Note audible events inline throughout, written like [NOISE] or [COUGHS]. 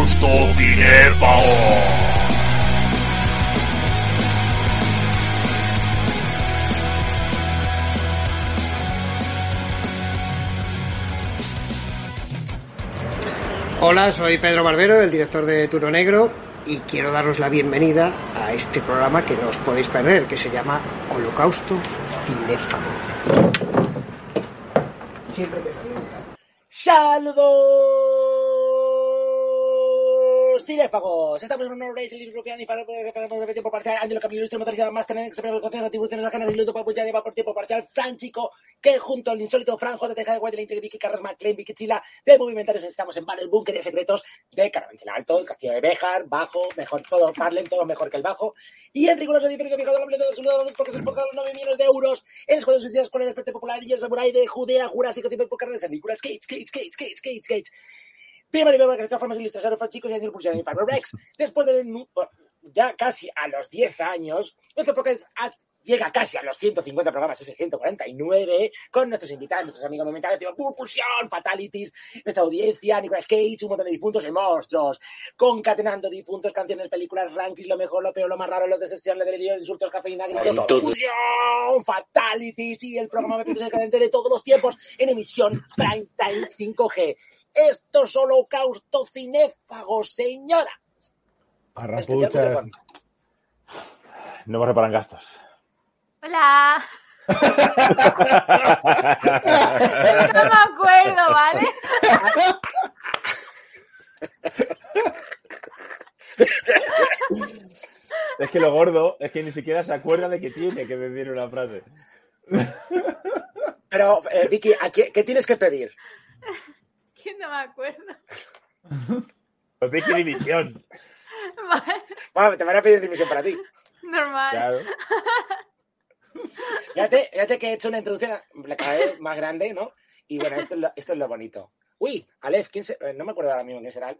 Holocausto Cinéfago. Hola, soy Pedro Barbero, el director de Turo Negro, y quiero daros la bienvenida a este programa que no os podéis perder, que se llama Holocausto Cinéfago. Siempre que ¡Saludos! Cinéfagos, estamos en un nuevo Rage, el libro y para de tiempo parcial. Ángelo Camilo Ilustre, motorizado más tener que separar el concepto de atribuciones las ganas de luto para ya lleva por tiempo parcial. Fran Chico, que junto al insólito Fran J. Teja de Guayaquil, Vicky Carras McLean, Vicky Chila, de Movimentarios, estamos en Bar, el búnker de secretos de Caravanchel Alto, el castillo de Béjar, bajo, mejor todo, Parlen, todo mejor que el bajo. Y en riguroso diferencia, fijado la plena de su lado, porque se empujaron los 9 millones de euros en el Escuadrón Suicidas con el despertar popular y el samurai de Judea, Jurásico, tipo de carne de San Nicolás, Cage, Cage, Cage, Cage, Cage, Cage. Primero y que se transforma en ilustrador para chicos y Daniel Pulsar en Farmer Rex. Después de ya casi a los 10 años, nuestro podcast llega casi a los 150 programas, ese 149, con nuestros invitados, nuestros amigos momentales, tipo Pulsión, Fatalities, nuestra audiencia, Nicolas Cage, un montón de difuntos y monstruos, concatenando difuntos, canciones, películas, rankings, lo mejor, lo peor, lo más raro, lo de sesión, lo de insultos, cafeína, gritos, Pulsión, Fatalities y el programa más decadente de todos los tiempos en emisión Prime Time 5G. Esto es holocausto cinéfago, señora. Arrapuchas. No me reparan gastos. Hola. [LAUGHS] no me acuerdo, ¿vale? es que lo gordo es que ni siquiera se acuerda de que tiene que decir una frase. Pero, eh, Vicky, qué, qué tienes que pedir? Que no me acuerdo. Pues Vicky División. [LAUGHS] Vale. te van a pedir dimisión para ti. Normal. Claro. [LAUGHS] Fíjate, fíjate que he hecho una introducción cada vez más grande, ¿no? Y bueno, esto es lo, esto es lo bonito. Uy, Aleph, ¿quién se, eh, no me acuerdo ahora mismo quién será.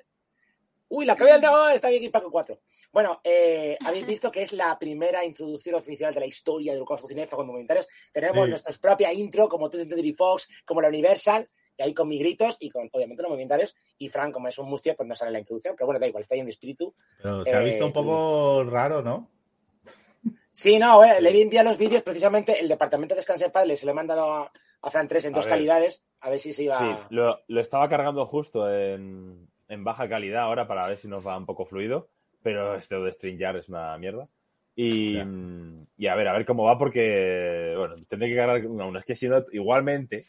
Uy, la que había andado está bien aquí Paco 4. Bueno, eh, habéis visto que es la primera introducción oficial de la historia del Holocausto Cinéfago en Momentarios. Tenemos nuestra propia intro, como Teddy Fox, como la Universal, y ahí con mis gritos y con, obviamente, los movimentarios. Y Frank, como es un mustio, pues no sale en la introducción, pero bueno, da igual, está ahí en espíritu. Pero se ha visto un eh, poco raro, ¿no? Sí, no, eh, le he enviado los vídeos, precisamente el departamento de Descanse de Padre, se lo he mandado a, Fran 3 en dos calidades, a ver si se iba... Sí, lo, estaba cargando justo en, baja calidad ahora para ver si nos va un poco fluido, pero este de StreamYard es una mierda. Y, y, a ver, a ver cómo va, porque, bueno, tendré que cargar aún. Es que si no, igualmente,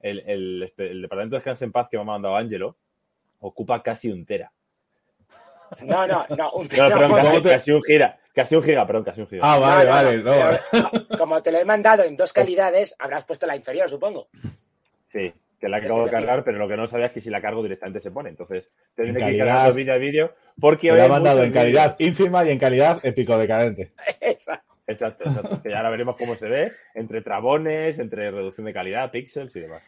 el, el, el departamento de Descanse en Paz que me ha mandado Angelo ocupa casi un tera. No, no, no, un tera. casi, un giga, casi un giga, perdón, casi un giga. Ah, vale, vale. No. como te lo he mandado en dos calidades, habrás puesto la inferior, supongo. Sí, que la acabo de cargar, pero lo que no sabía es que si la cargo directamente se pone. Entonces, tendré que ir cargando vídeo a vídeo. Porque me ha mandado en calidad ínfima y en calidad épico decadente. [LAUGHS] Exacto. Exacto, exacto. Que ya ahora veremos cómo se ve, entre trabones, entre reducción de calidad, píxeles y demás.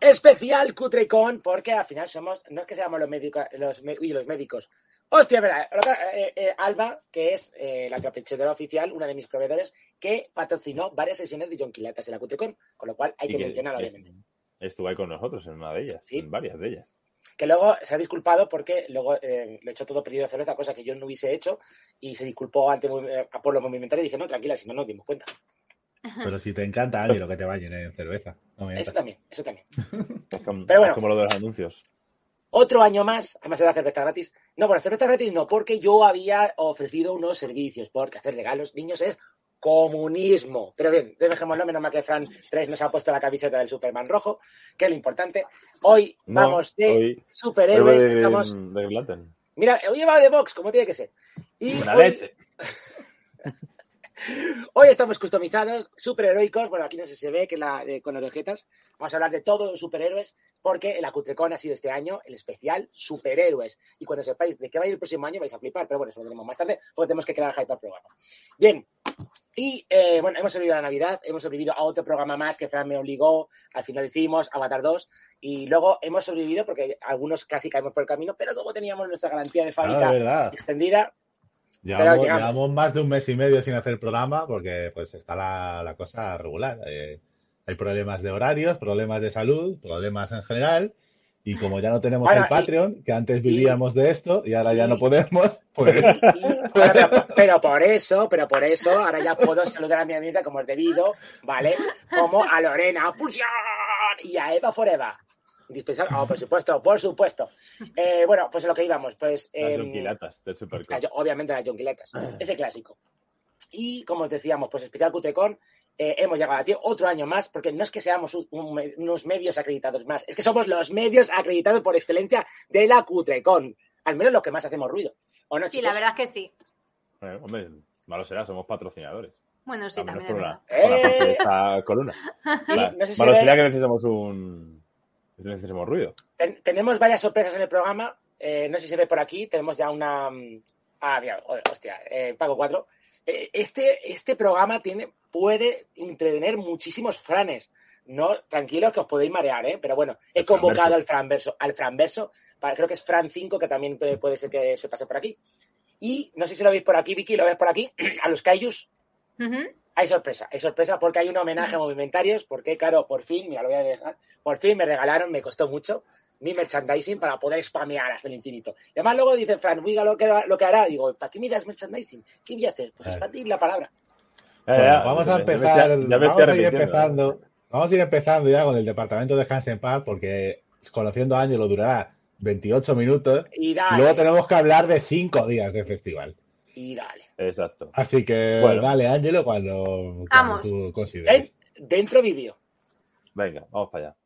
Especial Cutrecon, porque al final somos, no es que seamos los médicos, los, los médicos. Hostia, verdad, eh, eh, Alba, que es eh, la trapichadora oficial, una de mis proveedores, que patrocinó varias sesiones de John Quilatas en la Cutrecon, con lo cual hay que, mencionar obviamente. Estuvo ahí con nosotros en una de ellas, ¿Sí? en varias de ellas que luego se ha disculpado porque luego eh, le echó todo perdido de cerveza, cosa que yo no hubiese hecho, y se disculpó ante eh, por los movimentarios y dije, no, tranquila, si no nos dimos cuenta. Pero si te encanta, Ani, lo que te vayan en cerveza. eso también, eso también. [LAUGHS] Pero bueno, como lo de los anuncios. Otro año más, además de la cerveza gratis. No, bueno, cerveza gratis no, porque yo había ofrecido unos servicios, porque hacer regalos, niños, es comunismo. Pero bien, dejémoslo, menos mal que Fran 3 nos ha puesto la camiseta del Superman rojo, que es lo importante. Hoy vamos de superhéroes. estamos... Mira, hoy va de box, como tiene que ser. Y leche. [LAUGHS] Hoy estamos customizados, superheroicos. Bueno, aquí no sé si se ve que la con orejetas. Vamos a hablar de todos los superhéroes, porque el Acutrecon ha sido este año el especial superhéroes. Y cuando sepáis de qué va a ir el próximo año vais a flipar, pero bueno, eso lo tenemos más tarde, porque tenemos que crear hype al programa. Bien, y eh, bueno, hemos sobrevivido a la Navidad, hemos sobrevivido a otro programa más que Fran me obligó, al final hicimos Avatar 2, y luego hemos sobrevivido porque algunos casi caemos por el camino, pero luego teníamos nuestra garantía de fábrica extendida Llevamos, más de un mes y medio sin hacer programa porque pues está la, cosa regular. Eh, hay problemas de horarios, problemas de salud, problemas en general. Y como ya no tenemos el y- Patreon, que antes y- vivíamos de esto y ahora ya y- no podemos, pues [LAUGHS] pero, pero por eso, pero por eso, ahora ya puedo saludar a mi amiga como es debido, ¿vale? Como a Lorena Pulsión y a Eva Forever. Indispensable. Oh, por supuesto, por supuesto. Eh, bueno, pues a lo que íbamos, pues. Las em, jonquilatas del Supercon. obviamente las jonquiletas, ese clásico. Y como os decíamos, pues especial Cutrecon, eh, hemos llegado a ti otro año más, porque no es que seamos un- un me- unos medios acreditados más, es que somos los medios acreditados por excelencia de la Cutrecon. Al menos los que más hacemos ruido. ¿O no, Sí, chicos? la verdad es que sí. Eh, hombre, malo será, somos patrocinadores. Bueno, sí, también por es una, verdad. por una parte de Eh. esta columna. [LAUGHS] Y Claro, no sé si malo ve- sería que no hiciésemos un. hiciésemos ruido. Ten- tenemos varias sorpresas en el programa. Eh, no sé si se ve por aquí. Tenemos ya una. mm, Ah, mira, hostia, eh, Pago 4. Eh, este, este programa tiene, puede entretener muchísimos franes. No, tranquilos que os podéis marear, ¿eh? Pero bueno, he convocado al franverso, al franverso, para, creo que es Fran 5, que también puede, puede ser que se pase por aquí. Y no sé si lo veis por aquí, Vicky, lo ves por aquí, [CLEARS THROAT] a los Kaijus. Hay sorpresa, hay sorpresa porque hay un homenaje a movimentarios, porque claro, por fin, mira, lo voy a dejar, por fin me regalaron, me costó mucho, mi merchandising para poder spamear hasta el infinito. Y además luego dice Fran, oiga lo que, lo que hará, digo, ¿para qué me das merchandising? ¿Qué voy a hacer? Pues expandir la palabra. Bueno, ya, vamos a me- ya me empezar, estoy- ya me vamos a ir ¿eh? empezando, vamos a ir empezando ya con el departamento de Hans en Paz, porque conociendo a Ángelo durará 28 minutos Y y dale, luego tenemos que hablar de 5 días de festival. y dale. Exacto. Así que Bueno. dale, Ángelo, cuando, tú consideres. Den- dentro vídeo. Venga, vamos para allá.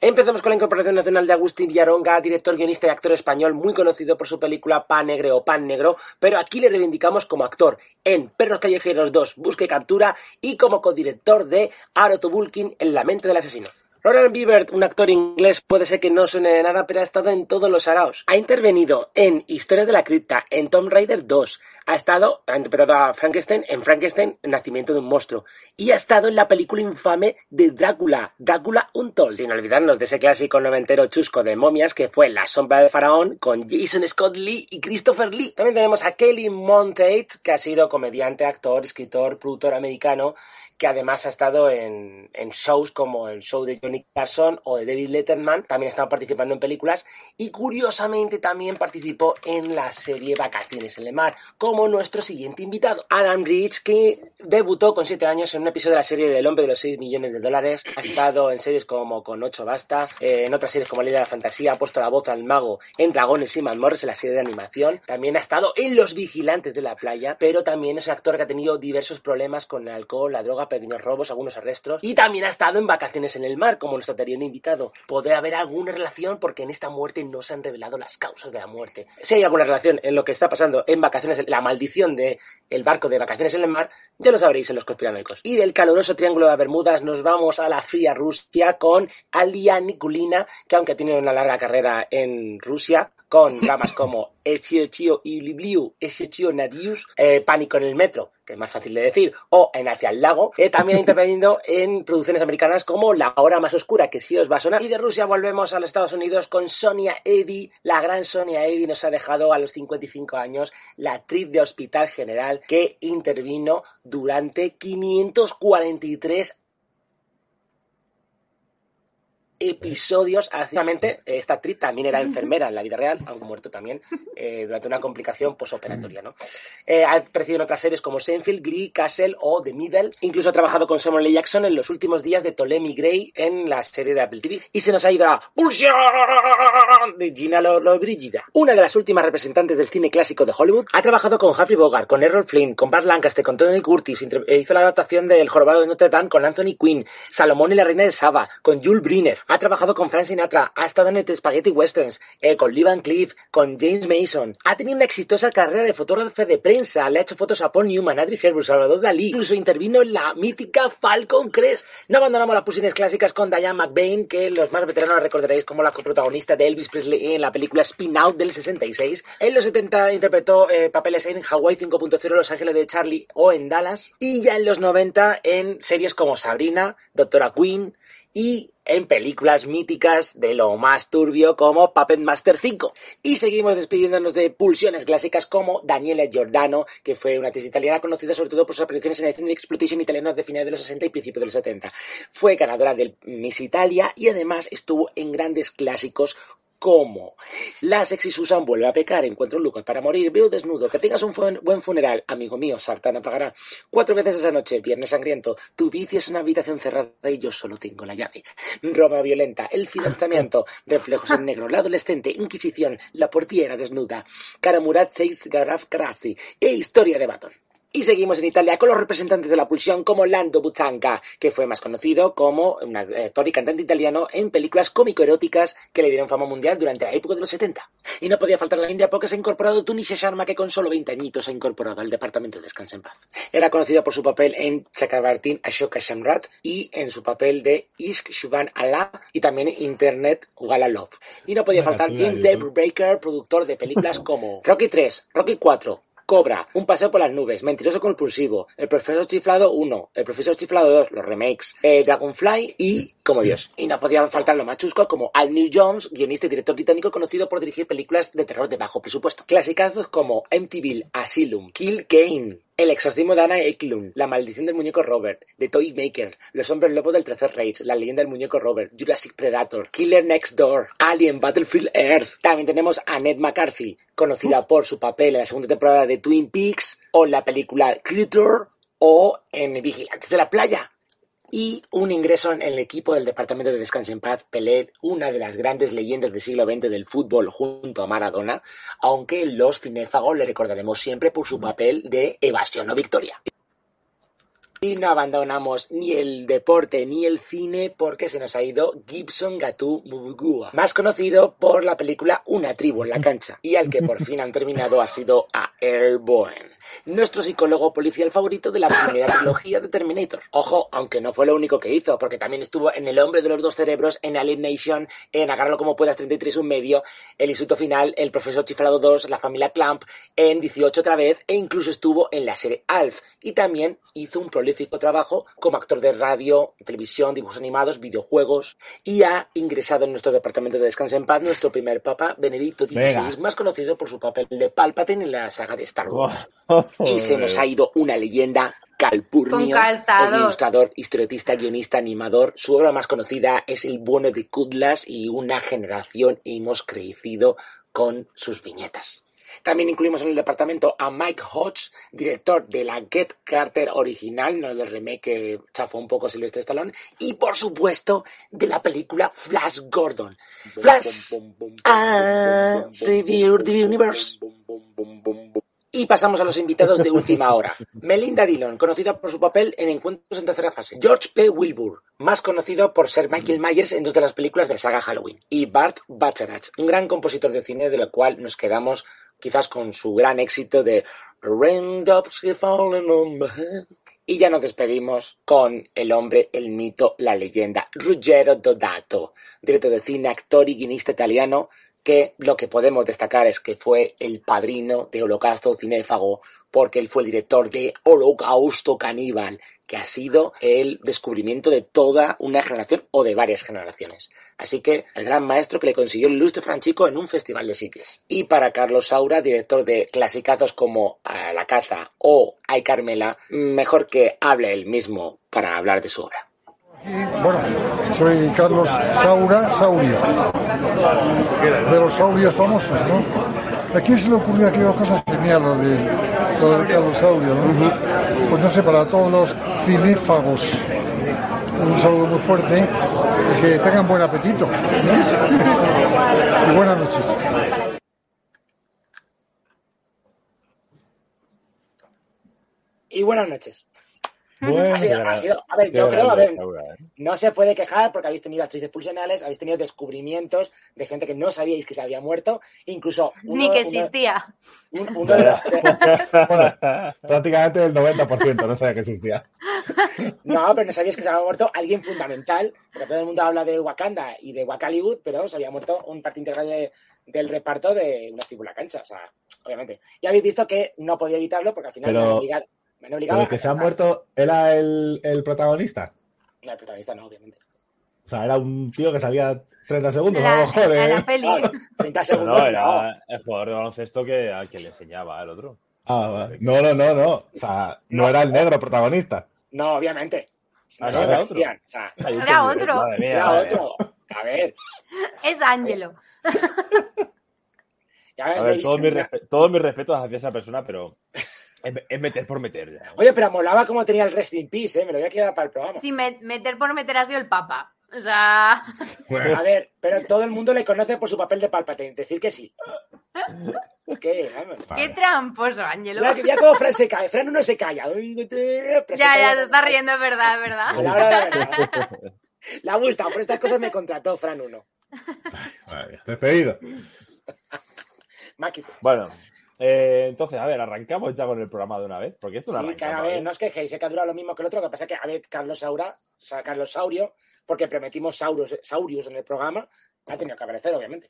Empezamos con la incorporación nacional de Agustín Villaronga, director, guionista y actor español muy conocido por su película Pan Negre o Pan Negro, pero aquí le reivindicamos como actor en Perros Callejeros 2, Busca y Captura y como codirector de Aro to Bulkin en La mente del asesino. Roland Biebert, un actor inglés, puede ser que no suene de nada, pero ha estado en todos los araos. Ha intervenido en Historias de la Cripta, en Tomb Raider 2, ha estado, ha interpretado a Frankenstein en Frankenstein, nacimiento de un monstruo, y ha estado en la película infame de Drácula, Drácula Untold, sin olvidarnos de ese clásico noventero chusco de momias que fue La sombra de Faraón con Jason Scott Lee y Christopher Lee. También tenemos a Kelly Monteith, que ha sido comediante, actor, escritor, productor americano, que además ha estado en, en shows como el show de Johnny Carson o de David Letterman, también ha estado participando en películas y curiosamente también participó en la serie Vacaciones en el Mar, como nuestro siguiente invitado, Adam Rich, que debutó con 7 años en un episodio de la serie del hombre de los 6 millones de dólares, ha estado en series como Con 8 Basta, eh, en otras series como Ley de la Fantasía, ha puesto la voz al mago en Dragones y Mazmorras en la serie de animación, también ha estado en Los Vigilantes de la Playa, pero también es un actor que ha tenido diversos problemas con el alcohol, la droga, pequeños robos, algunos arrestos, y también ha estado en Vacaciones en el Mar, como nuestro anterior invitado. Podría haber alguna relación porque en esta muerte no se han revelado las causas de la muerte. Si hay alguna relación en lo que está pasando en Vacaciones, la maldición de el barco de Vacaciones en el Mar, ya lo sabréis en los conspiranoicos. Y del caluroso Triángulo de Bermudas nos vamos a la fría Rusia con Alia Nikulina, que aunque tiene una larga carrera en Rusia, con dramas como Echio y Libliu, Echio Nadius, eh, Pánico en el Metro, que es más fácil de decir, o en Hacia el Lago, que también ha intervenido en producciones americanas como La Hora Más Oscura, que sí os va a sonar. Y de Rusia volvemos a los Estados Unidos con Sonia Eddy. La gran Sonia Eddy nos ha dejado a los 55 años la actriz de Hospital General que intervino durante 543 episodios. Activamente, esta actriz también era enfermera en la vida real, aunque muerto también, eh, durante una complicación posoperatoria. ¿no? Eh, ha aparecido en otras series como Seinfeld, Glee, Castle o The Middle. Incluso ha trabajado con Samuel L. Jackson en los últimos días de Ptolemy Gray en la serie de Apple TV. Y se nos ha ido a de Gina Lollobrigida, una de las últimas representantes del cine clásico de Hollywood. Ha trabajado con Humphrey Bogart, con Errol Flynn, con Bart Lancaster, con Tony Curtis. eh, Hizo la adaptación del Jorobado de Notre Dame con Anthony Quinn, Salomón y la Reina de Saba, con Jules Briner. Ha trabajado con Frank Sinatra, ha estado en el Spaghetti Westerns, eh, con Lee Van Cleef, con James Mason. Ha tenido una exitosa carrera de fotógrafo de prensa. Le ha hecho fotos a Paul Newman, Adri Hepburn, Salvador Dalí. Incluso intervino en la mítica Falcon Crest. No abandonamos las pusines clásicas con Diane McBain, que los más veteranos recordaréis como la coprotagonista de Elvis Presley en la película Spin Out del 66. En los 70 interpretó eh, papeles en Hawaii 5.0, Los Ángeles de Charlie o en Dallas. Y ya en los 90 en series como Sabrina, Doctora Queen y en películas míticas de lo más turbio como Puppet Master 5. Y seguimos despidiéndonos de pulsiones clásicas como Daniela Giordano, que fue una actriz italiana conocida sobre todo por sus apariciones en el cine de exploitation italiano de finales de los 60 y principios de los 70. Fue ganadora del Miss Italia y además estuvo en grandes clásicos ¿Cómo? La sexy Susan vuelve a pecar, encuentro un Lucas para morir, veo desnudo, que tengas un buen funeral, amigo mío, Sartana pagará. Cuatro veces esa noche, viernes sangriento, tu bici es una habitación cerrada y yo solo tengo la llave. Roma violenta, el financiamiento, [LAUGHS] reflejos en negro, la adolescente, Inquisición, la portiera desnuda, Karamurat Seis Garaf Krasi e historia de Baton. Y seguimos en Italia con los representantes de la pulsión como Lando Buzzanca, que fue más conocido como un actor y cantante italiano en películas cómico-eróticas que le dieron fama mundial durante la época de los 70. Y no podía faltar la India porque se ha incorporado Tunisha Sharma, que con solo 20 añitos se ha incorporado al departamento de Descansa en Paz. Era conocido por su papel en Chakrabartin Ashoka Shamrat y en su papel de Ishq Shuban Allah y también Internet Wala Love. Y no podía faltar James. Dave Baker, productor de películas [LAUGHS] como Rocky 3, Rocky 4, Cobra, Un paseo por las nubes, Mentiroso compulsivo, El profesor chiflado 1, El profesor chiflado 2, los remakes, eh, Dragonfly y Como Dios. Y no podía faltar lo más chusco como Al Neil Jones, guionista y director británico conocido por dirigir películas de terror de bajo presupuesto. Clasicazos como Emptyville, Asylum, Kill Kane, el exorcismo de Anna Eklund, La maldición del muñeco Robert, The Toy Maker, Los hombres lobos del tercer Reich, La leyenda del muñeco Robert, Jurassic Predator, Killer Next Door, Alien, Battlefield Earth. También tenemos a Ned McCarthy, conocida por su papel en la segunda temporada de Twin Peaks, o en la película Creature, o en Vigilantes de la Playa. Y un ingreso en el equipo del Departamento de Descanso en Paz, Pelé, una de las grandes leyendas del siglo XX del fútbol junto a Maradona, aunque los cinéfagos le recordaremos siempre por su papel de evasión o victoria. Y no abandonamos ni el deporte ni el cine porque se nos ha ido Gibson Gatú Mubugua, más conocido por la película Una tribu en la cancha, y al que por fin han terminado ha sido a Bowen, nuestro psicólogo policial favorito de la primera trilogía de Terminator. Ojo, aunque no fue lo único que hizo, porque también estuvo en El hombre de los dos cerebros, en Alien Nation, en Agárralo como puedas 33 un medio, El instituto final, El profesor chiflado 2, La familia Clamp, en 18 otra vez, e incluso estuvo en la serie Alf, y también hizo un prolífico trabajo como actor de radio, televisión, dibujos animados, videojuegos, y ha ingresado en nuestro departamento de Descanso en Paz nuestro primer papa, Benedicto XVI, Venga. más conocido por su papel de Palpatine en la saga de Star Wars. Oh, Y se nos ha ido una leyenda, Calpurnio, el ilustrador, historietista, guionista, animador. Su obra más conocida es El bueno de Kudlas y una generación hemos crecido con sus viñetas. También incluimos en el departamento a Mike Hodge, director de la Get Carter original, no del remake que chafó un poco Silvestre Stallone, y por supuesto de la película Flash Gordon. Flash, ah, the Universe. Y pasamos a los invitados de última hora. [LAUGHS] Melinda Dillon, conocida por su papel en Encuentros en tercera fase. George P. Wilbur, más conocido por ser Michael Myers en dos de las películas de la saga Halloween. Y Bart Bacharach, un gran compositor de cine de lo cual nos quedamos quizás con su gran éxito de Raindrops Falling on My Head. Y ya nos despedimos con el hombre, el mito, la leyenda, Ruggero Dodato, director de cine, actor y guionista italiano, que lo que podemos destacar es que fue el padrino de Holocausto Cinéfago, porque él fue el director de Holocausto Caníbal, que ha sido el descubrimiento de toda una generación o de varias generaciones. Así que el gran maestro que le consiguió el ilustre Franchico en un festival de sitios. Y para Carlos Saura, director de clasicazos como La Caza o Ay Carmela, mejor que hable él mismo para hablar de su obra. Bueno, soy Carlos Saura, Sauria, de los Saurios famosos, ¿no? ¿A quién se le ocurrió aquella cosa genial, lo de, lo de Carlos Sauria, ¿no? Pues no sé, para todos los cinéfagos, un saludo muy fuerte y que tengan buen apetito. ¿no? Y buenas noches. Y buenas noches. Bueno, Ha sido- ha sido- a ver, yo creo, a ver, ¿eh? no se puede quejar porque habéis tenido actrices pulsionales, habéis tenido descubrimientos de gente que no sabíais que se había muerto, incluso uno, Ni que existía. un- uno de los- de- [LAUGHS] Bueno, prácticamente el 90%, no sabía que existía. [LAUGHS] no, pero no sabíais que se había muerto alguien fundamental, porque todo el mundo habla de Wakanda y de Wakaliwood, pero se había muerto un parte integral de- del reparto de una tribu en la cancha, o sea, obviamente. Y habéis visto que no podía evitarlo porque al final Pero- me han obligado, Pero el que a se ha muerto era el, el protagonista. No, el protagonista no, obviamente. O sea, era un tío que salía 30 segundos, La- a lo mejor. la- ¿eh? la peli. Ah, 30 No, segundos. no, no. era el jugador de baloncesto que, al que le enseñaba el otro. Ah, vale. No, no, no, no. O sea, no, No. era el negro protagonista. No, obviamente. Ah, No era parecían. O sea, Ay, Era otro. mía, era otro. A ver, Es Ángelo. A ver, visto todo mi, una- respe- todo mi respeto hacia esa persona, pero es, meter por meter ya. Oye, pero molaba como tenía el Rest in Peace, ¿eh? Me lo voy a quedar para el programa. Si me- meter por meter ha sido el Papa. O sea, [LAUGHS] A ver, pero todo el mundo le conoce por su papel de Palpatine. Decir que sí. [LAUGHS] Que, vamos. qué tramposo, Ángelo. Mira, que- mira cómo Fran se cae. Fran no se calla. Se Ya, calla. ya, se está riendo, es verdad, es A verdad. la hora de la verdad. Le ha gustado. Por estas cosas me contrató Fran 1. Vale, despedido. [LAUGHS] Bueno, eh, entonces, a ver, arrancamos ya con el programa de una vez, porque esto no Sí, que a todavía. ver, no os quejéis, sé que ha durado lo mismo que el otro, que pasa que, a ver, Carlos Saura, o sea, Carlos Saurio, porque prometimos Sauros, Saurius en el programa, ha tenido que aparecer, obviamente.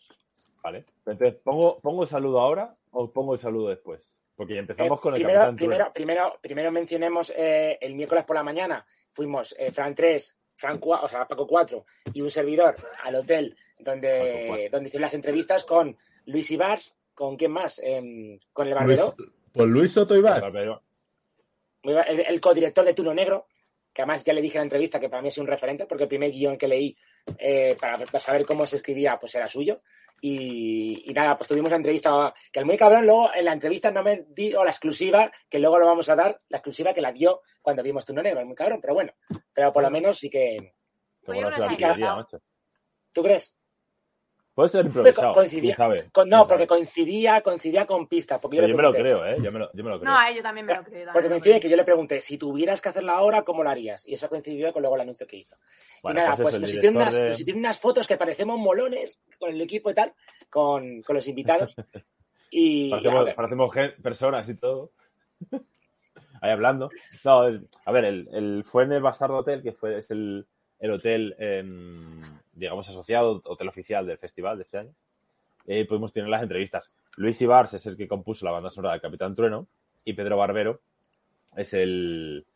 Vale. Entonces, ¿pongo, ¿pongo el saludo ahora o pongo el saludo después? Porque ya empezamos Eh, con el primero, Capitán primero, primero, primero mencionemos eh, el miércoles por la mañana, fuimos eh, Fran 3, Fran 4, o sea, Paco 4 y un servidor al hotel donde, donde hicieron las entrevistas con Luis Ibars, ¿con quién más? Em, con el Luis, barbero, pues Luis Soto Ibar. Pero- el, el codirector de Tuno Negro, que además ya le dije en la entrevista que para mí es un referente, porque el primer guion que leí eh, para, para saber cómo se escribía, pues era suyo. Y, y nada, pues tuvimos la entrevista, que el muy cabrón luego en la entrevista no me dio la exclusiva, que luego lo vamos a dar, la exclusiva que la dio cuando vimos Tuno Negro, el muy cabrón, pero bueno, pero por lo menos sí que... ¿Tú crees? Puede ser Co- improvisado. coincidía- sabe, Con- no, porque coincidía, coincidía con pistas. Porque yo, Pero le yo me lo creo, ¿eh? Yo me lo, yo me lo creo. No, a él yo también me lo creo. también Porque coincide que yo le pregunté, si tuvieras que hacerla ahora, ¿cómo lo harías? Y eso coincidió con luego el anuncio que hizo. Bueno, y nada, pues pues, nos, hicieron unas, de- nos hicieron unas fotos que parecemos molones con el equipo y tal, con, con los invitados. [LAUGHS] Y Parecemos, personas y todo. [LAUGHS] Ahí hablando. No, el- a ver, el, el- fue en el Bastardo Hotel, que fue, es el, el hotel, em, digamos, asociado, hotel oficial del festival de este año. Ahí pudimos tener las entrevistas. Luis Ibars es el que compuso la banda sonora del Capitán Trueno y Pedro Barbero es el,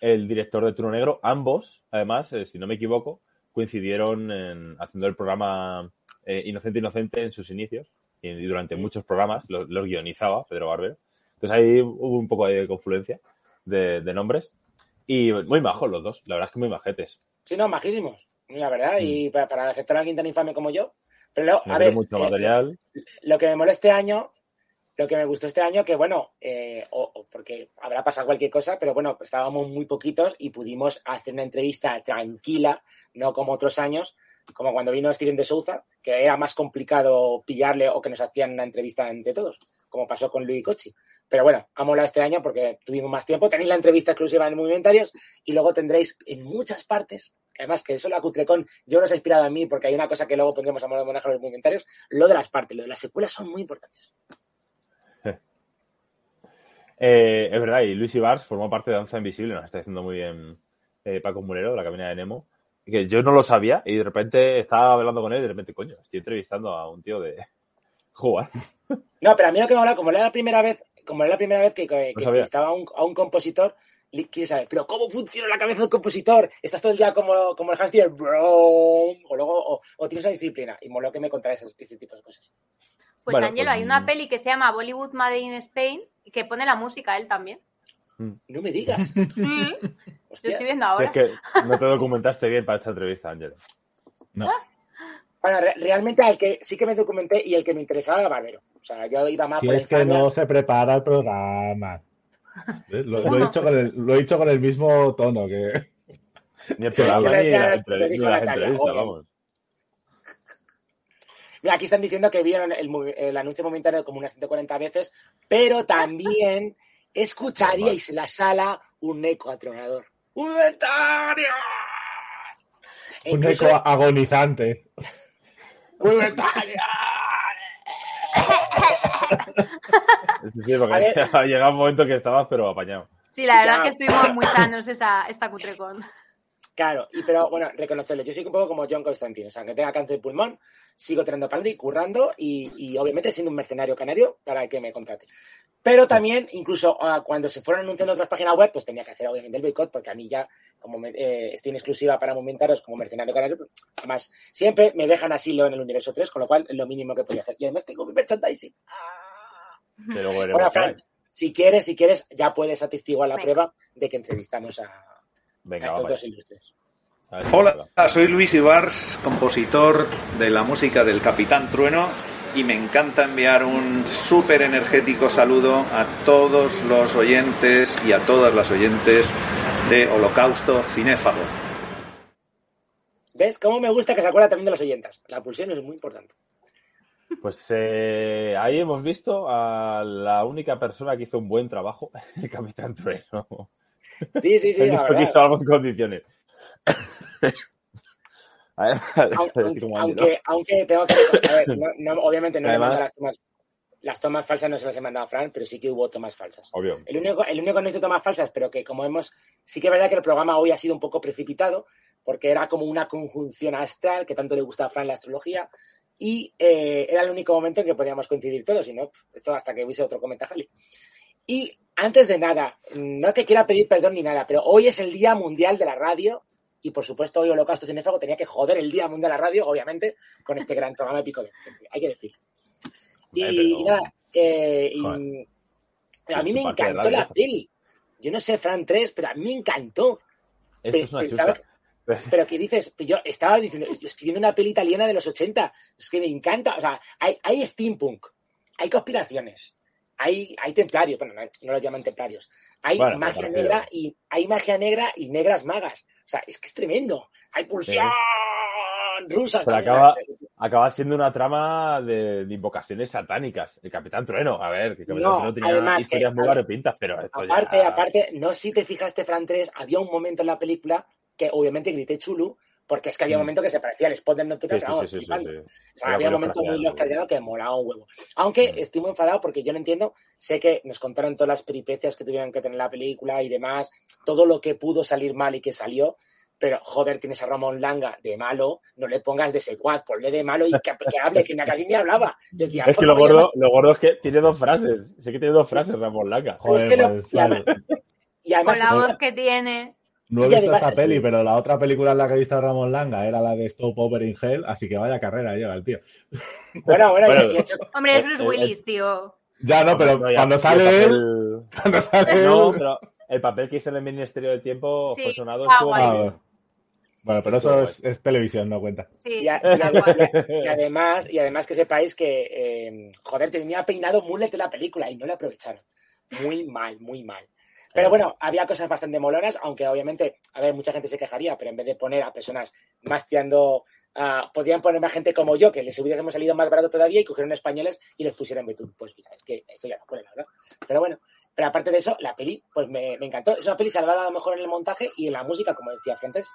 el director de Trueno Negro. Ambos, además, eh, si no me equivoco, coincidieron en, haciendo el programa eh, Inocente Inocente en sus inicios y, y durante muchos programas los, los guionizaba Pedro Barbero. Entonces ahí hubo un poco de confluencia de, de nombres y muy majos los dos, la verdad es que muy majetes. Sí, no, majísimos, la verdad, y para, para aceptar a alguien tan infame como yo. Pero luego, a ver, mucho eh, material. lo que me moló este año, lo que me gustó este año, que bueno, eh, o- o porque habrá pasado cualquier cosa, pero bueno, estábamos muy poquitos y pudimos hacer una entrevista tranquila, no como otros años, como cuando vino Steven de Souza, que era más complicado pillarle o que nos hacían una entrevista entre todos, como pasó con Luis Cochi. Pero bueno, ha molado este año porque tuvimos más tiempo. Tenéis la entrevista exclusiva en Movimentarios y luego tendréis en muchas partes, además que eso la Cutrecon, yo no os he inspirado en mí porque hay una cosa que luego pondremos a modo de homenaje a los Movimentarios, lo de las partes, lo de las secuelas son muy importantes. [LAUGHS] Eh, es verdad, y Luis Ibars formó parte de Danza Invisible, nos está diciendo muy bien eh, Paco Mulero, de la cabina de Nemo, que yo no lo sabía y de repente estaba hablando con él y de repente, coño, estoy entrevistando a un tío de [LAUGHS] jugar. No, pero a mí lo que me habla, como era la primera vez, como era la primera vez que, que, No que sabía. entrevistaba a un, a un compositor, quise saber, pero ¿cómo funciona la cabeza de un compositor? ¿Estás todo el día como, como el Hans Zimmer, bro? O luego, o, o tienes una disciplina. Y moló que me contaras ese, ese tipo de cosas. Pues Bueno, Ángelo, pues, hay una mm. peli que se llama Bollywood Made in Spain y que pone la música él también. No me digas. [LAUGHS] Hostia. estoy viendo Si ahora. es que no te documentaste bien para esta entrevista, Ángel. No. Bueno, re- realmente al que sí que me documenté y el que me interesaba era Barbero. O sea, yo iba más Si por es que no se prepara el programa. ¿Ves? Lo, lo he dicho con el, lo he dicho con el mismo tono que. [LAUGHS] Ni el programa, ni, la te entre- ni dijo las Natalia, entrevistas, oye. vamos. Mira, aquí están diciendo que vieron el, anuncio momentario como unas 140 veces, pero también escucharíais en la sala un eco atronador. ¡Un inventario! E Un incluso- eco agonizante. Sí, sí, porque A ver. [LAUGHS] ha llegado un momento que estabas, pero apañado. Sí, la verdad Ya. que estuvimos muy sanos esa, esta cutrecon. Claro, y pero bueno, reconocerlo. Yo soy un poco como John Constantine, o sea, aunque tenga cáncer de pulmón, sigo tirando para y currando y, y obviamente siendo un mercenario canario para que me contrate. Pero también, incluso ah, cuando se fueron anunciando otras páginas web, pues tenía que hacer obviamente el boicot, porque a mí ya, como me- eh, estoy en exclusiva para momentaros como mercenario canario, pues, además, siempre me dejan asilo en el universo 3, con lo cual es lo mínimo que podía hacer. Y además tengo mi merchandising. ¡Ah! Pero bueno, Bueno, Fran, si quieres, si quieres, ya puedes atestiguar la Venga. prueba de que entrevistamos a, a venga, estos vamos. dos ilustres. A ver si Hola, soy Luis Ibars, compositor de la música del Capitán Trueno y me encanta enviar un súper energético saludo a todos los oyentes y a todas las oyentes de Holocausto Cinéfago. ¿Ves? ¿Cómo me gusta que se acuerda también de las oyentas? La pulsión es muy importante. Pues eh, ahí hemos visto a la única persona que hizo un buen trabajo, [LAUGHS] el Capitán Trueno. Sí, sí, sí, [LAUGHS] la verdad. hizo algo en condiciones. [COUGHS] A ver, a ver, Aunque, aunque, aunque tengo que. A ver, no- no- obviamente no Además- le mando las tomas. Las tomas falsas no se las he mandado a Fran, pero sí que hubo tomas falsas. Obvio. El único, el único que no hizo tomas falsas, pero que como hemos. Sí que es verdad que el programa hoy ha sido un poco precipitado, porque era como una conjunción astral que tanto le gusta a Fran la astrología, y eh, era el único momento en que podíamos coincidir todos, y no, esto hasta que hubiese otro comentario. Y antes de nada, no que quiera pedir perdón ni nada, pero hoy es el Día Mundial de la Radio, y por supuesto hoy Holocausto Cinéfago tenía que joder el Día Mundial de la Radio, obviamente, con este gran programa épico de hay que decir. Y, nada, eh, y- a mí me encantó la peli. Yo no sé, Fran 3, pero a mí me encantó. Esto Pe- es una pensaba chusta. [LAUGHS] Pero que dices, yo estaba diciendo, yo estoy viendo una peli italiana de los 80, es que me encanta, o sea, hay, hay steampunk, hay conspiraciones, hay, hay templarios, bueno, no, no los llaman templarios, hay Bueno, magia negra y hay magia negra y negras magas, o sea, es que es tremendo, hay pulsión rusa. Le también. acaba, acaba siendo una trama de, de invocaciones satánicas. El Capitán Trueno, a ver, que el Capitán No, Trueno tenía además que- historias muy variopintas, pero esto ya- Aparte, aparte, no si te fijaste, Fran 3, había un momento en la película que obviamente grité chulu, porque es que había un Mm. momento que se parecía al spot del nocturno, Sí, pero sí, sí, sí, sí, flipando. sí. O sea, había momentos muy Lovecraftianos que molaba un huevo. Aunque Mm. estoy muy enfadado porque yo no entiendo, sé que nos contaron todas las peripecias que tuvieron que tener la película y demás, todo lo que pudo salir mal y que salió, pero joder, tienes a Ramón Langa de malo, no le pongas de secuaz, ponle de malo y que, que hable, que casi ni hablaba. Yo decía, Es que "Por lo gordo, lo gordo es que tiene dos frases. Sí que tiene dos frases, Ramón Laca. Pero es Joder, que lo- pues, y además-. Y además Con la es- voz que tiene. No he Y visto además- esta peli, pero la otra película en la que he visto a Ramón Langa era la de Stop Over in Hell, así que vaya carrera lleva el tío. [LAUGHS] bueno, bueno, Bueno, hecho- Hombre, es Eh, Bruce eh, Willis, tío. Ya, no, pero No, ya- cuando sale él, papel- [LAUGHS] cuando sale No, él... pero el papel que hizo en el Ministerio del Tiempo Sí, fue sonado. está estuvo guay. Ah, bueno. Bueno, pero eso es, es televisión, no cuenta. Sí, Y, a- y a- además, y además que sepáis que, eh, joder, tenía peinado mullet de la película y no lo aprovecharon. Muy mal, muy mal. Pero bueno, había cosas bastante molonas, aunque obviamente, a ver, mucha gente se quejaría, pero en vez de poner a personas más tirando, ah, podían poner a gente como yo, que les hubiésemos salido más barato todavía y cogieron españoles y les pusieron Betún. Pues mira, es que esto ya no pone, la verdad. Pero bueno, pero aparte de eso, la peli, pues me, me encantó. Es una peli salvada a lo mejor en el montaje y en la música, como decía Frentes.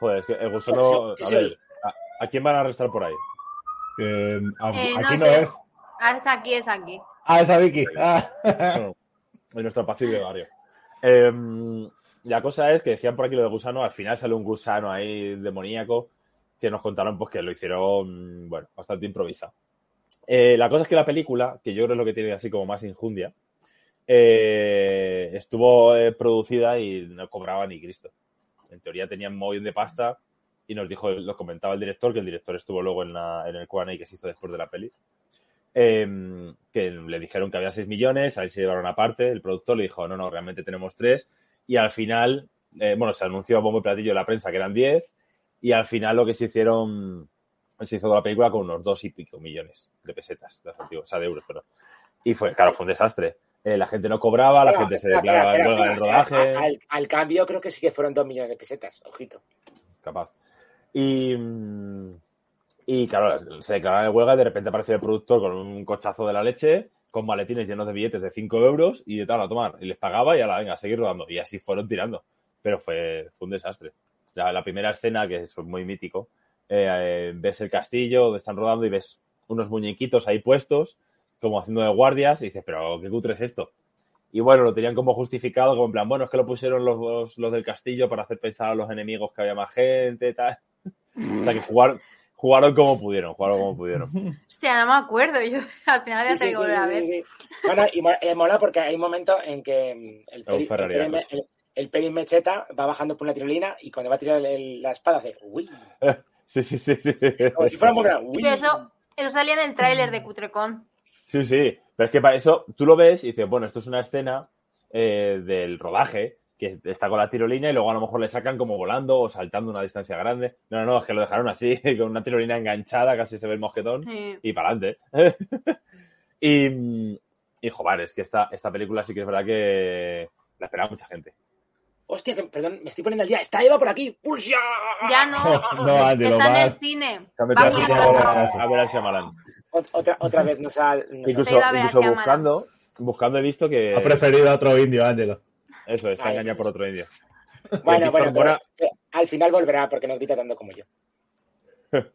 Joder, es que el gusano. A ver. ¿a, a quién van a arrestar por ahí? A- Eh, no aquí no, es. Ah, es aquí, es aquí. Ah, esa Vicky. Ah. Bueno, en nuestro apacible barrio. Em, la cosa es que decían por aquí lo de gusano, al final sale un gusano ahí demoníaco que nos contaron pues que lo hicieron, bueno, bastante improvisado. Eh, la cosa es que la película, que yo creo es lo que tiene así como más injundia, eh, estuvo eh, producida y no cobraba ni Cristo. En teoría tenían montón de pasta y nos dijo, lo comentaba el director, que el director estuvo luego en, la, en el Q&A que se hizo después de la peli, eh, que le dijeron que había 6 millones, a él se llevaron aparte, el productor le dijo, no, no, realmente tenemos 3, y al final, eh, bueno, se anunció a bombo y platillo en la prensa que eran 10, y al final lo que se hicieron, se hizo la película con unos 2 y pico millones de pesetas, de- o sea, de euros, perdón. Y fue, claro, fue un desastre. Eh, la gente no cobraba, la Bueno, gente se declaraba en el rodaje. a- Al, al cambio creo que sí que fueron dos millones de pesetas, ojito. capaz. Y, mm, y claro, se declaraba en huelga y de repente apareció el productor con un cochazo de la leche, con maletines llenos de billetes de 5 euros y de tal a tomar. Y les pagaba y a la venga, a seguir rodando. Y así fueron tirando. Pero fue, un desastre. La, la primera escena, que es muy mítico, eh, eh, ves el castillo donde están rodando y ves unos muñequitos ahí puestos, como haciendo de guardias, y dices, pero qué cutre es esto. Y bueno, lo tenían como justificado, como en plan, bueno, es que lo pusieron los, los, del castillo para hacer pensar a los enemigos que había más gente tal. [LAUGHS] O sea que jugaron, jugaron como pudieron, jugaron como pudieron. [LAUGHS] Hostia, no me acuerdo. Yo al final ya Sí, tengo sí, sí, a ver. sí. Bueno, y eh, mola porque hay un momento en que mm, el peri, el peri Mecheta va bajando por una tirolina y cuando va a tirar el- el- la espada hace uy, [LAUGHS] Sí, sí, sí, sí. como si fuera un boomerang, uy. Pero eso, eso salía en el tráiler de Cutrecon. Sí, sí, pero es que para eso tú lo ves y dices, bueno, esto es una escena eh, del rodaje que está con la tirolina y luego a lo mejor le sacan como volando o saltando una distancia grande. No, no, no, es que lo dejaron así, [LAUGHS] con una tirolina enganchada, casi se ve el mosquetón Sí. y para adelante. [LAUGHS] y, y joder, es que esta, esta película sí que es verdad que la esperaba mucha gente. Hostia, que, perdón, me estoy poniendo al día. Está Eva por aquí. ¡Puya! Ya no. [LAUGHS] No, está en el cine. Se ha metido Vamos así a- ver a, a ver a Shyamalan. Ot- Otra, otra vez nos ha. nos Incluso, incluso buscando, buscando he visto que Ha preferido a otro indio, Ángelo. Eso, está Ay, engañado por otro indio. Bueno, Víctor bueno, Mora- al final volverá porque no grita tanto como yo. [LAUGHS]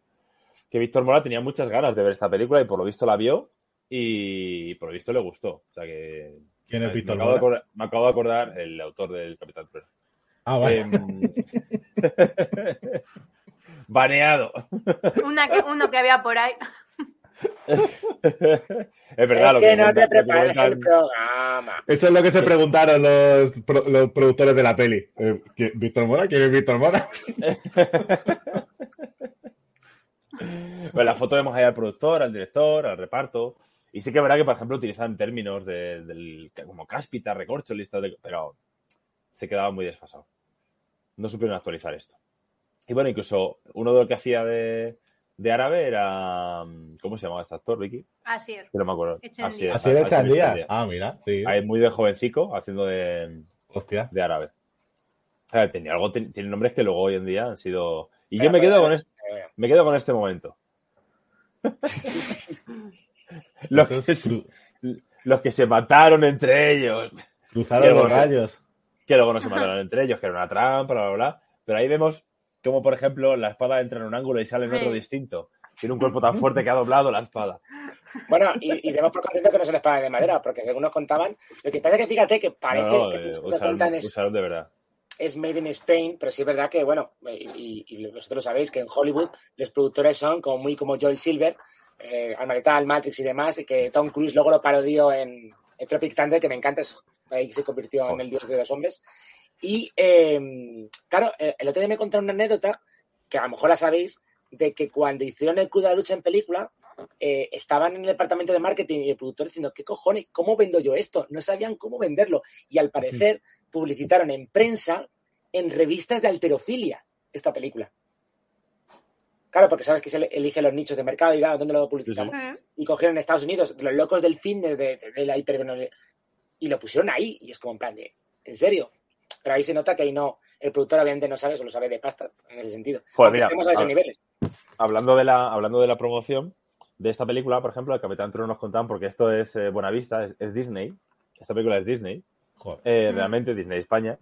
que Víctor Mora tenía muchas ganas de ver esta película y por lo visto la vio y por lo visto le gustó. O sea que. ¿Quién es me, Víctor Mora? acordar, me acabo de acordar el autor del Capitán Trueno. Ah, vale. Em, [LAUGHS] [LAUGHS] Baneado. Una que, uno que había por ahí. Es verdad, es lo que, que, no te lo que prepares el programa. Eso es lo que se preguntaron los, los productores de la peli. Eh, ¿quién- ¿Víctor Mora? ¿Quién es Víctor Mora? [LAUGHS] Pues la foto vemos ahí al productor, al director, al reparto. Y sí que es verdad que, por ejemplo, utilizan términos de- del, como cáspita, recorcho, listas de. Pero se quedaba muy desfasado. No supieron actualizar esto. Y bueno, incluso uno de los que hacía de, de árabe era. ¿Cómo se llamaba este actor, Vicky? Así es. No me acuerdo. Así Chandía. Echandía. Ah, mira, sí. Ahí muy de jovencico, haciendo de, Hostia. de árabe. O sea, tenía algo, ten- tiene nombres que luego hoy en día han sido. Y yo Pero, me quedo pero, con este, me quedo con este momento. [LAUGHS] los, que se, los que se mataron entre ellos. cruzaron los rayos. Que luego no se mataron entre ellos, que era una trampa, bla, bla, bla. Pero ahí vemos como, por ejemplo, la espada entra en un ángulo y sale en otro Sí. distinto. Tiene un cuerpo tan [LAUGHS] fuerte que ha doblado la espada. Bueno, y, y demos por contento que no son espadas de madera, porque según nos contaban, lo que pasa es que fíjate que parece No, no, que eh, tú usaron, cuentan es, usaron de verdad. es made in Spain, pero sí es verdad que, bueno, y, y vosotros sabéis, que en Hollywood los productores son como muy como Joel Silver, eh, Alma Letal, Matrix y demás, y que Tom Cruise luego lo parodió en, en Tropic Thunder, que me encanta, es- ahí se convirtió en el dios de los hombres. Y, eh, claro, el otro día me contaron una anécdota, que a lo mejor la sabéis, de que cuando hicieron el Club de la Lucha en película, eh, estaban en el departamento de marketing y el productor diciendo, ¿qué cojones? ¿Cómo vendo yo esto? No sabían cómo venderlo. Y al parecer publicitaron en prensa, en revistas de alterofilia, esta película. Claro, porque sabes que se elige los nichos de mercado y da, ¿dónde lo publicitamos? Y cogieron en Estados Unidos los locos del fitness, de, de, de la hiper y lo pusieron ahí. Y es como en plan de, ¿en serio? Pero ahí se nota que ahí no, el productor obviamente no sabe, solo sabe de pasta, en ese sentido. Joder, mira, estemos a esos niveles. hablando de la hablando de la promoción de esta película, por ejemplo, el Capitán Trueno nos contaban, porque esto es eh, Buenavista, es, es Disney. Esta película es Disney. Joder. eh, Mm. realmente Disney España.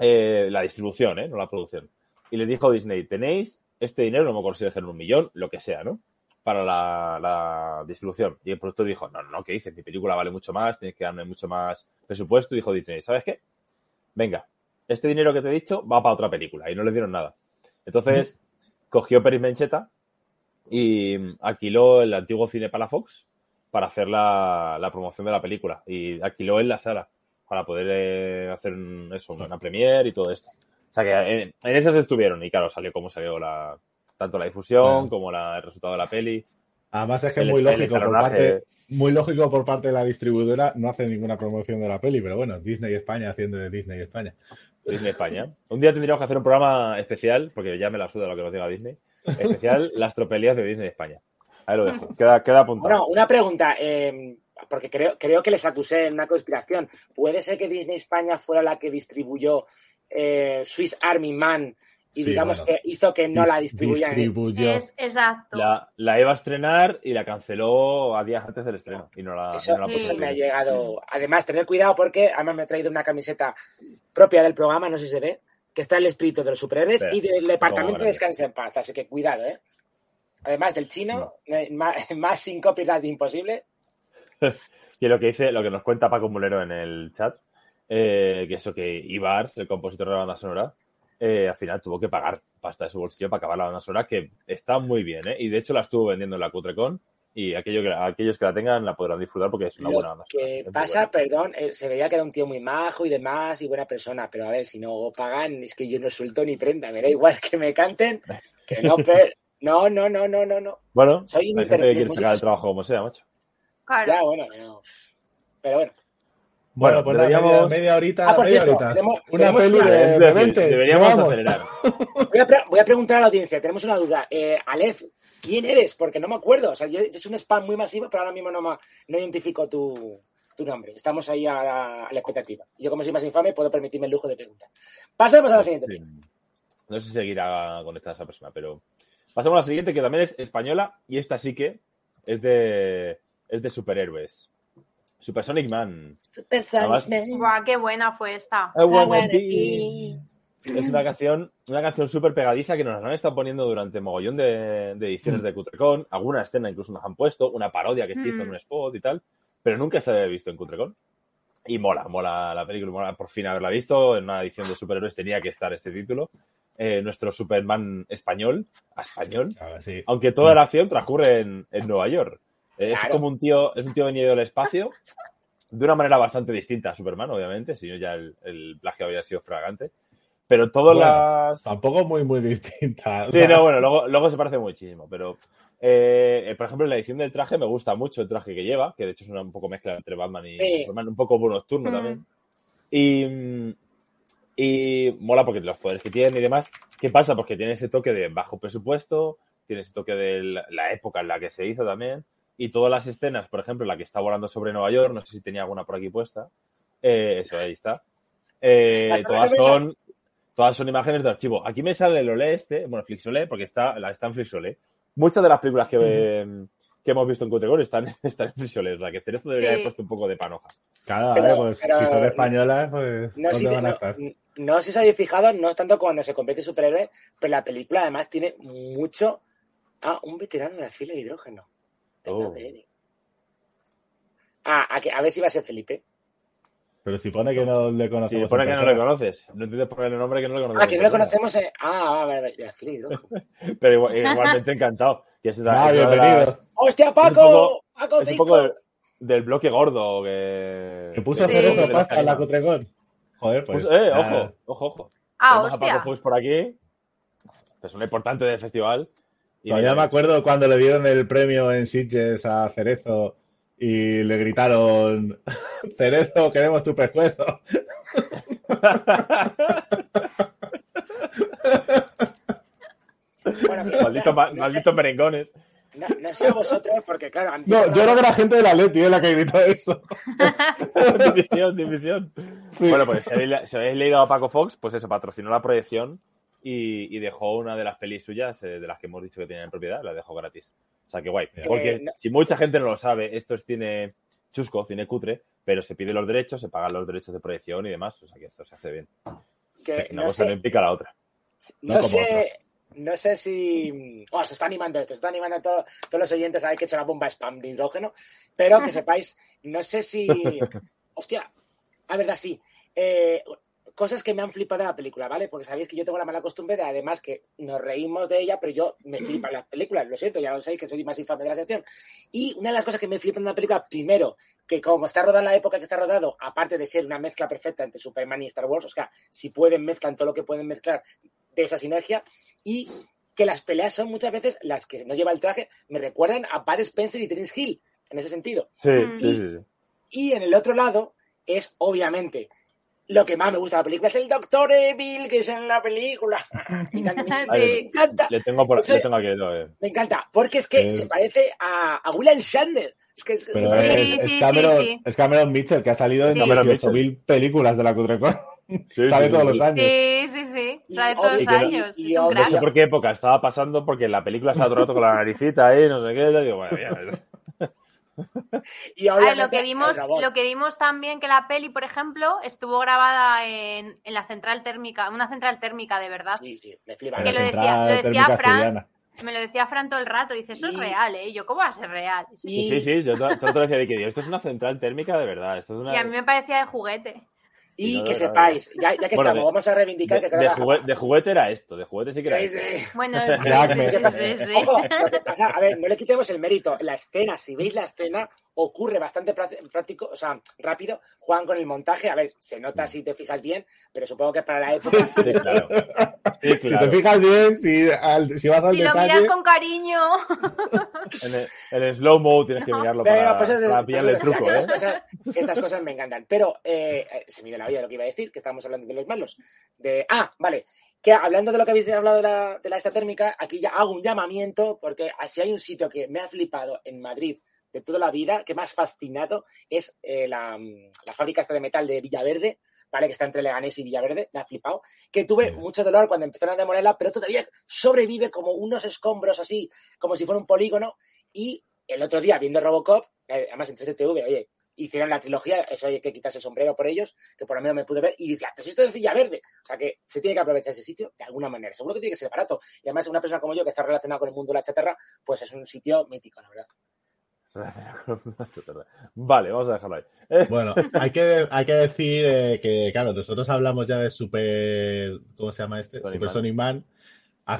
Eh, la distribución, ¿eh? no la producción. Y le dijo Disney, tenéis este dinero, no me acuerdo si dijeron un millón, lo que sea, ¿no? Para la, la distribución. Y el productor dijo, no, no, ¿qué dices? Mi película vale mucho más, tienes que darme mucho más presupuesto. Y dijo Disney, ¿sabes qué? Venga, este dinero que te he dicho va para otra película. Y no le dieron nada. Entonces, cogió Peris Mencheta y alquiló el antiguo cine Palafox para hacer la, la promoción de la película. Y alquiló en la sala para poder eh, hacer un- eso, una premiere y todo esto. O sea que en, en esas estuvieron y claro, salió como salió la, tanto la difusión como la- el resultado de la peli. Además es que es muy lógico por parte, muy lógico por parte de la distribuidora no hace ninguna promoción de la peli, pero bueno, Disney España haciendo de Disney España. Disney España. Un día tendríamos que hacer un programa especial, porque ya me la suda lo que nos diga Disney. Especial [LAUGHS] las tropelías de Disney España. Ahí lo dejo. [LAUGHS] Queda, queda apuntado. Bueno, una pregunta, eh, porque creo, creo que les acusé en una conspiración. ¿Puede ser que Disney España fuera la que distribuyó eh, Swiss Army Man y Sí, digamos bueno. que hizo que no la Dis- distribuyan? distribuyó. Es exacto. La, la iba a estrenar y la canceló a días antes del estreno. Y no la, Eso, no la puso eso me ha llegado. Además, tener cuidado porque además me he traído una camiseta propia del programa, no sé si se ve, que está el espíritu de los superhéroes y del departamento de Descansa en Paz, así que cuidado, ¿eh? Además del chino, No. más, [LAUGHS] más sin copyright imposible. [LAUGHS] que lo que dice, lo que nos cuenta Paco Mulero en el chat, eh, que eso que Ibars, el compositor de la banda sonora, eh, al final tuvo que pagar pasta de su bolsillo para acabar la banda sonora, que está muy bien, ¿eh? Y de hecho la estuvo vendiendo en la Cutrecon y aquello que, aquellos que la tengan la podrán disfrutar porque es una Lo buena banda sonora. que pasa, buena. perdón, eh, se veía que era un tío muy majo y demás y buena persona, pero a ver, si no pagan, es que yo no suelto ni prenda, me da igual que me canten, que no, [LAUGHS] pero, no, no, no, no, no, no. Bueno, Soy hay mi gente que quiere sacar el trabajo como sea, macho. Claro. Ya, bueno, pero, pero bueno. Bueno, Bueno, pues nada, deberíamos- media, media horita, Ah, por media cierto, horita. tenemos- Una tenemos peli una- de, de decir, 20. deberíamos Vamos. acelerar. Voy a, pre- voy a preguntar a la audiencia, tenemos una duda. Eh, Aleph, ¿quién eres? Porque no me acuerdo. O sea, yo, es un spam muy masivo, pero ahora mismo no, ma- no identifico tu, tu nombre. Estamos ahí a la, a la expectativa. Yo, como soy más infame, puedo permitirme el lujo de preguntar. Pasemos a la siguiente. Sí. No sé si seguirá conectada esa persona, pero pasamos a la siguiente, que también es española, y esta sí que es de, es de superhéroes. Supersonic Man. Super Sonic Man. Guau, qué buena fue esta. I wanna I wanna be. be. Es una canción, una canción súper pegadiza que nos han estado poniendo durante mogollón de, de ediciones de Cutrecon. Alguna escena incluso nos han puesto, una parodia que se hizo en Mm. un spot y tal, pero nunca se había visto en Cutrecon. Y mola, mola la película, mola por fin haberla visto. En una edición de superhéroes tenía que estar este título. Eh, nuestro Superman español, a español, Ah, sí. aunque toda la acción transcurre en, en Nueva York. Es Claro. como un tío, es un tío venido del espacio, de una manera bastante distinta a Superman, obviamente, si no ya el, el plagio había sido fragante. Pero todas Bueno, las. Tampoco muy, muy distinta. o Sí, sea, no, bueno, luego, luego se parece muchísimo, pero. eh, eh, por ejemplo, en la edición del traje me gusta mucho el traje que lleva, que de hecho es una un poco mezcla entre Batman y Sí. Superman, un poco nocturno Mm. también. Y, y mola porque los poderes que tiene y demás. ¿Qué pasa? Pues que tiene ese toque de bajo presupuesto, tiene ese toque de la época en la que se hizo también. Y todas las escenas, por ejemplo, la que está volando sobre Nueva York, no sé si tenía alguna por aquí puesta. Eh, eso, ahí está. Eh, todas son todas son imágenes de archivo. Aquí me sale el OLE este, bueno, Flixolé, porque está, la, está en Flixolé. Muchas de las películas que, eh, que hemos visto en Cutegor están, [LAUGHS] están en Flixolé. O sea, que Cerezo debería Sí. haber puesto un poco de panoja. Claro, Pero- pues pero- si son españolas, pues No, ¿dónde si, van a no, estar? no sé si os habéis fijado, no es tanto cuando se convierte en superhéroe, pero la película además tiene mucho a un veterano de la fila de hidrógeno. Oh. Ah, a, que- a ver si va a ser Felipe. Pero si pone que no le Si conocemos. me pone que no le conoces, no entiendes poner el nombre que no le conoces. Ah, que no lo conocemos. eh. Ah, vale, vale, de hidrógeno. [LAUGHS] Pero igual- igualmente encantado. Es Ah, es bienvenido. las- ¡Hostia, Paco! Es un poco- ¡Paco Es un poco del, del bloque gordo que. Que puso Sí. de la pasta en la. Cutrecon. Joder, pues. Puso- eh, ya- ojo, ojo, ojo. Ah, Tenemos a hostia. Paco Fuchs por aquí, persona importante del festival. Todavía me acuerdo cuando le dieron el premio en Sitges a Cerezo y le gritaron: [LAUGHS] Cerezo, queremos tu pescuezo. Bueno, Maldito, ma- no sé- merengones. No, no sé a vosotros, porque claro, No, yo creo que la gente de la Leti es la que gritó eso. [LAUGHS] división, división. Sí. Bueno, pues si habéis, si habéis leído a Paco Fox, pues eso, patrocinó la proyección y, y dejó una de las pelis suyas, eh, de las que hemos dicho que tenía en propiedad, la dejó gratis. O sea que guay. Eh, Porque no- si mucha gente no lo sabe, esto es cine chusco, cine cutre, pero se piden los derechos, se pagan los derechos de proyección y demás. O sea que esto se hace bien. que Una no cosa no sé, implica la otra. no sé, otros. no sé si. Oh, se está animando esto, se está animando a todo- todos los oyentes a ver que he hecho la bomba spam de hidrógeno, pero que [LAUGHS] sepáis, no sé si. [LAUGHS] Hostia, a ver, sí. Eh, cosas que me han flipado de la película, ¿vale? Porque sabéis que yo tengo la mala costumbre de, además, que nos reímos de ella, pero yo me flipan las películas, lo siento, ya lo sabéis que soy más infame de la sección. Y una de las cosas que me flipan de la película, primero, que como está rodada en la época que está rodado, aparte de ser una mezcla perfecta entre Superman y Star Wars, o sea, si pueden mezclan todo lo que pueden mezclar de esa sinergia, y que las peleas son muchas veces las que no lleva el traje, me recuerdan a Bud Spencer y Terence Hill, en ese sentido. Sí, Mm. sí, sí, sí. Y en el otro lado es, obviamente, lo que más me gusta de la película es el Doctor Evil, que es en la película. [LAUGHS] Me encanta, me encanta, Sí. me encanta, Le tengo, por, Eso- le tengo aquí. eh. me encanta, porque es que Eh. se parece a, a William Shatner. Es que es, Pero es, sí, es Cameron, sí. es Cameron Mitchell, que ha salido en Sí. Cameron 18.000 películas de la Cutrecon. Sí, Sale sí, todos sí. los años. Sí, sí, sí. Y Trae todos los y años. y obvio- No sé por qué época estaba pasando, porque la película estaba todo el rato con la naricita ahí, no sé qué. y Digo, bueno, ya. [LAUGHS] y A ver, obviamente lo que vimos, lo que vimos también que la peli, por ejemplo, estuvo grabada en, en la central térmica, una central térmica de verdad. Sí, sí, me flipa. Que lo decía- lo Fran. Me lo decía Fran todo el rato. Dice, eso es real, ¿eh? Y yo, ¿cómo va a ser real? Y, Sí, sí, yo todo todo lo decía Vicky, esto es una central térmica de verdad. Esto es una... Y a mí me parecía de juguete. Y no, que sepáis, ya, ya que Bueno, estamos, de- vamos a reivindicar de, que de juguete, de juguete era esto, de juguete sí que era Sí, esto. sí. Bueno, [LAUGHS] sí. Ojo, lo que pasa, a ver, no le quitemos el mérito. La escena, si veis la escena, ocurre bastante prá- práctico, o sea, rápido. Juegan con el montaje. A ver, se nota si te fijas bien, pero supongo que para la época. [LAUGHS] Sí, claro. Sí, Si te fijas bien, si, al- si vas al Si lo miras con cariño. [LAUGHS] En el, en el slow-mo tienes que mirarlo Pero, para, pues, pues, pillarle el truco, ¿eh? estas, cosas, que estas cosas me encantan. Pero eh, eh, se me dio la vida lo que iba a decir, que estábamos hablando de los malos. De, ah, vale. Que hablando de lo que habéis hablado de la, de la esta térmica, aquí ya hago un llamamiento, porque si hay un sitio que me ha flipado en Madrid de toda la vida, que ha fascinado, es eh, la, la fábrica esta de metal de Villaverde, ¿vale? Que está entre Leganés y Villaverde, me ha flipado. Que tuve mucho dolor cuando empezaron a demolerla, pero todavía sobrevive como unos escombros así, como si fuera un polígono. Y el otro día, viendo Robocop, eh, además en 3TV, oye, hicieron la trilogía, eso hay que quitarse el sombrero por ellos, que por lo menos me pude ver, y decía, pues esto es Villaverde. O sea que se tiene que aprovechar ese sitio de alguna manera. Seguro que tiene que ser barato. Y además, una persona como yo que está relacionada con el mundo de la chatarra, pues es un sitio mítico, la verdad. [LAUGHS] Vale, vamos a dejarlo ahí. [LAUGHS] Bueno, hay que, hay que decir eh, que, claro, nosotros hablamos ya de Super. ¿Cómo se llama este? Sonic Super Man. Sonic Man.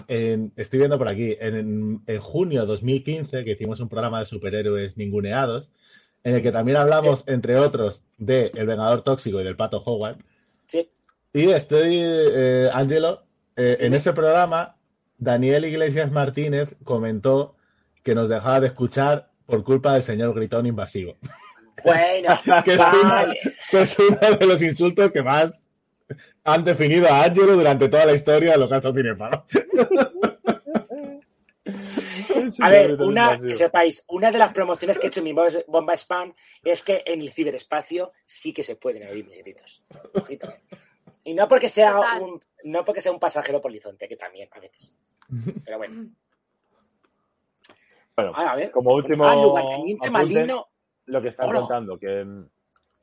En- estoy viendo por aquí, en, en junio de 2015, que hicimos un programa de superhéroes ninguneados, en el que también hablamos, entre otros, de El Vengador Tóxico y del Pato Howard. Sí. Y estoy, eh, Angelo, eh, en ese programa, Daniel Iglesias Martínez comentó que nos dejaba de escuchar por culpa del señor gritón invasivo. Bueno, [LAUGHS] Que es, una- vale. que es uno de los insultos que más han definido a Angelo durante toda la historia de los gastos cinefanos. sí, A ver, una, que sepáis, una de las promociones que he hecho en mi bo- bomba spam es que en el ciberespacio sí que se pueden oír mis gritos. Ojito, eh. Y no porque sea Total. un, no porque sea un pasajero polizonte, que también a veces. Pero bueno. Bueno, Ah, a ver. como último Ah, lugarteniente apunte, maligno. lo que están Oro. contando, que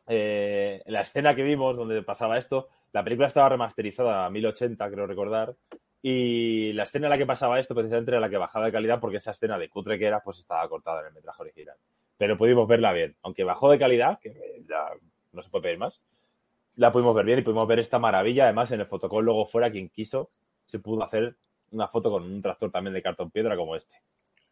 eh, en la escena que vimos donde pasaba esto, la película estaba remasterizada a 1080, creo recordar, y la escena en la que pasaba esto precisamente era la que bajaba de calidad porque esa escena de cutre que era, pues estaba cortada en el metraje original. Pero pudimos verla bien, aunque bajó de calidad, que ya no se puede pedir más, la pudimos ver bien y pudimos ver esta maravilla. Además, en el fotocall luego fuera, quien quiso, se pudo hacer una foto con un tractor también de cartón piedra como este.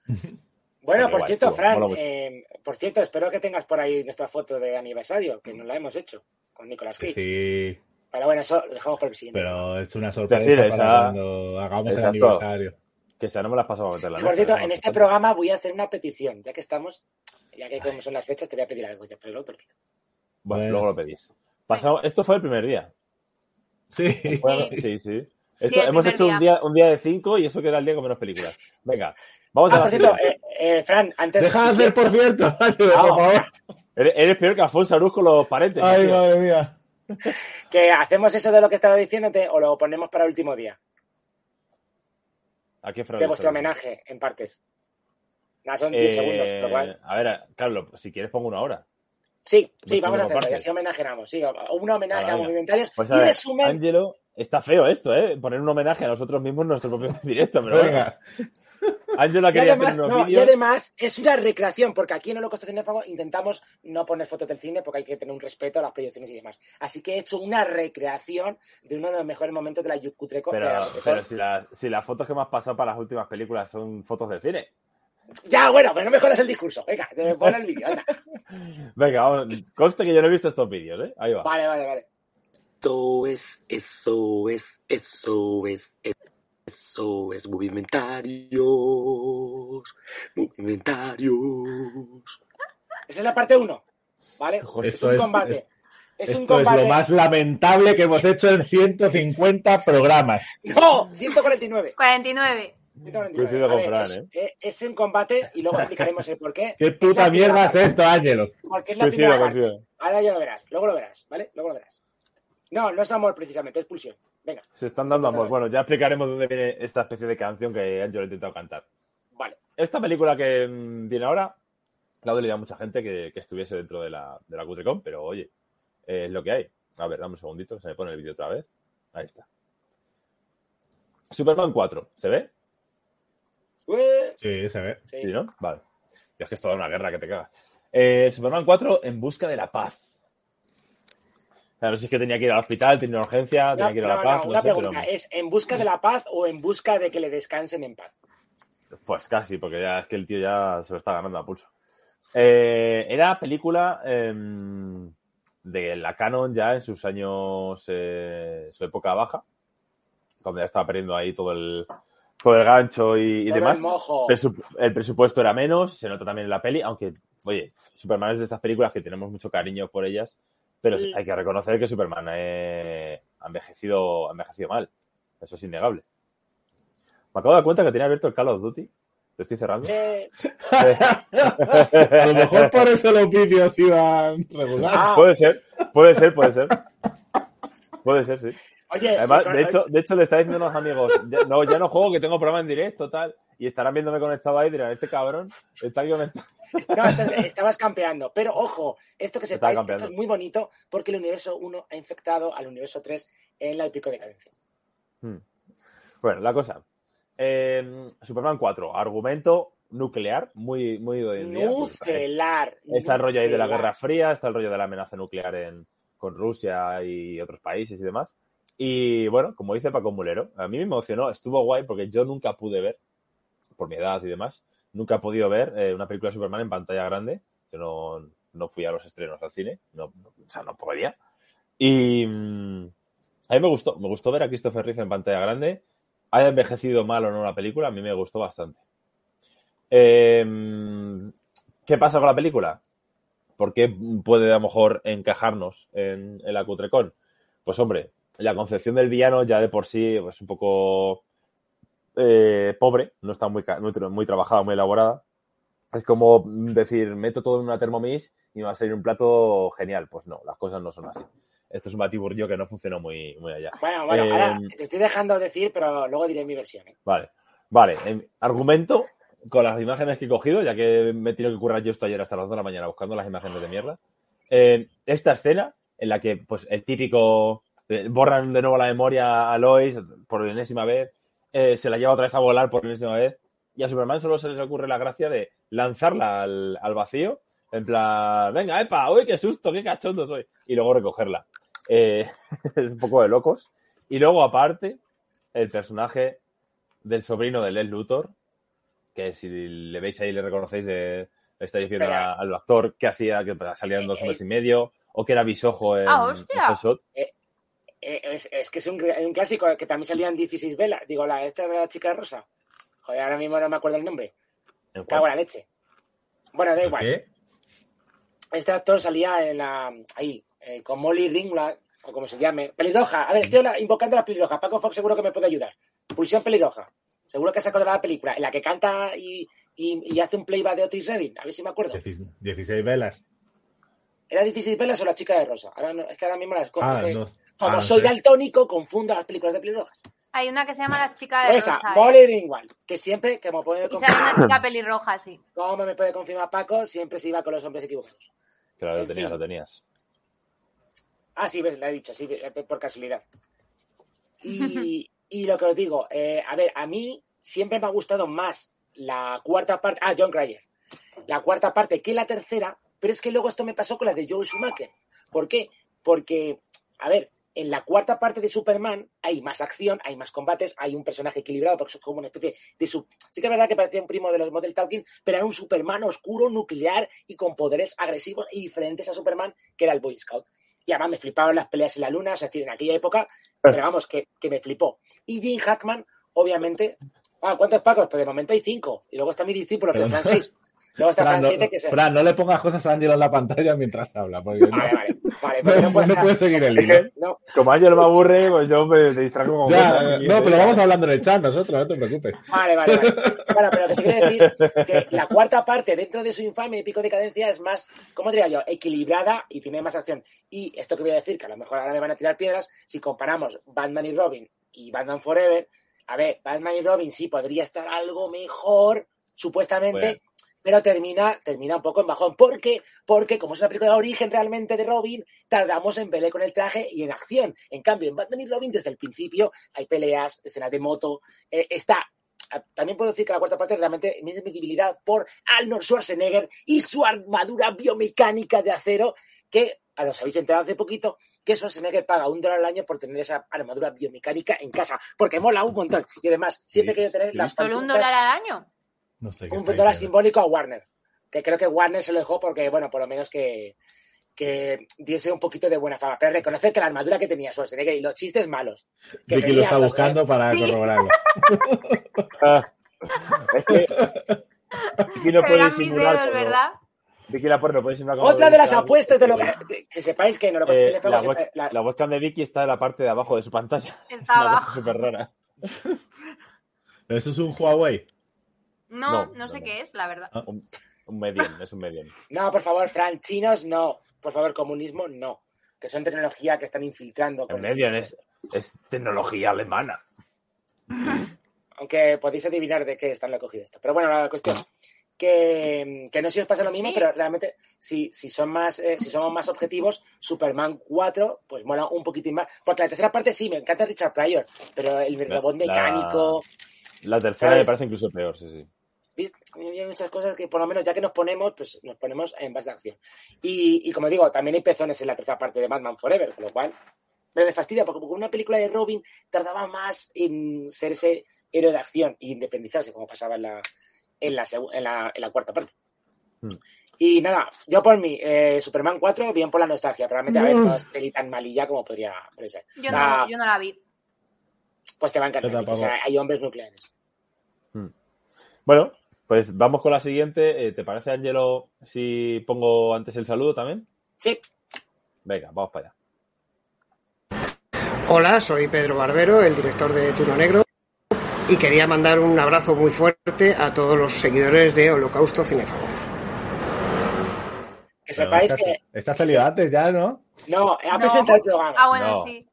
[LAUGHS] Bueno, por igual, cierto, Fran, eh, por cierto, espero que tengas por ahí nuestra foto de aniversario, que nos la hemos hecho con Nicolas Cage. Sí, Pero bueno, eso lo dejamos para el siguiente. pero es una sorpresa decir, para esa- cuando hagamos el aniversario. Que sea, no me las pasaba a meterla. Y por cierto, en este programa voy a hacer una petición, ya que estamos, ya que como son las fechas, te voy a pedir algo, ya, pero luego te olvido. Bueno, Bueno. luego lo pedís. Pasado, esto fue el primer día. Sí. Bueno, sí, sí. Esto- hemos hecho un día. día, un día de cinco y eso que era el día con menos películas. Venga, vamos a Ah, la por cierto, eh, eh, Fran, antes... Deja de hacer, por cierto, [LAUGHS] por favor. Eres, eres peor que Alfonso Arús con los paréntesis. Ay, tío. madre mía. [LAUGHS] que hacemos eso de lo que estaba diciéndote o lo ponemos para el último día, ¿A qué frase de vuestro homenaje, en partes. Nada, son Eh, 10 segundos, lo cual... A ver, Carlos, si quieres pongo una hora. Sí, sí, vamos a hacerlo, y así homenajeamos, sí, un homenaje Ah, a movimentarios Pues y a ver, resumen... Ángelo, está feo esto, ¿eh? Poner un homenaje a nosotros mismos en nuestro propio [LAUGHS] directo, pero bueno. Venga. Ángelo Y quería además, hacer unos no, y además es una recreación, porque aquí en Holocausto Cinéfago intentamos no poner fotos del cine porque hay que tener un respeto a las proyecciones y demás. Así que he hecho una recreación de uno de los mejores momentos de la Yucutreco. Pero, la- pero si, las, si las fotos que me has pasado para las últimas películas son fotos del cine. Ya, bueno, pero no mejoras el discurso. Venga, pon el vídeo. anda. [LAUGHS] Venga, vamos. Conste que yo no he visto estos vídeos, ¿eh? Ahí va. Vale, vale, vale. Eso es, eso es, eso es, eso es movimentarios, movimentarios. Esa es la parte 1. ¿Vale? Joder, es un es- combate. Es, un Esto es combate. lo más lamentable que hemos hecho en 150 programas. ¡No! 149. 49. 149. Coincido A con ver, Fran, es, ¿eh? eh, es un combate y luego explicaremos el porqué. [LAUGHS] ¿Qué Es puta mierda es parte, esto, Ángelo? Porque es la Coincido, primera parte. coincido. Ahora ya lo verás. Luego lo verás, ¿vale? Luego lo verás. No, no es amor precisamente, es pulsión. Venga, Se están dando amor. Bueno, ya explicaremos dónde viene esta especie de canción que Ángelo ha intentado cantar. vale. Esta película que mm, viene ahora, le ha dolido a mucha gente que, que estuviese dentro de la, de la Cutrecon, pero oye, eh, es lo que hay. A ver, dame un segundito, que se me pone el vídeo otra vez. Ahí está. Superman 4, ¿se ve? Sí, se ve. Sí. Sí, ¿no? Vale. Y es que es toda una guerra que te cagas. Eh, Superman 4 en busca de la paz. No sé si es que tenía que ir al hospital, tenía una urgencia, No, tenía que ir a la paz, no, una sé, pero pregunta, ¿es en busca de la paz o en busca de que le descansen en paz? pues casi, porque ya es que el tío ya se lo está ganando a pulso. Eh, era película em, de la Canon ya en sus años, eh, su época baja, cuando ya estaba perdiendo ahí todo el, todo el gancho y, demás. el el presupuesto era menos, se nota también en la peli, aunque, oye, Superman es de estas películas que tenemos mucho cariño por ellas, pero Sí. hay que reconocer que Superman eh, ha, envejecido, ha envejecido mal. Eso es innegable. Me acabo de dar cuenta que tenía abierto el Call of Duty. Lo estoy cerrando. Eh, A lo mejor por eso los vídeos iban regular. Ah. Puede ser, puede ser, puede ser. Puede ser, sí. Oye, Además, con- de hecho, de hecho le está diciendo a unos amigos, ya, no, ya no juego, que tengo programa en directo, tal. Y estarán viéndome conectado y dirán, este cabrón está conectado. No, estás- estabas campeando. Pero ojo, esto que sepáis, esto es muy bonito porque el universo 1 ha infectado al universo 3 en la épico decadencia. Hmm. Bueno, la cosa. Eh, Superman 4, argumento nuclear, muy, muy de hoy en día. porque Nucelar. Está el rollo ahí de la. Guerra Fría, está el rollo de la amenaza nuclear en, con Rusia y otros países y demás. Y bueno, como dice Paco Mulero, a mí me emocionó, estuvo guay porque yo nunca pude ver, por mi edad y demás, nunca he podido ver eh, una película de Superman en pantalla grande. Yo no, no fui a los estrenos al cine, no, no- o sea, no podía. Y mm, a mí me gustó, me gustó ver a Christopher Reeve en pantalla grande. Haya envejecido mal o no la película, a mí me gustó bastante. Eh, ¿Qué pasa con la película? ¿Por qué puede a lo mejor encajarnos en, en la? Pues hombre, la concepción del villano ya de por sí es un poco eh, pobre, no está muy, muy, tra- muy trabajada, muy elaborada. Es como decir, meto todo en una Thermomix y me va a salir un plato genial. Pues no, las cosas no son así. Esto es un batiburrillo que no funcionó muy, muy allá. Bueno, bueno, Eh, ahora te estoy dejando decir, pero luego diré mi versión. ¿eh? Vale, vale. En- argumento con las imágenes que he cogido, ya que me he tenido que currar yo esto ayer hasta las 2 de la mañana buscando las imágenes de mierda. Esta escena en la que, pues, el típico eh, borran de nuevo la memoria a Lois por enésima vez, eh, se la lleva otra vez a volar por enésima vez, y a Superman solo se les ocurre la gracia de lanzarla al, al vacío, en plan, venga, epa, uy, qué susto, qué cachondo soy, y luego recogerla. Eh, [LAUGHS] es un poco de locos. Y luego, aparte, el personaje del sobrino de Les Luthor, que si le veis ahí le reconocéis, eh, le estáis viendo a- al actor que hacía, que salía en dos hombres y medio, o que era bisojo en, Ah, hostia. en Hot Shot. Es, es que es un, un clásico que también salían 16 velas. Digo, la, esta de la chica rosa. Joder, ahora mismo no me acuerdo el nombre. en Cago en la leche. Bueno, da igual. ¿Qué? Este actor salía en la, ahí, eh, con Molly Ringwald, o como se llame. Pelirroja. A ver, estoy habla- invocando a la pelirroja. Paco Fox seguro que me puede ayudar. Pulsión pelirroja. Seguro que se acordará de la película, en la que canta y, y- y hace un playback de Otis Redding. A ver si me acuerdo. 16 velas. ¿Era 16 velas o la chica de rosa? Ahora no- es que ahora mismo las cojo. Ah, que- no. Como Ah, soy daltónico, confundo las películas de pelirrojas. Hay una que se llama La chica de Esa, rosa. ¿eh? Molly Ringwald, que siempre, como puede Y sale confirmar, una chica pelirroja, sí. como me puede confirmar Paco, siempre se iba con los hombres equivocados. Claro, lo en tenías, fin. lo tenías. Ah, sí, ves, la he dicho, sí, eh, por casualidad. Y, [LAUGHS] y lo que os digo, eh, a ver, a mí siempre me ha gustado más la cuarta parte, ah, John Cryer, la cuarta parte que la tercera, pero es que luego esto me pasó con la de Joel Schumacher. ¿Por qué? Porque, a ver, en la cuarta parte de Superman hay más acción, hay más combates, hay un personaje equilibrado, porque es como una especie de su... Sí que es verdad que parecía un primo de los Model Talking, pero era un Superman oscuro, nuclear y con poderes agresivos y diferentes a Superman, que era el Boy Scout. Y además me flipaban las peleas en la luna, es decir, en aquella época, pero vamos, que, que me flipó. Y Jim Hackman, obviamente, ah, ¿cuántos pacos? Pues de momento hay cinco. Y luego está mi discípulo, que Fran 6. Luego está Fran, Fran no, 7, que es el... Fran, no le pongas cosas a Ángelo en la pantalla mientras habla. Porque no, Vale, vale, [LAUGHS] vale, no, estar- puedes seguir el hilo. No, como a Ángel me aburre, pues yo me distraigo como Ya, cosa. no, pero vamos hablando en el chat nosotros, no te preocupes. Vale, vale, vale. [LAUGHS] Bueno, pero lo que te quiero decir que la cuarta parte, dentro de su infame épico de cadencia, es más, ¿cómo diría yo? Equilibrada y tiene más acción. Y esto que voy a decir, que a lo mejor ahora me van a tirar piedras, si comparamos Batman y Robin y Batman Forever, a ver, Batman y Robin sí podría estar algo mejor, supuestamente, Bueno. Pero termina, termina un poco en bajón. ¿Por qué? Porque como es una película de origen realmente de Robin, tardamos en pelear con el traje y en acción. En cambio, en Batman y Robin, desde el principio, hay peleas, escenas de moto, eh, está a- también puedo decir que la cuarta parte realmente mi mi debilidad por Arnold Schwarzenegger y su armadura biomecánica de acero, que a los habéis enterado hace poquito, que Schwarzenegger paga un dólar al año por tener esa armadura biomecánica en casa, porque mola un montón. Y además, siempre he querido tener sí. las ¿Solo un dólar al año? No sé qué un dólar diciendo. simbólico a Warner. Que creo que Warner se lo dejó porque, bueno, por lo menos que, que diese un poquito de buena fama. Pero reconocer que la armadura que tenía Schwarzenegger y los chistes malos. Que Vicky lo tenía está buscando para corroborarlo. Ah. es que Vicky no puede simular. ¿verdad? Vicky Laporte no puede simular como Otra de las apuestas de lo que, de- que sepáis que no lo eh, que la, web- la webcam de Vicky está en la parte de abajo de su pantalla. Está [LAUGHS] Es una cosa abajo. súper rara. Pero eso es un Huawei. No, No, sé no. qué es, la verdad. Un, un medium, es un medium. [LAUGHS] No, por favor, Fran, chinos no. Por favor, comunismo no. Que son tecnología que están infiltrando. El con- medium es, es tecnología alemana. [LAUGHS] Aunque podéis adivinar de qué están lo cogido esto. Pero bueno, la cuestión. Que, que no sé si os pasa lo mismo, Sí. pero realmente, si, si, son más, eh, si somos más objetivos, Superman 4, pues mola un poquitín más. Porque la tercera parte sí, me encanta Richard Pryor, pero el robot la- mecánico. La tercera ¿Sabes? me parece incluso peor, sí, sí. ¿Viste? Hay muchas cosas que por lo menos ya que nos ponemos, pues nos ponemos en base de acción. Y, y como digo, también hay pezones en la tercera parte de Batman Forever, con lo cual me fastidia, porque como una película de Robin tardaba más en ser ese héroe de acción y independizarse, como pasaba en la, en la, en la, en la cuarta parte. Hmm. Y nada, yo por mí, eh, Superman 4, bien por la nostalgia, pero realmente, a ver, Mm. no es peli tan malilla como podría parecer. Yo no, yo no la vi. Pues te va a encantar, o sea, hay hombres nucleares. Bueno, pues vamos con la siguiente. Eh, ¿Te parece, Angelo, si pongo antes el saludo también? Sí, Venga, vamos para allá. Hola, soy Pedro Barbero, el director de Turno Negro, y quería mandar un abrazo muy fuerte a todos los seguidores de Holocausto Cinefago. que Pero sepáis esta, que... esta salió antes ya, ¿no? No, ha No. presentado el programa. Ah, bueno, No. sí.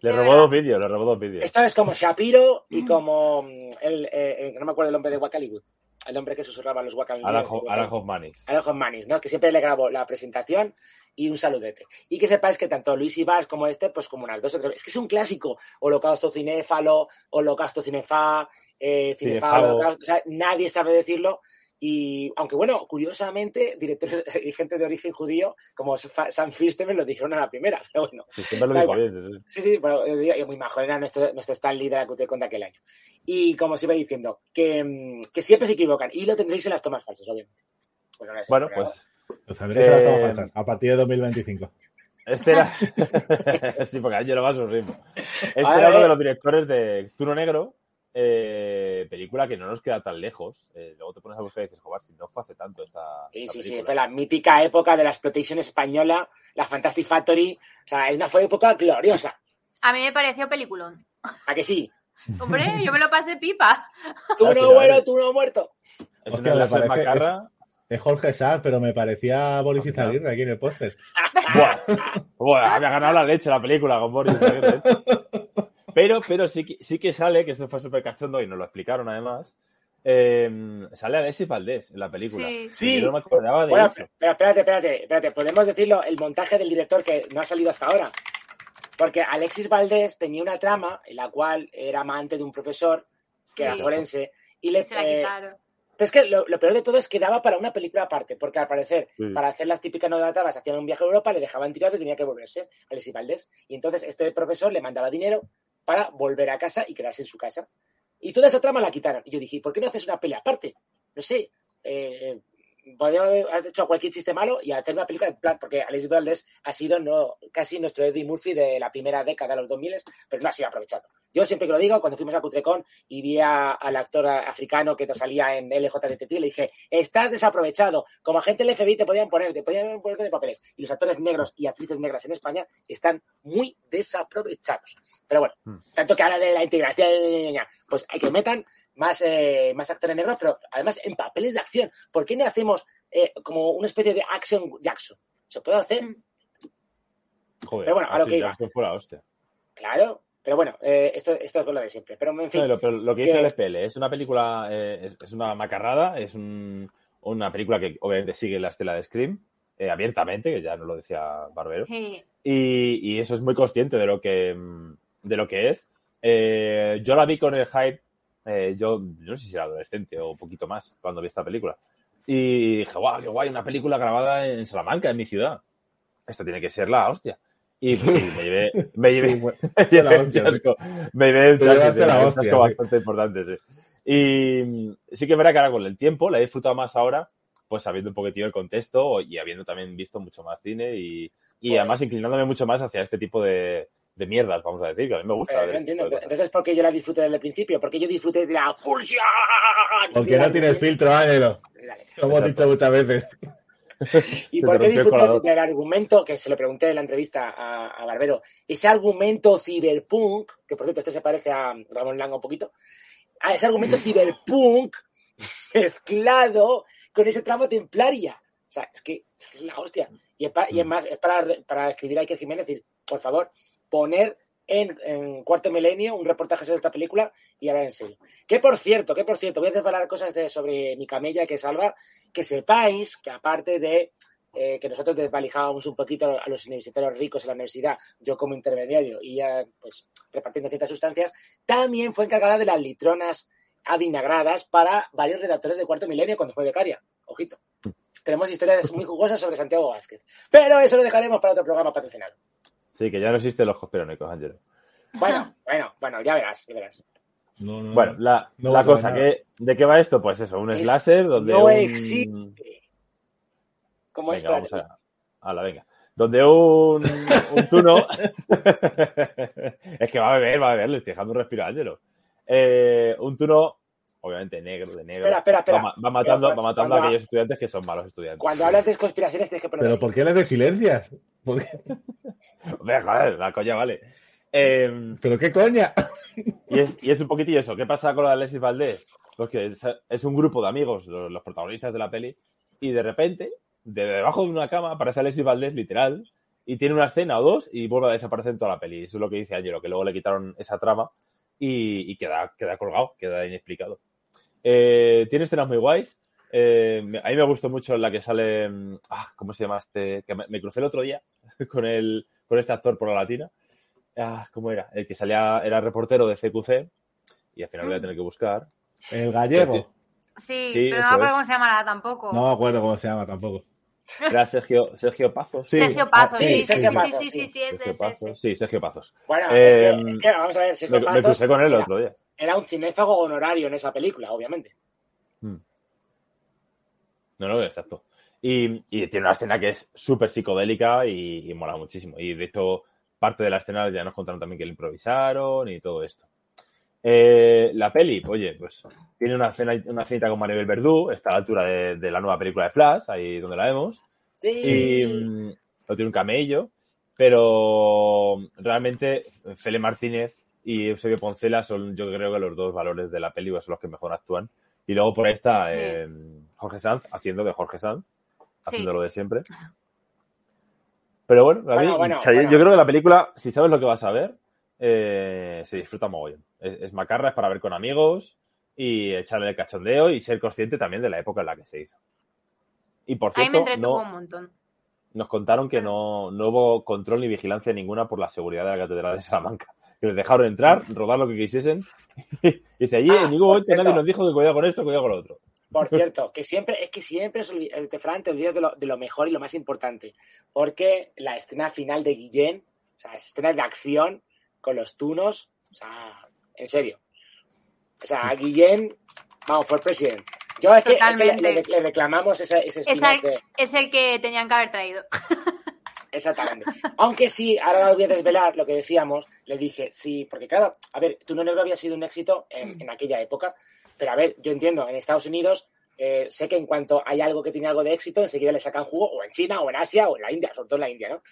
Le robó verdad. dos vídeos, le robó dos vídeos. Esto es como Shapiro y como mm, el, eh, eh, no me acuerdo el nombre de Wakaliwood, el hombre que susurraba los Wakaliwood. Alan, Ho- Alan Hoffmanis. Alan Hoffmanis, ¿no? Que siempre le grabó la presentación y un saludete. Y que sepáis que tanto Luis Ibars como este, pues como unas dos o tres veces. Es que es un clásico. Holocausto cinéfalo, holocausto cinefa, eh, cinefalo, holocausto. O sea, nadie sabe decirlo. Y aunque bueno, curiosamente, directores [LAUGHS] y gente de origen judío, como Sam Firstein, lo dijeron a la primera. [LAUGHS] Pero bueno, Sí, siempre lo dijo bien. sí, sí. Sí, sí, bueno, yo y muy majo, era nuestro, nuestro Stanley de la QTCon de aquel año. Y como os iba diciendo, que, que siempre se equivocan y lo tendréis en las tomas falsas, obviamente. Pues Bueno, pues Los tendréis en las tomas Eh, falsas, a partir de 2025. este era. [LAUGHS] sí, porque Angelo va a su ritmo. Este A era uno de los directores de Turno Negro, eh, película que no nos queda tan lejos. Eh, luego te pones a buscar y dices, joder, si no fue hace tanto esta. Sí, esta sí, sí, película". fue la mítica época de la exploitation española, la Fantastic Factory. O sea, es una fue época gloriosa. A mí me pareció peliculón. ¿A que sí? Hombre, yo me lo pasé pipa. [LAUGHS] Tú no ¿eh? tú no muerto. Es Hostia, una parece- macarra. Es Jorge Sanz, pero me parecía Boris Izaguirre aquí en el póster. [LAUGHS] Buah, Buah, me ha ganado la leche la película con Boris Izaguirre. [LAUGHS] Pero, pero sí que, sí que sale, que esto fue súper cachondo y nos lo explicaron además. eh, sale Alexis Valdés en la película. Sí. Sí. Yo no me acordaba de Bueno, eso. pero espérate, espérate, espérate. Podemos decirlo, el montaje del director que no ha salido hasta ahora. Porque Alexis Valdés tenía una trama en la cual era amante de un profesor que era Sí. forense y le, Se la eh. Pero es que lo, lo peor de todo es que daba para una película aparte, porque al parecer, Sí. para hacer las típicas novatabas, hacían un viaje a Europa, le dejaban tirado y tenía que volverse, Alexis Valdés. Y entonces este profesor le mandaba dinero para volver a casa y quedarse en su casa. Y toda esa trama la quitaron. Y yo dije, ¿por qué no haces una pelea aparte? No sé, eh, podría haber hecho cualquier chiste malo y hacer una película en plan, porque Alexis Valdés ha sido no, casi nuestro Eddie Murphy de la primera década, los 2000, pero no ha sido aprovechado. Yo siempre que lo digo, cuando fuimos a Cutrecon y vi a- al actor africano que te salía en LJTT, le dije, estás desaprovechado. Como agente del FBI te podían poner, te podían ponerte de papeles. Y los actores negros y actrices negras en España están muy desaprovechados. Pero bueno, Hmm. tanto que habla de la integración, pues hay que metan más, eh, más actores negros, pero además en papeles de acción. ¿Por qué no hacemos eh, como una especie de action Jackson? ¿Se puede hacer? Mm. Joder, pero bueno, a lo que iba. Jackson fue la hostia. Claro. Pero bueno, eh, esto, esto es lo de siempre. Pero en fin, No, lo, pero lo que que- dice el SPL es una película, eh, es, es una macarrada, es un- una película que obviamente sigue la estela de Scream, eh, abiertamente, que ya nos lo decía Barbero. Sí. Y, y eso es muy consciente de lo que, mm, de lo que es. Eh, yo la vi con el hype eh, yo, yo no sé si era adolescente o un poquito más cuando vi esta película. Y dije, guau, qué guay, una película grabada en Salamanca, en mi ciudad. Esto tiene que ser la hostia. Y pues sí, me llevé, me [LAUGHS] llevé, Sí, fue- [LAUGHS] me llevé la un hostia, sí. chasco, me llevé un chasco, sí, la un hostia, chasco sí. bastante importante, sí. Y sí que verdad que ahora con el tiempo la he disfrutado más ahora, pues sabiendo un poquitillo el contexto y habiendo también visto mucho más cine y, y además inclinándome mucho más hacia este tipo de, de mierdas, vamos a decir, que a mí me gusta. Ver no este entiendo. Entonces, ¿por qué yo la disfruté desde el principio? Porque yo disfruté de la pulsión. Porque no tienes filtro, Ángelo. Como hemos dicho muchas veces. ¿Y por qué disfruté del argumento que se lo pregunté en la entrevista a, a Barbero? Ese argumento ciberpunk, que por cierto este se parece a Ramón Langa un poquito, a ese argumento ciberpunk [LAUGHS] mezclado con ese tramo templaria. O sea, es que es, que es la hostia. Y es, pa- y es más, es para, para escribir a Iker Jiménez decir, por favor, poner en, en Cuarto Milenio un reportaje sobre esta película y hablar en serio. Que por cierto, que por cierto, voy a desvelar cosas de, sobre mi camella que salva, que sepáis que aparte de eh, que nosotros desvalijábamos un poquito a los universitarios ricos en la universidad, yo como intermediario y ya pues repartiendo ciertas sustancias, también fue encargada de las litronas avinagradas para varios redactores de Cuarto Milenio cuando fue becaria. Ojito. Tenemos historias muy jugosas sobre Santiago Vázquez. Pero eso lo dejaremos para otro programa patrocinado. Sí, que ya no existen los conspiranoicos, Ángelo. Bueno, bueno, bueno, ya verás, ya verás. No, no, Bueno, la, No cosa, que, ¿de qué va esto? Pues eso, un Es- slasher donde no un... existe. ¿Cómo es? Venga, vamos a... a la venga. Donde un, un tuno... [LAUGHS] es que va a beber, va a beber, le estoy dejando un respiro a Ángelo. Eh, un tuno, obviamente negro, de negro, Espera, espera, espera. Va, ma- va matando, Pero, va matando cuando- a aquellos estudiantes que son malos estudiantes. Cuando hablas de conspiraciones tienes que poner Pero. ¿por qué le silencias? ¿Por qué? [LAUGHS] Hombre, joder, la coña vale. Eh, ¿Pero qué coña? Y es, y es un poquitillo eso. ¿Qué pasa con la Alexis Valdés? Pues que es, es un grupo de amigos, los, los protagonistas de la peli, y de repente, de debajo de una cama, aparece Alexis Valdés, literal, y tiene una escena o dos y vuelve a desaparecer en toda la peli. Eso es lo que dice Angelo, que luego le quitaron esa trama y, y queda, queda colgado, queda inexplicado. Eh, tiene escenas muy guays. Eh, me- a mí me gustó mucho la que sale. mm, Ah, ¿Cómo se llama este? Que me, me crucé el otro día [LAUGHS] con, el, con este actor por la latina. Ah, ¿Cómo era? El que salía, era reportero de CQC y al final lo voy a tener que buscar. El gallego. Sí, Sí, pero no me acuerdo es. cómo se llamará tampoco. No me acuerdo cómo se llama tampoco. Era Sergio, Sergio Pazos. Sí. Sergio Pazos, Ah, sí, sí, sí, Sergio sí, Pazos, sí, sí, sí. sí, ese, Sergio. Pazos. Sí, Sergio Pazos. Bueno, Eh, es, que, es que, vamos a ver, Sergio Me, me Pazos crucé con él el otro día. Era un cinéfago honorario en esa película, obviamente. No, no, exacto. Y, y tiene una escena que es súper psicodélica y, y mola muchísimo. Y de hecho, parte de la escena ya nos contaron también que lo improvisaron y todo esto. Eh, la peli, oye, pues tiene una escena, una cinta con Maribel Verdú, está a la altura de, de la nueva película de Flash, ahí donde la vemos. Y mm, no tiene un camello, pero realmente Fele Martínez y Eusebio Poncela son, yo creo que los dos valores de la peli pues, son los que mejor actúan. Y luego por ahí está eh, Jorge Sanz haciendo de Jorge Sanz, haciendo lo de siempre. Pero bueno, a mí, Bueno, bueno, o sea, yo- bueno. yo creo que la película, si sabes lo que vas a ver, eh, se disfruta mogollón. Es, es macarra, es para ver con amigos y echarle el cachondeo y ser consciente también de la época en la que se hizo. Y por A mí me cierto, entretuvo no, un montón. nos contaron que no, no hubo control ni vigilancia ninguna por la seguridad de la Catedral de Salamanca. Que les dejaron entrar, rodar lo que quisiesen. [LAUGHS] y dice, allí Ah, en ningún momento cierto. nadie nos dijo que cuidado con esto, cuidado con lo otro. Por [LAUGHS] cierto, que siempre, es que siempre se olvi- el Tefran te olvidas de lo, de lo mejor y lo más importante. Porque la escena final de Guillén, o sea, escena de acción con los tunos, o sea, en serio. O sea, a Guillén, vamos, por presidente. Yo es que, es que le, le- le reclamamos ese, ese Esa- spin-off de... Es el que tenían que haber traído. [LAUGHS] Exactamente. Aunque sí, ahora voy a desvelar lo que decíamos, le dije, sí, porque claro, a ver, Tu no negro había sido un éxito en, en aquella época, pero a ver, yo entiendo, en Estados Unidos eh, sé que en cuanto hay algo que tiene algo de éxito, enseguida le sacan jugo, o en China, o en Asia, o en la India, sobre todo en la India, ¿no?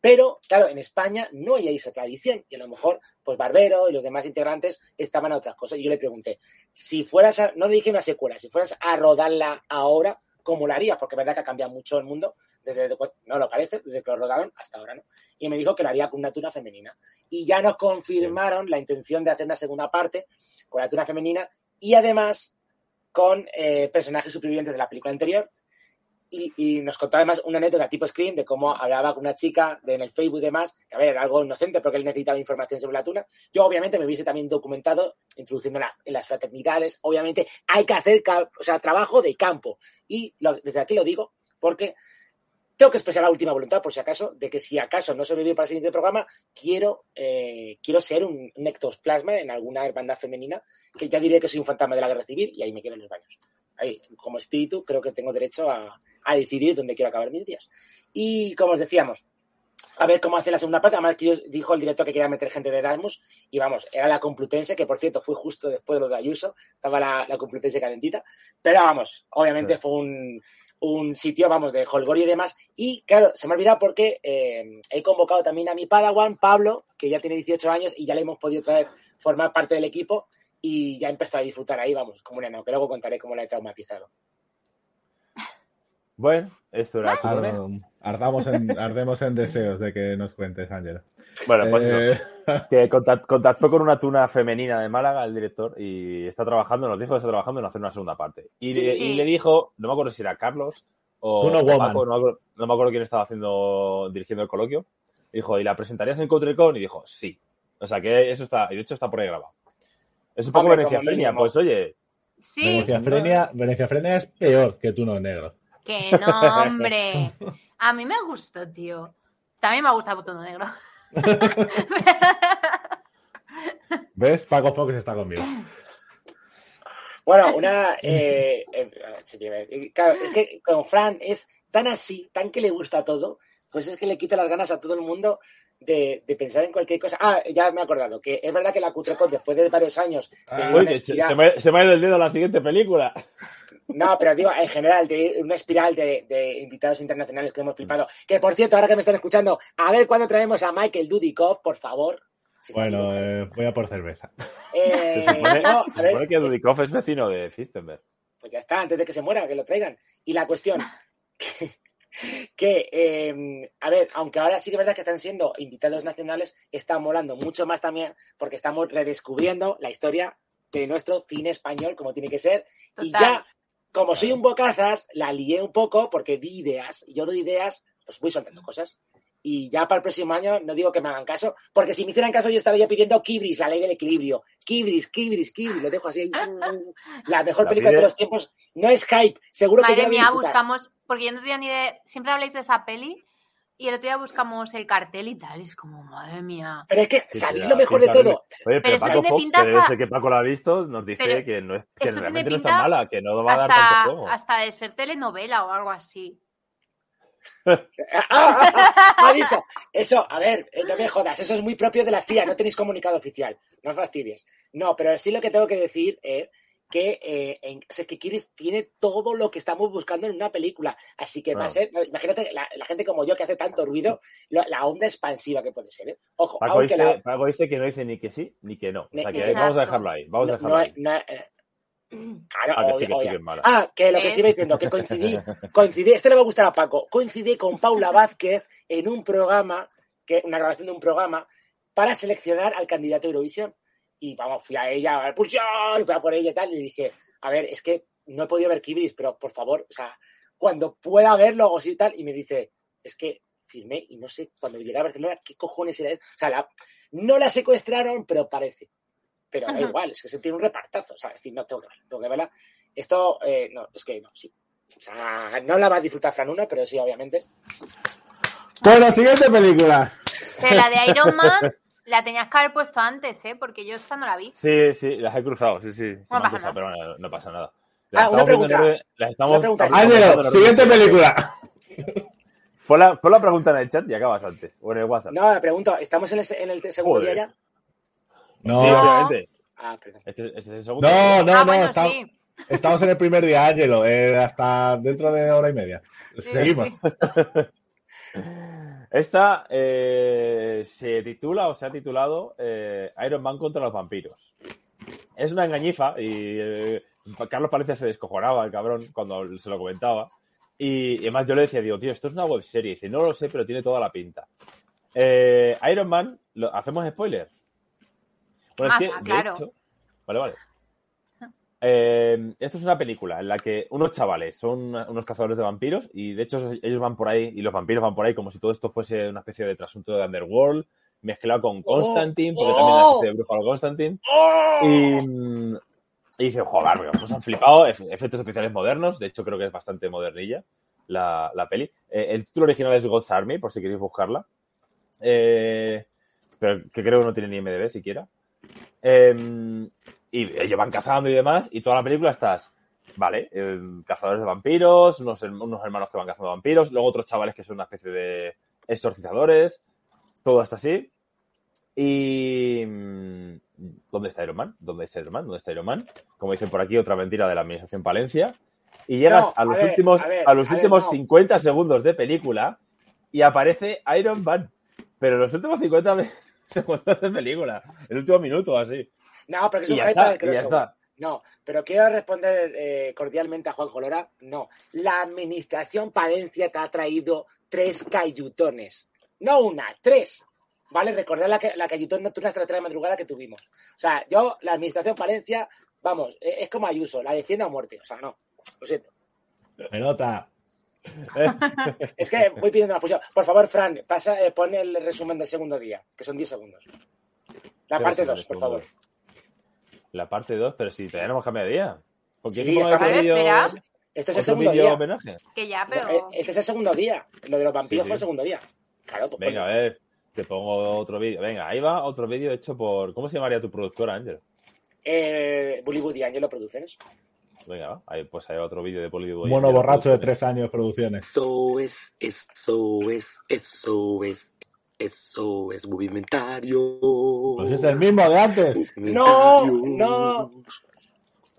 Pero, claro, en España no hay esa tradición, y a lo mejor, pues Barbero y los demás integrantes estaban a otras cosas. Y yo le pregunté, si fueras a, no le dije una secuela, si fueras a rodarla ahora, ¿cómo la harías? Porque es verdad que ha cambiado mucho el mundo, desde, no lo parece, desde que lo rodaron hasta ahora, ¿no? Y me dijo que lo haría con una tuna femenina. Y ya nos confirmaron la intención de hacer una segunda parte con la tuna femenina y además con eh, personajes supervivientes de la película anterior y, y nos contó además una anécdota tipo Scream de cómo hablaba con una chica de, en el Facebook y demás, que a ver, era algo inocente porque él necesitaba información sobre la tuna. Yo obviamente me hubiese también documentado, introduciendo en, la- en las fraternidades, obviamente hay que hacer o sea, trabajo de campo. Y lo- desde aquí lo digo porque tengo que expresar la última voluntad, por si acaso, de que si acaso no sobrevivo para el siguiente programa, quiero, eh, quiero ser un, un ectoplasma en alguna hermandad femenina, que ya diré que soy un fantasma de la guerra civil y ahí me quedo en los baños. Ahí, como espíritu, creo que tengo derecho a, a decidir dónde quiero acabar mis días. Y como os decíamos, a ver cómo hace la segunda parte. Además, que dijo el director que quería meter gente de Erasmus. Y vamos, era la Complutense, que por cierto fue justo después de lo de Ayuso. Estaba la, la Complutense calentita. Pero vamos, obviamente Sí. fue un, un sitio, vamos, de holgorio y demás. Y claro, se me ha olvidado porque eh, he convocado también a mi Padawan, Pablo, que ya tiene 18 años y ya le hemos podido traer, formar parte del equipo. Y ya empezó a disfrutar ahí, vamos, como un enano, que luego contaré cómo la he traumatizado. Bueno, esto era Ardamos en, [LAUGHS] ardemos en deseos de que nos cuentes, Ángela. Bueno, pues Eh, eso. [LAUGHS] Que contact- contactó con una tuna femenina de Málaga, el director, y está trabajando, nos dijo que está trabajando en hacer una segunda parte. Y, Sí, le, sí. y le dijo, no me acuerdo si era Carlos o, Tuno o Woman. Paco, no me, acuerdo, no me acuerdo quién estaba haciendo, dirigiendo el coloquio. Dijo, ¿y la presentarías en Coutrecon? Y dijo, sí. O sea que eso está, y de hecho está por ahí grabado. Es un poco Hombre, Venecia como Frenia, mínimo. pues oye, Sí, Venecia Frenia, Venecia Frenia es peor que tú no negro. Que no, hombre. [LAUGHS] A mí me gustó, tío. También me gusta el botón negro. [LAUGHS] ¿Ves? Paco Fox está conmigo. Bueno, una. [LAUGHS] eh, eh, eh, claro, es que con Fran es tan así, tan que le gusta todo, pues es que le quita las ganas a todo el mundo de, de pensar en cualquier cosa. Ah, ya me he acordado, que es verdad que la Cutrecon, después de varios años. Ah, uy, una que se, espiral- se me, se me ha ido el dedo a la siguiente película. No, pero digo, en general, de una espiral de, de invitados internacionales que hemos flipado. Que por cierto, ahora que me están escuchando, a ver cuándo traemos a Michael Dudikoff, por favor. Si Bueno, eh, voy a por cerveza. Eh, Se supone, no, se a ver, supone que Dudikoff es vecino de Fistenberg. pues ya está, antes de que se muera, que lo traigan. Y la cuestión, que, [LAUGHS] [LAUGHS] que, eh, a ver, aunque ahora sí que es verdad que están siendo invitados nacionales, está molando mucho más también porque estamos redescubriendo la historia de nuestro cine español como tiene que ser. Y ya, como soy un bocazas, la lié un poco porque di ideas. Y yo doy ideas, pues voy soltando cosas. Y ya para el próximo año no digo que me hagan caso, porque si me hicieran caso yo estaría pidiendo Kibris, la ley del equilibrio. Kibris, Kibris, Kibris, lo dejo así. [LAUGHS] La mejor La película de pide- todos los tiempos no es hype, seguro que Madre la voy a mía, buscamos, porque yo no tenía ni idea, siempre habláis de esa peli y el otro día buscamos el cartel y tal, y es como, madre mía. Pero es que, ¿sabéis sí, lo mejor de todo? Oye, pero, Pero Paco Fox, pinta que hasta- que Paco lo ha visto, nos dice Pero que, no es, que realmente no es tan mala, que no va a dar tanto juego. hasta de ser telenovela o algo así. ¡Ah, ah, ah! Eso, a ver, eh, no me jodas, eso es muy propio de la CIA, no tenéis comunicado oficial, no fastidies. No, pero sí lo que tengo que decir es que, eh, en- o sea, que Kiris tiene todo lo que estamos buscando en una película, así que va a ser, imagínate, la, la gente como yo que hace tanto ruido, la onda expansiva que puede ser, ¿eh? Ojo, Paco dice, la... Paco dice que no dice ni que sí ni que no. O sea que vamos a dejarlo ahí. Vamos a dejarlo no- ahí. no- eh, Claro, Ah, que sí, obvio, que sí, obvio. que es mala. Ah, que lo que ¿Eh? sí iba diciendo, que coincidí, coincidí, esto le va a gustar a Paco, coincidí con Paula Vázquez en un programa, que, una grabación de un programa, para seleccionar al candidato a Eurovisión. Y vamos, fui a ella, a pulsión, fui a por ella y tal, y dije, a ver, es que no he podido ver Kibris, pero por favor, o sea, cuando pueda verlo o sí tal, y me dice, es que firmé y no sé, cuando llegué a Barcelona, ¿qué cojones era eso? O sea, la- no la secuestraron, pero parece. Pero da igual, es que se tiene un repartazo, o sea, es decir, no tengo que verla, tengo que verla. Esto, eh, no, es que no, sí. O sea, no la va a disfrutar Franuna, pero sí, obviamente. Bueno, siguiente película. Pero la de Iron [LAUGHS] Man la tenías que haber puesto antes, ¿eh? Porque yo esta no la vi. Sí, sí, las he cruzado, sí, sí. han pasa cruzado, nada. pero bueno, no pasa nada. Ah, una viendo en pregunta. orden- las estamos Una pregunta. Ángelo, siguiente película. Pon la, pon la pregunta en el chat y acabas antes. O en el WhatsApp. No, me pregunto, ¿estamos en el, en el segundo Joder. día ya? No, Sí, No. obviamente. Ah. Este, este es el segundo. no, no, ah, no. bueno, está- sí. Estamos en el primer día, Ángelo. eh, hasta dentro de hora y media. Sí, Seguimos. sí. [LAUGHS] Esta eh, se titula o se ha titulado eh, Iron Man contra los vampiros. Es una engañifa y eh, Carlos Palencia se descojonaba, el cabrón, cuando se lo comentaba. Y, y además yo le decía, digo, tío, esto es una web serie. Y dice, no lo sé, pero tiene toda la pinta. Eh, Iron Man, ¿lo- ¿hacemos spoiler? Bueno, es Ah, que, de claro. hecho, vale, vale. [LAUGHS] Eh, esto es una película en la que unos chavales son unos cazadores de vampiros y de hecho ellos van por ahí y los vampiros van por ahí como si todo esto fuese una especie de trasunto de Underworld mezclado con Constantine, porque también es una especie de brujo al Constantine. Y, mm, y dice, joder, nos han flipado, efe- efectos especiales modernos, de hecho creo que es bastante modernilla la, la peli. Eh, el título original es God's Army, por si queréis buscarla. Eh, pero que creo que no tiene ni MDB siquiera. Eh, y ellos van cazando y demás, y toda la película estás, vale, eh, cazadores de vampiros, unos, unos hermanos que van cazando vampiros, luego otros chavales que son una especie de exorcizadores, todo está así. Y. mm, ¿Dónde está Iron Man? ¿Dónde está Iron Man? ¿Dónde está Iron Man? Como dicen por aquí, otra mentira de la administración Palencia. Y llegas No, a los a ver, últimos, a ver, a los a últimos no. 50 segundos de película y aparece Iron Man. Pero en los últimos 50 me- [LAUGHS] segundos de película, el último minuto así. No, pero que Y eso ya es para el está, y ya crossover. está. No, pero quiero responder eh, cordialmente a Juan Colora. No, la administración Palencia te ha traído tres cayutones. No una, tres. ¿Vale? Recordad la, que- la cayutón nocturna hasta las 3 de madrugada que tuvimos. O sea, yo, la administración Palencia, vamos, eh, es como Ayuso, la defiende a muerte. O sea, no, lo siento. Pelota. [LAUGHS] Es que voy pidiendo la posición. Por favor, Fran, pasa, eh, pon el resumen del segundo día, que son 10 segundos. La ¿Qué parte resumen 2, del por favor. La parte 2, pero si todavía no hemos cambiado de día. ¿Por qué Sí, estamos-. Esto es el segundo vídeo día. homenaje? Que ya, pero. Eh, Este es el segundo día. Lo de los vampiros Sí, sí. fue el segundo día. Claro, pues Venga, a ver, te pongo otro vídeo. Venga, ahí va otro vídeo hecho por. ¿Cómo se llamaría tu productora, Ángel? Eh, Bollywood y Angelo Producciones. Venga, va. Ahí, pues hay otro vídeo de Bollywood. Mono borracho de tres años producciones. Eso es, eso es, eso es, eso es movimentario. Pues es el mismo de antes. No, no.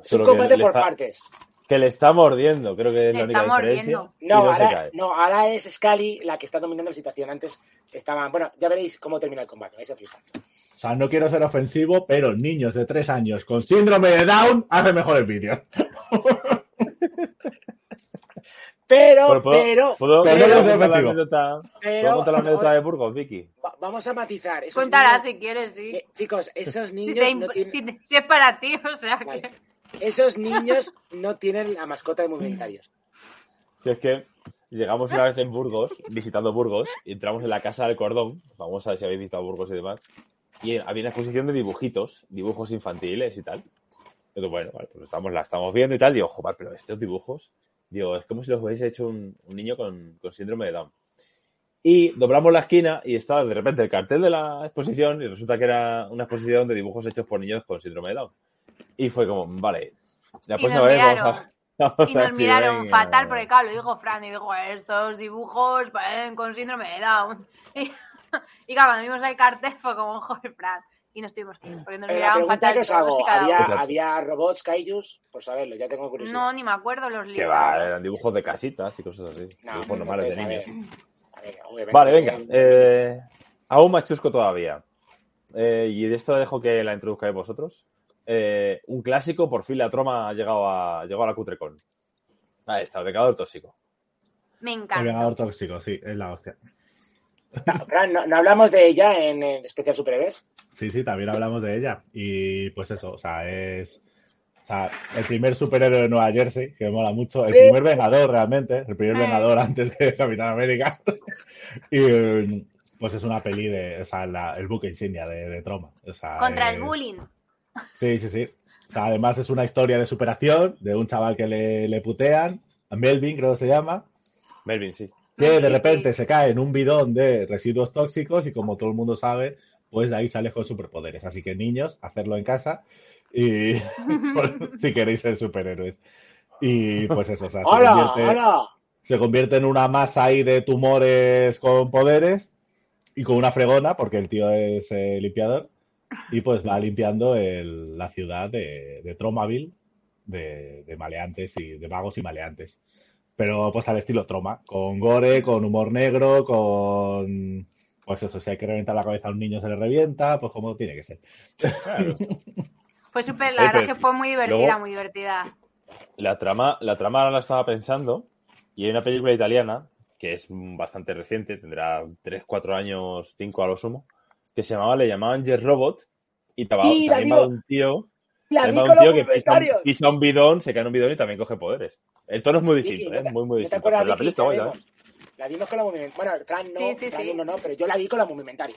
Es un Solo le por está- partes. Que le está mordiendo, creo que es Le la única está diferencia. mordiendo. No, no ahora, cae. no, ahora es Scully la que está dominando la situación. Antes estaban. Bueno, ya veréis cómo termina el combate. Vais a flipar. O sea, no quiero ser ofensivo, pero niños de tres años con síndrome de Down hacen mejor el vídeo. [LAUGHS] Pero, Pero puedo, pero, ¿puedo, pero la anécdota, pero. ¿puedo contar la anécdota de Burgos, Vicky? va- vamos a matizar. Esos Cuéntala niños- si quieres, sí. eh, chicos, esos niños no tienen. si te- si es para ti, o sea Vale. que. Esos niños no tienen la mascota de movimentarios. Que es que llegamos una vez en Burgos, visitando Burgos, y entramos en la Casa del Cordón, vamos a ver si habéis visitado Burgos y demás, y había una exposición de dibujitos, dibujos infantiles y tal. Entonces, bueno, vale, pues estamos, la estamos viendo y tal, digo, joder, pero estos dibujos, digo, es como si los hubiese hecho un, un niño con, con síndrome de Down. Y doblamos la esquina y estaba de repente el cartel de la exposición y resulta que era una exposición de dibujos hechos por niños con síndrome de Down. Y fue como, vale, la próxima vez vamos a... [LAUGHS] vamos Y nos miraron fatal porque, claro, lo dijo Fran y dijo, estos dibujos parecen con síndrome de Down. Y, [LAUGHS] y claro, cuando vimos el cartel fue como, joder, Fran. Y nos tuvimos que ir, porque nos la pregunta que os hago: ¿había, había robots, kaijus? Por saberlo, ya tengo curiosidad. No, ni me acuerdo los libros. Que va, eran dibujos de casitas y cosas así. No, dibujos normales de a niños. ver, a ver, obviamente, Vale, venga. eh, aún más chusco todavía. Eh, y de esto dejo que la introduzcáis vosotros. Eh, un clásico, por fin la troma ha llegado a, llegó a la Cutrecon. Ahí está, el pecador tóxico. Me El encanta. vengador tóxico, sí, es la hostia. Fran, ¿no, no hablamos de ella en el especial superhéroes? Sí, sí, también hablamos de ella. Y pues eso, o sea, es o sea, el primer superhéroe de Nueva Jersey, que me mola mucho, el Sí. primer vengador realmente, el primer Eh. vengador antes que Capitán América. [LAUGHS] y pues es una peli de, o sea, la- el buque insignia de, de Troma. O sea, Contra el eh, bullying. Sí, sí, sí. O sea, además es una historia de superación de un chaval que le, le putean, a Melvin creo que se llama, Melvin, sí. Que de repente se cae en un bidón de residuos tóxicos y como todo el mundo sabe, pues de ahí sale con superpoderes. Así que niños, hacerlo en casa y [LAUGHS] [LAUGHS] si queréis ser superhéroes. Y pues eso, o sea, se convierte, ¡Hola! se convierte en una masa ahí de tumores con poderes y con una fregona, porque el tío es eh, limpiador, y pues va limpiando el- la ciudad de, de Tromaville de, de maleantes y de magos y maleantes. Pero pues al estilo Troma, con gore, con humor negro, con... Pues eso, si hay que reventar la cabeza a un niño se le revienta, pues como tiene que ser. Claro. [LAUGHS] Fue súper, Oye, la verdad que fue muy divertida, luego- muy divertida. La trama, la trama ahora la estaba pensando y hay una película italiana que es bastante reciente, tendrá 3, 4 años, 5 a lo sumo, que se llamaba, le llamaban Yes Robot y la también va un tío La vi con un tío los que pisa, un- pisa un bidón, se cae en un bidón y también coge poderes. El tono es muy Vicky, distinto, ¿no ¿eh? Muy, muy ¿No te distinto. Pero la Vicky, peli está guay, la ¿eh? vimos? La vimos con la movimentaria. Bueno, Fran no, Sí, sí, Fran sí. uno no, pero yo la vi con la movimentaria.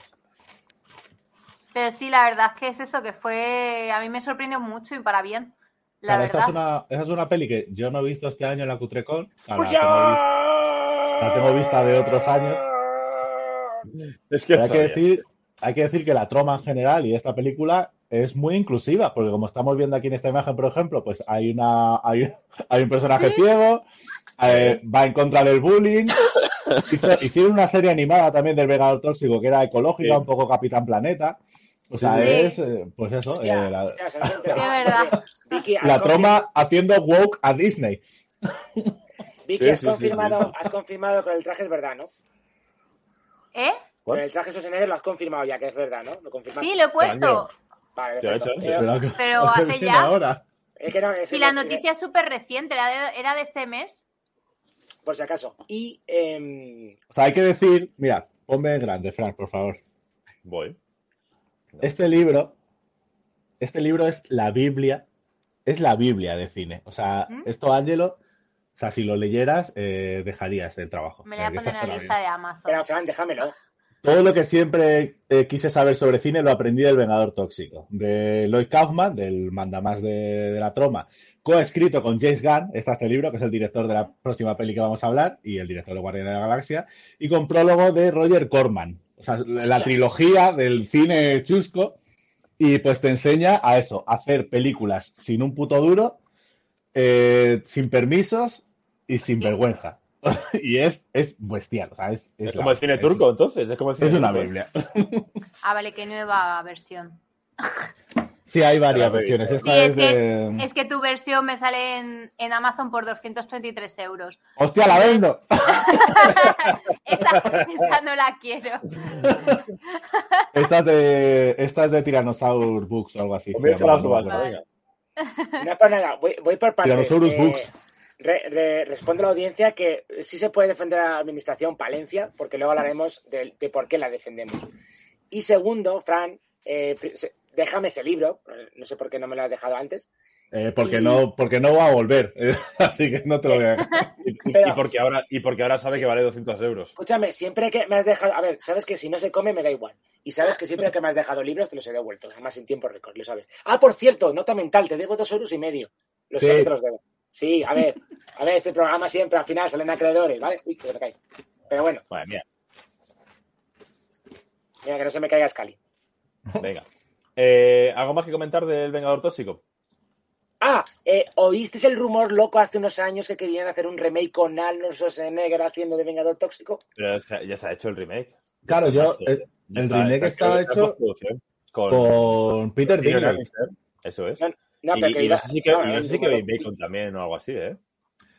Pero sí, la verdad es que es eso, que fue. A mí me sorprendió mucho y para bien. La Claro, esta es, una, esta es una peli que yo no he visto este año en la Cutrecon. O sea, ¡Pues la, tengo, vista de otros años. Es que hay que, decir, hay que decir que la trama en general y esta película es muy inclusiva, porque como estamos viendo aquí en esta imagen, por ejemplo, pues hay una hay, hay un personaje ciego, eh, va en contra del bullying. Hizo- hicieron una serie animada también del Vengador Tóxico que era ecológica, Sí. un poco Capitán Planeta. O sea, Sí. es, eh, pues eso, Hostia, eh, la, hostia, se [LAUGHS] verdad. Vicky, la confirmado- troma haciendo woke a Disney. Vicky, Sí, has, sí, sí, confirmado, has confirmado que el traje es verdad, ¿no? ¿Eh? Pero el traje Schwarzenegger lo has confirmado ya que es verdad, ¿no? Lo confirmaste. Sí, lo he puesto. Vale, Yo lo he perfecto. hecho Eh, antes. Pero ¿a qué hace ya. ahora? es que no, es Sí, el- la noticia es súper reciente, era de, era de este mes. Por si acaso. Y em, O sea, hay que decir, mira, ponme en grande, Frank, por favor. Voy. Este libro, este libro es la Biblia, es la Biblia de cine. O sea, ¿Mm? esto, Ángelo, o sea, si lo leyeras, eh, dejarías el trabajo. Me la voy a poner en la lista de Amazon. pero Fran, déjamelo. Todo lo que siempre eh, quise saber sobre cine lo aprendí del Vengador Tóxico, de Lloyd Kaufman, del mandamás de, de la troma, coescrito con James Gunn, está este libro, que es el director de la próxima peli que vamos a hablar, y el director de Guardianes de la Galaxia, y con prólogo de Roger Corman. O sea, la trilogía del cine chusco, y pues te enseña a eso, a hacer películas sin un puto duro, eh, sin permisos y sin vergüenza. [LAUGHS] y es, es bestial, o sea, es, Es, es como la- el cine es- turco, entonces. Es como el cine Es una turco. Biblia. [LAUGHS] Ah, vale, qué nueva versión. [LAUGHS] Sí, hay varias versiones. Esta Sí, es es que, de. es que tu versión me sale en, en Amazon por 233 euros. ¡Hostia, la vendo! esa, esa no la quiero. Esta es de, esta es de Tyrannosaurus Books o algo así. se Comienza llama, la no me subasta, acuerdo. venga. No es por nada, voy, voy por partes. Tyrannosaurus Eh, Books. Re- re- respondo a la audiencia que sí se puede defender a la administración Palencia, porque luego hablaremos de, de por qué la defendemos. Y segundo, Fran, eh, déjame ese libro, no sé por qué no me lo has dejado antes. Eh, porque, Y- no, porque no va a volver. eh, [LAUGHS] así que no te lo voy a dejar. [LAUGHS] Y, Pero- y porque ahora, y porque ahora sabe que vale 200 euros. Escúchame, siempre que me has dejado, a ver, sabes que si no se come me da igual. Y sabes que siempre que me has dejado libros te los he devuelto, además en tiempo récord, lo sabes. Ah, por cierto, nota mental, te debo dos euros y medio. Los Sí. sé que te los debo. Sí, a ver, a ver, este programa siempre al final salen acreedores, ¿vale? Uy, que se me cae. Pero bueno, Madre mía. mira que no se me caiga Scali. Venga. Eh, ¿Algo más que comentar del Vengador Tóxico? Ah, eh, ¿oísteis el rumor loco hace unos años que querían hacer un remake con Arnold Schwarzenegger haciendo de Vengador Tóxico? Pero ya se- ya se ha hecho el remake. Claro, yo. Eh, el está- remake está hecho con, con Peter Dinklage. Eso es. No, no, y, pero que y iba- no sé si que, no, y no el sé si rumor- Kevin Bacon también o algo así, ¿eh?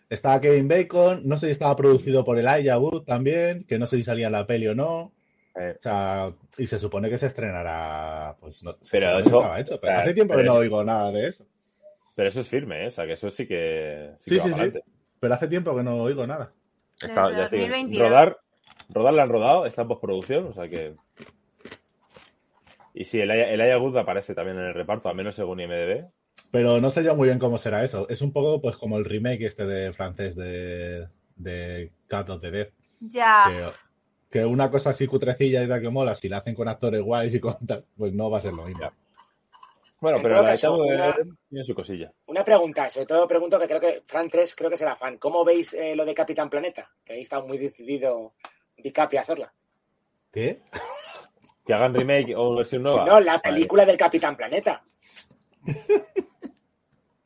Estaba Kevin Bacon, no sé si estaba producido por Elijah Wood también, que no sé si salía en la peli o no. Eh, O sea, y se supone que se estrenará. Pues no, Pero eso- estaba hecho, pero o sea, hace tiempo que no eso- oigo nada de eso. Pero eso es firme, ¿eh? O sea, que eso sí que. Sí, que va sí, sí. Pero hace tiempo que no oigo nada. Está- Desde ya te digo, 2022. rodar, rodar la han rodado, está en postproducción, o sea que. Y sí, el Aya, el Aya Good aparece también en el reparto, al menos según IMDb. Pero no sé yo muy bien cómo será eso. Es un poco pues como el remake este de francés de, de Cat of the Dead. Ya. Que, que una cosa así cutrecilla y da que mola, si la hacen con actores guays y con tal, pues no va a ser lo mismo. Bueno, En pero la caso, una- tiene su cosilla. Una pregunta, sobre todo pregunto que creo que Fran 3 creo que será fan. ¿Cómo veis eh, lo de Capitán Planeta? Que ahí está muy decidido DiCaprio a hacerla. ¿Qué? Que hagan remake o versión nueva. No, la Vale. película del Capitán Planeta. [LAUGHS]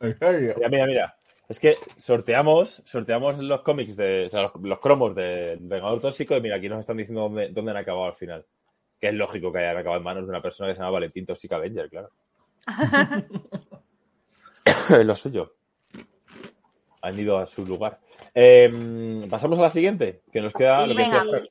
¿En serio? Mira, mira, mira. Es que sorteamos, sorteamos los cómics de, o sea, los, los cromos de Vengador Tóxico y mira, aquí nos están diciendo dónde, dónde han acabado al final. Que es lógico que hayan acabado en manos de una persona que se llama Valentín Toxic Avenger, claro. [LAUGHS] es lo suyo. Han ido a su lugar. Eh, Pasamos a la siguiente, que nos queda Sí, lo que venga. decía Fer.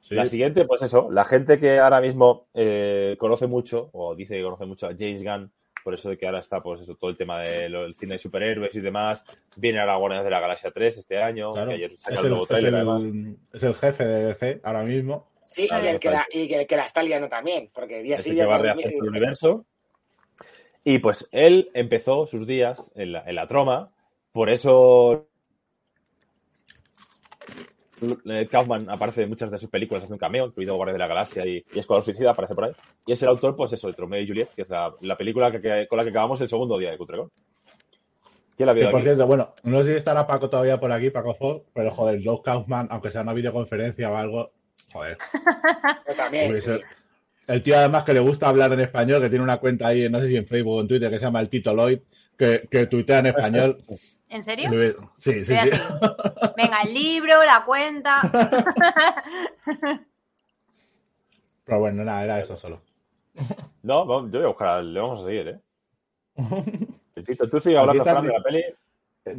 Sí. La siguiente, pues eso, la gente que ahora mismo eh, conoce mucho, o dice que conoce mucho a James Gunn, por eso de que ahora está, pues eso, todo el tema del cine de superhéroes y demás, viene a la Guardianes de la Galaxia 3 este año, Claro. que ayer Es sacaron el, el nuevo es, el, es el jefe de DC ahora mismo. Sí, Claro, y, el que la, y que la está liando también, porque día que día va a no- rehacer el universo. Y pues él empezó sus días en la, en la troma, por eso Kaufman aparece en muchas de sus películas, hace un cameo, incluido Guardia de la Galaxia y, y Escuadrón Suicida, aparece por ahí. Y es el autor, pues eso, de Tromeo y Juliet, que es la, la película que, que- con la que acabamos el segundo día de Cutrecon. ¿Quién la vio por cierto, bueno, no sé si estará Paco todavía por aquí, Paco Fox, pero joder, Joe Kaufman, aunque sea una videoconferencia o algo, joder. [LAUGHS] Pues también, sí. El tío además que le gusta hablar en español, que tiene una cuenta ahí, no sé si en Facebook o en Twitter, que se llama el Tito Lloyd, que, que tuitea en español. [LAUGHS] ¿En serio? Sí, sí, sí. Venga, el libro, la cuenta. [LAUGHS] Pero bueno, nada, era eso solo. No, yo voy a buscar, le vamos a seguir, ¿eh? [LAUGHS] Tú sigues hablando, Fran, de la peli.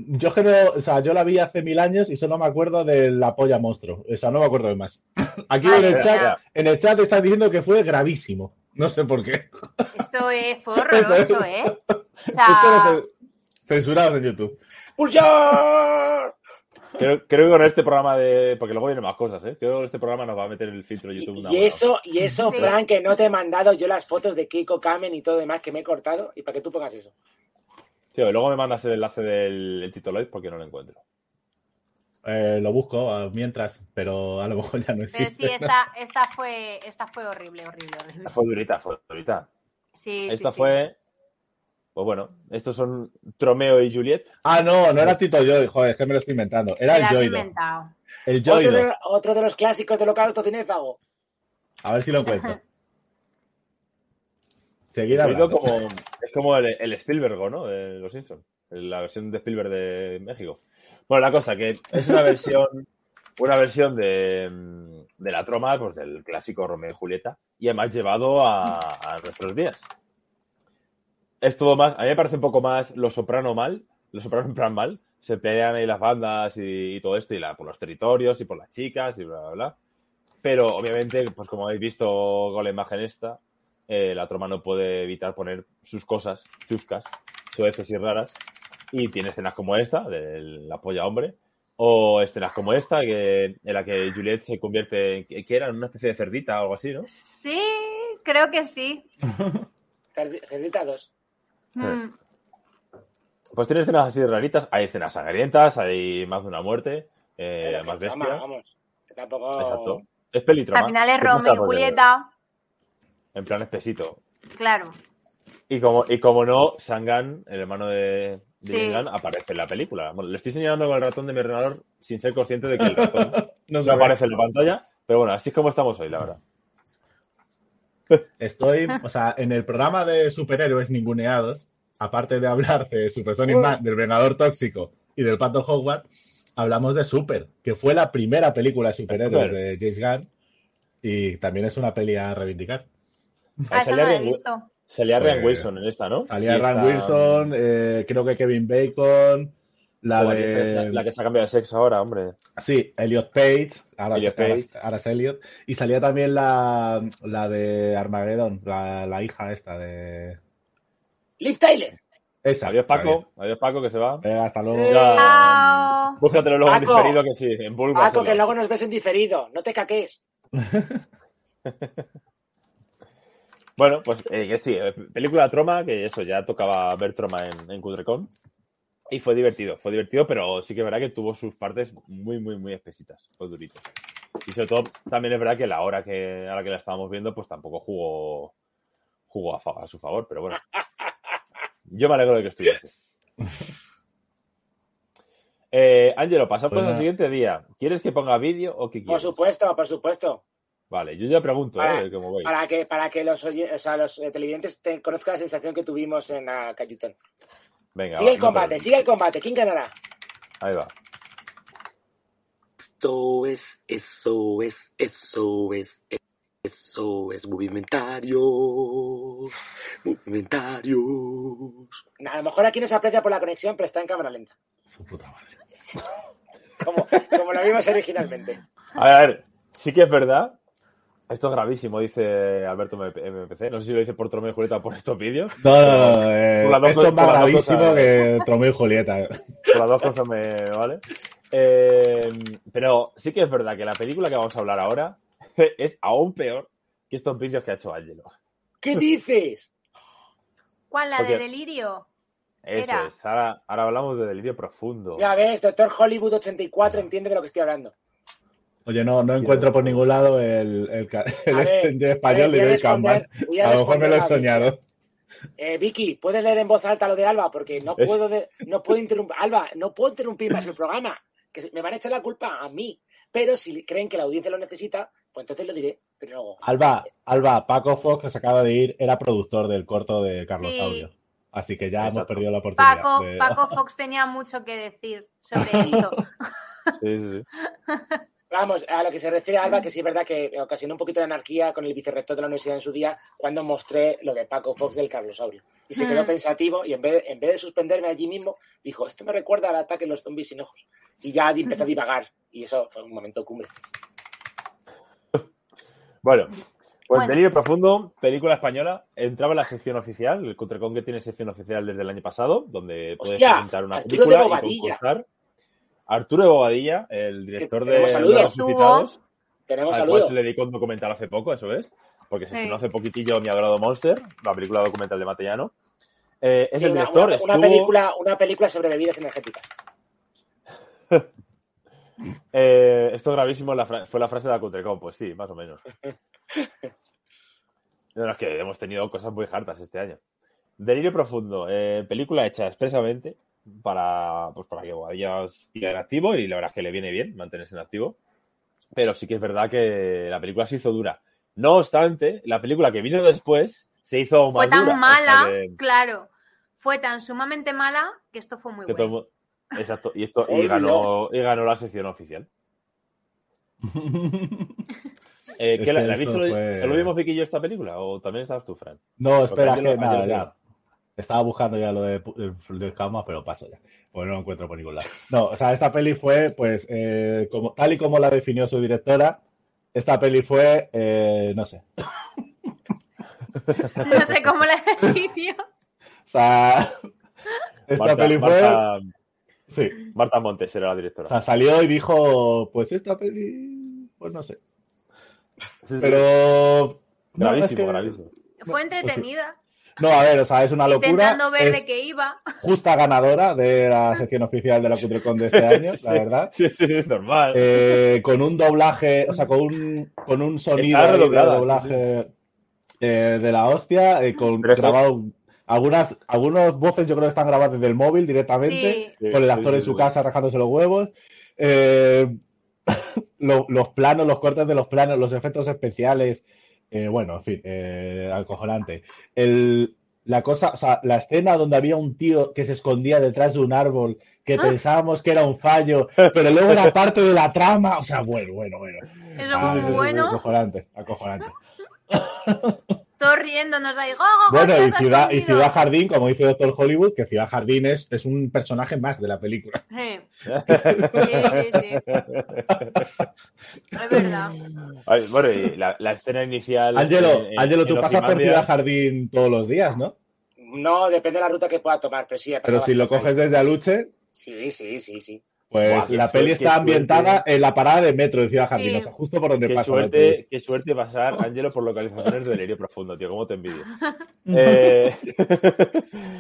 Yo que no, o sea, yo la vi hace mil años y solo me acuerdo de la polla monstruo. O sea, no me acuerdo de más. Aquí en el chat, mía. en el chat están diciendo que fue gravísimo. No sé por qué. Esto es, fue horroroso, [LAUGHS] ¿eh? O Esto sea, lo ce- censurado en YouTube. ¡Pulsar! Creo, creo que con este programa de. Porque luego vienen más cosas, ¿eh? Creo que este programa nos va a meter el filtro de Y, YouTube. una y eso, y eso, Sí. Frank, que no te he mandado yo las fotos de Kiko Kamen y todo demás que me he cortado y para que tú pongas eso. Tío, y luego me mandas el enlace del el Tito Lloyd porque no lo encuentro. Eh, lo busco mientras, pero a lo mejor ya no pero existe. sí, esta, esta fue, esta fue horrible, horrible, horrible. Fue durita, fue durita. Sí, sí, Esta sí. fue. Pues bueno, estos son Tromeo y Juliet. Ah, no, no era Tito Joy, joder, es que me lo estoy inventando. Era el inventado. El Otro Joido. de, otro de los clásicos del holocausto cinéfago. A ver si lo encuentro. [LAUGHS] Incluido hablando. como, es como el, el Spielberg, ¿no? De Los Simpsons. La versión de Spielberg de México. Bueno, la cosa que es una versión, [LAUGHS] una versión de, de la troma, pues del clásico Romeo y Julieta, y además llevado a, a nuestros días. Es todo más, a mí me parece un poco más Los Soprano mal, Los Soprano en plan mal, se pelean ahí las bandas y, y todo esto, y la, por los territorios y por las chicas y bla, bla, bla. Pero obviamente, pues como habéis visto con la imagen esta, eh, la troma no puede evitar poner sus cosas chuscas, sueces y raras. Y tiene escenas como esta, de la polla hombre, o escenas como esta, que, en la que Juliet se convierte en, que era en una especie de cerdita o algo así, ¿no? Sí, creo que sí. [LAUGHS] Cerdi- Cerdita 2. Mm, Pues tiene escenas así raritas, hay escenas sangrientas, hay más de una muerte, eh, más es trama, bestia. vamos. Tampoco... Exacto. Es pelitroma. Al final es. Romeo y Julieta. En plan espesito. Claro. Y como, y como no, Sangan, el hermano de, de Sí. Aparece en la película. Bueno, le estoy señalando con el ratón de mi ordenador sin ser consciente de que el [LAUGHS] ratón No no aparece en la pantalla. Pero bueno, así es como estamos hoy, la verdad. Estoy, o sea, en el programa de superhéroes ninguneados, aparte de hablar de Super Sonic. Man, del Vengador Tóxico y del Pato Hogwarts, hablamos de Super, que fue la primera película de superhéroes Super. de James Gunn y también es una peli a reivindicar. Ah, esa salía no la he Ryan- visto. Salía Ryan Pues, Wilson en esta, ¿no? Salía esta- Wilson, eh, creo que Kevin Bacon, la de... la que se ha cambiado de sexo ahora, hombre. Sí, Elliot Page, ahora, Elliot ahora- Page. ahora es Elliot, y salía también la, la de Armageddon, la, la hija esta de... Liv Tyler. Esa. Adiós, Paco. Adiós, Paco, que se va. Venga, hasta luego. Eh, Ya. Búscatelo luego en Paco. diferido, que sí, en Bulbo. Paco, que luego nos ves en diferido. No te caques. [LAUGHS] Bueno, pues eh, que sí, eh, película Troma, que eso, ya tocaba ver Troma en, en Cutrecon. Y fue divertido, fue divertido, pero sí que es verdad que tuvo sus partes muy, muy, muy espesitas, fue durito. Y sobre todo, también es verdad que la hora que, a la que la estábamos viendo, pues tampoco jugó, jugó a su favor, pero bueno. [LAUGHS] Yo me alegro de que estuviese. Eh, Ángelo, pasamos Pues al siguiente día. ¿Quieres que ponga vídeo o qué Por quieres? supuesto, por supuesto. Vale, yo ya pregunto, Para- ¿eh? ¿Cómo voy? Para que, para que los, oye- o sea, los eh, televidentes te- conozcan la sensación que tuvimos en la Cayutón. Venga, Sigue va, el combate, sigue el combate. ¿Quién ganará? Ahí va. Esto es, eso es, eso es, eso es movimentario. Movimentarios. A lo mejor aquí no se aprecia por la conexión, pero está en cámara lenta. Su puta madre. [LAUGHS] Como, como lo vimos originalmente. A ver, a ver, sí que es verdad. Esto es gravísimo, dice Alberto MPC. No sé si lo dice por Tromeo y Julieta o por estos vídeos. No, no, no, eh, Por las dos esto es más gravísimo cosas. que Tromeo y Julieta. Por las dos cosas me vale. Eh, pero sí que es verdad que la película que vamos a hablar ahora [LAUGHS] es aún peor que estos vídeos que ha hecho Angelo. ¿Qué dices? ¿Cuál, la Porque- de delirio? Eso Era. es. Ahora, ahora hablamos de delirio profundo. Ya ves, Doctor Hollywood 84 entiende de lo que estoy hablando. Oye, no, no encuentro por ningún lado el, el, ca- el A ver, español voy a lo mejor me lo he soñado. Eh, Vicky, ¿puedes leer en voz alta lo de Alba? Porque no puedo, de- no puedo interrumpir. Alba, no puedo interrumpir más el programa. Que me van a echar la culpa a mí. Pero si creen que la audiencia lo necesita, pues entonces lo diré. Pero no. Alba, Alba, Paco Fox, que se acaba de ir, era productor del corto de Carlos Sí. Así que ya hemos perdido la oportunidad. Paco, de- Paco [LAUGHS] Fox tenía mucho que decir sobre esto. Sí, sí, sí. Vamos, a lo que se refiere a Alba, que sí es verdad que ocasionó un poquito de anarquía con el vicerrector de la universidad en su día cuando mostré lo de Paco Fox del Carlosaurio. Y se quedó Mm. pensativo y en vez, de, en vez de suspenderme allí mismo, dijo, esto me recuerda al ataque de los zombies sin ojos. Y ya empezó a divagar. Y eso fue un momento cumbre. [LAUGHS] Bueno, pues Bueno. Delirio Profundo, película española, entraba en la sección oficial, el Cutrecon que tiene sección oficial desde el año pasado, donde puedes ¡Hostia! presentar una Arturo de película y Bobadilla. concursar. Arturo de Bobadilla, el director de tenemos Los saludos. Resucitados, Tenemos al cual se le dedicó un documental hace poco, eso es, porque se Sí. estrenó hace poquitillo Mi Adorado Monster, la película documental de Matellano. Eh, es Sí, el una, director, una- una estuvo- película, una película sobre bebidas energéticas. [LAUGHS] Eh, esto gravísimo la fue la frase de la Cutrecon, pues sí, más o menos. [LAUGHS] No, es que hemos tenido cosas muy hartas este año. Delirio Profundo, eh, película hecha expresamente para, pues para que Bobadilla siga en activo y la verdad es que le viene bien mantenerse en activo. Pero sí que es verdad que la película se hizo dura. No obstante, la película que vino después se hizo Fue más dura. tan sea mala, que- claro. Fue tan sumamente mala que esto fue muy que todo bueno. mu- Exacto, y, esto, y, ganó, y ganó la sección oficial. [LAUGHS] Eh, ¿qué, la, que la esto viste? fue- ¿Solo vimos Vicky y yo esta película? ¿O también estabas tú, Fran? No, espera, que Angelo- nada, ya. Estaba buscando ya lo de, de Cama, pero paso ya. Pues no lo encuentro por ningún lado. No, o sea, esta peli fue, pues, eh, como, tal y como la definió su directora, esta peli fue, eh, no sé. [LAUGHS] No sé cómo la definió. [LAUGHS] O sea, esta Marta, peli fue. Marta, Sí. Marta Montes era la O directora. sea, salió y dijo, pues esta peli, pues no sé. Sí, sí. Pero. no, gravísimo, es que- gravísimo. Fue entretenida. No, a ver, o sea, es una locura. Intentando ver es de qué iba. justa ganadora de la [LAUGHS] sección oficial de la Cutrecon de este año, Sí, la verdad. Sí, sí, es normal. Eh, con un doblaje, o sea, con un, con un sonido de doblaje eh, de la hostia, eh, con grabado algunas, algunas voces yo creo que están grabadas desde el móvil directamente, Sí. Con el actor sí, en su sí. casa rajándose los huevos. Eh, [LAUGHS] lo- los planos, los cortes de los planos, los efectos especiales, eh, bueno, en fin, eh, acojonante. El, la cosa, o sea, la escena donde había un tío que se escondía detrás de un árbol, que Ah. pensábamos que era un fallo, pero luego era parte de la trama, o sea, bueno, bueno, bueno. Ah, sí, muy sí, bueno. acojonante, acojonante. [LAUGHS] Todos riéndonos ahí. "Jo, jo, jo, Bueno, y Ciudad, y escondido". Ciudad Jardín, como dice Doctor Hollywood, que Ciudad Jardín es, es un personaje más de la película. Sí. Sí, sí, sí. Es verdad. Ay, bueno, y la, la escena inicial. Ángelo, en- en- Ángelo, tú en pasas por Ciudad Jardín todos los días, ¿no? No, depende de la ruta que pueda tomar, pero sí. he Pero si lo coges desde Aluche, Sí, sí, sí, sí. Pues la peli suerte, está ambientada suerte. en la parada de metro de Ciudad Jardín, Sí. o sea, justo por donde Qué pasa. suerte, qué suerte pasar, Ángelo, por localizaciones de delirio profundo, tío. ¿Cómo te envidio? [LAUGHS] Eh,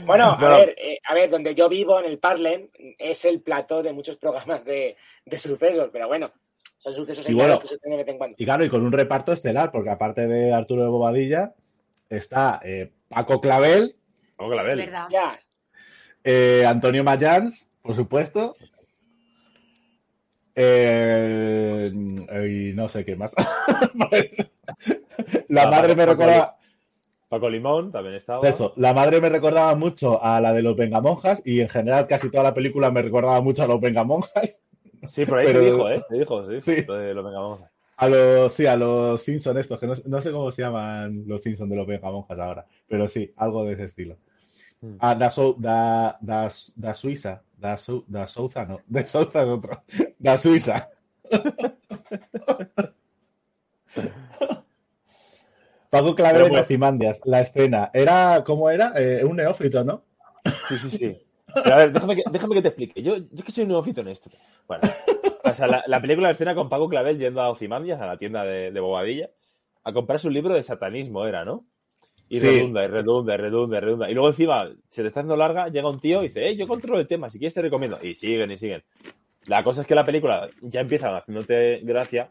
Bueno, [LAUGHS] No. a ver, eh, a ver, donde yo vivo, en el Parlen, es el plató de muchos programas de, de sucesos, pero bueno, son sucesos Y bueno, que suceden de vez en cuando. Y claro, y con un reparto estelar, porque aparte de Arturo de Bobadilla, está eh, Paco Clavel, Bel. verdad. Ya, eh, Antonio Mayans, por supuesto. Eh, y no sé qué más. [LAUGHS] la Ah, madre me Paco- recuerda. Paco Limón también estaba. Eso, la madre me recordaba mucho a la de los Vengamonjas y en general casi toda la película me recordaba mucho a los Vengamonjas. Sí, por ahí Pero- se dijo, ¿eh? Se dijo, sí. Sí. Lo de lo venga, vamos. A los, sí, a los Simpson estos, que no, no sé cómo se llaman los Simpson de los Vengamonjas ahora, pero sí, algo de ese estilo. Hmm. Ah, da, Sou- da, da, da Suiza, da, Su- da Souza, no, de Souza es otro, [LAUGHS] da Suiza. [LAUGHS] Paco en bueno. Ozymandias, la escena, era, ¿cómo era? Eh, un neófito, ¿no? Sí, sí, sí. Pero a ver, déjame que, déjame que te explique. Yo, yo es que soy un neófito en esto. Bueno, o sea, la, la película de escena con Paco Clavel yendo a Ozymandias, a la tienda de, de Bobadilla, a comprarse un libro de satanismo, era, ¿no? Y Sí. redunda, y redunda, y redunda, y redunda. Y luego encima se te está haciendo larga, llega un tío y dice, eh, yo controlo el tema, si quieres te recomiendo. Y siguen y siguen. La cosa es que la película ya empieza haciéndote gracia,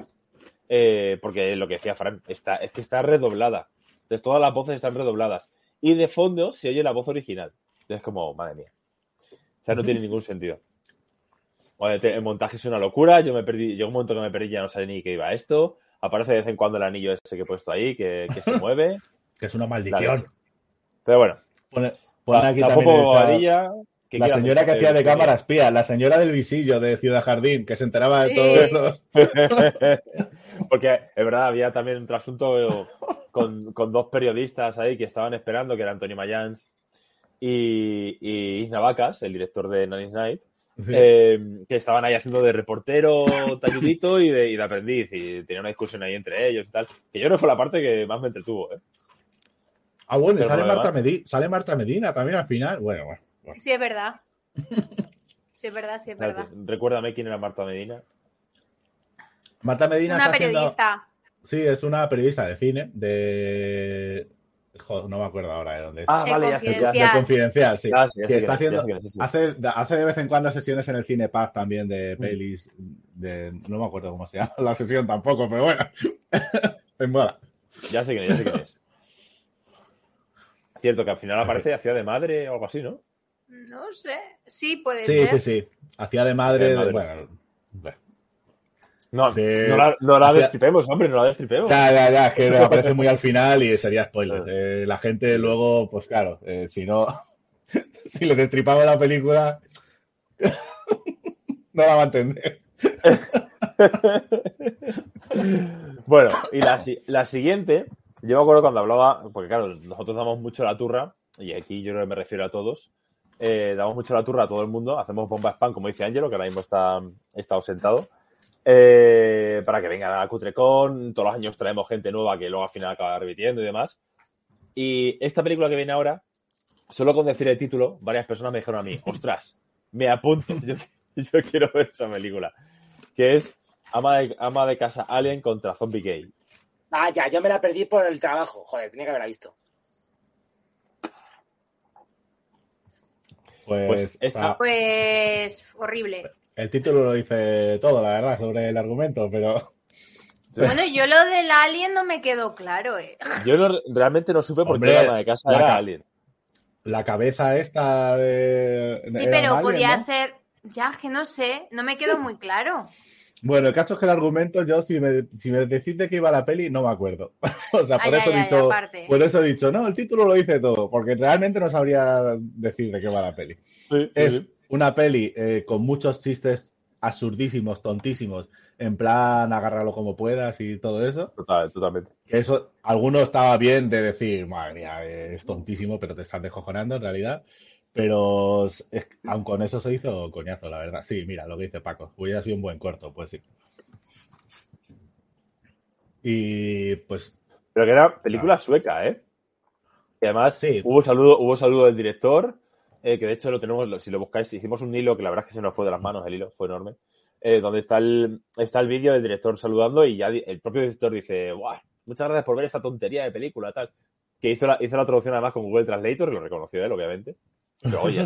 eh, porque lo que decía Fran, está, es que está redoblada. Entonces todas las voces están redobladas. Y de fondo se oye la voz original. Es como, madre mía. O sea, no tiene ningún sentido. El montaje es una locura. Yo me perdí, llegó un momento que me perdí, ya no sabía ni qué iba esto. Aparece de vez en cuando el anillo ese que he puesto ahí, que, que se [LAUGHS] mueve. Que es una maldición. Pero bueno, Pone, pone aquí también que la señora que hacía de cámara espía, la señora del visillo de Ciudad Jardín, que se enteraba de Sí. todo los... [LAUGHS] Porque es verdad, había también un trasunto con, con dos periodistas ahí que estaban esperando, que era Antonio Mayans y, y Isna Vacas, el director de Nanny's Night, Sí. eh, que estaban ahí haciendo de reportero talludito y de, y de aprendiz, y tenía una discusión ahí entre ellos y tal, que yo creo que fue la parte que más me entretuvo. ¿eh? Ah, bueno, sale Marta, Medina, sale Marta Medina también al final. Bueno, bueno. bueno. Sí, es verdad. Sí, es verdad, sí, es verdad. Recuérdame quién era Marta Medina. Marta Medina Una está haciendo- periodista. Sí, es una periodista de cine, de... Joder, no me acuerdo ahora de dónde es. Ah, vale, ya sé. De Confidencial, sí. Que está es, haciendo... es, sí, sí. Hace, hace de vez en cuando sesiones en el Cine Pub también de Mm. pelis de... No me acuerdo cómo se llama la sesión tampoco, pero bueno. [LAUGHS] en mola. Ya sé quién es, ya sé quién es. Cierto que al final aparece hacía de madre o algo así, ¿no? No sé. Sí, puede Sí, ser. sí, sí. Hacía de madre... De de- madre. Bueno, bueno. No, De- no la, no la destripemos, hombre, no la destripemos. Ya, ya, ya, es que [LAUGHS] aparece muy al final y sería spoiler. Eh, la gente luego, pues claro, eh, si no, [LAUGHS] si le destripamos la película, [LAUGHS] no la va a entender. Bueno, y la, la siguiente, yo me acuerdo cuando hablaba, porque claro, nosotros damos mucho la turra, y aquí yo me refiero a todos, eh, damos mucho la turra a todo el mundo, hacemos bomba spam, como dice Angelo, que ahora mismo está, está ausentado, eh, para que vengan a la Cutrecon, todos los años traemos gente nueva que luego al final acaba repitiendo y demás. Y esta película que viene ahora, solo con decir el título, varias personas me dijeron a mí, ostras, me apunto, [LAUGHS] yo, yo quiero ver esa película, que es Ama de, ama de casa Alien contra Zombie Gay. Ah, ya, yo me la perdí por el trabajo. Joder, tenía que haberla visto. Pues, Pues esta- Pues horrible. el título lo dice todo, la verdad, sobre el argumento, pero Bueno, yo lo del alien no me quedó claro, eh. Yo no- realmente no supe por qué la de casa la era Alien. la cabeza esta de... Sí, pero alien, podía ¿no? ser. Ya, es que no sé, no me quedó muy claro. Bueno, el caso es que el argumento, yo, si me, si me decís de qué iba la peli, no me acuerdo. [LAUGHS] o sea, por Ay, eso ay, he ay, dicho, por eso he dicho, no, el título lo dice todo, porque realmente no sabría decir de qué va la peli. Sí, Es sí. una peli eh, con muchos chistes absurdísimos, tontísimos, en plan agárralo como puedas y todo eso. Total, totalmente. Eso, alguno estaba bien de decir, madre mía, es tontísimo, pero te estás descojonando en realidad. Pero es- aun con eso se hizo coñazo, la verdad. Sí, mira, lo que dice Paco. Hubiera sido un buen corto, pues sí. Y pues Pero que era película sueca, ¿eh? Y además Sí. hubo saludo, hubo saludo del director, eh, que de hecho lo tenemos, si lo buscáis, hicimos un hilo que la verdad es que se nos fue de las manos el hilo, fue enorme. eh, donde está el, está el vídeo del director saludando y ya el propio director dice, "Buah, muchas gracias por ver esta tontería de película, tal. Que hizo la, hizo la traducción además con Google Translator, y lo reconoció él, obviamente. Pero oye,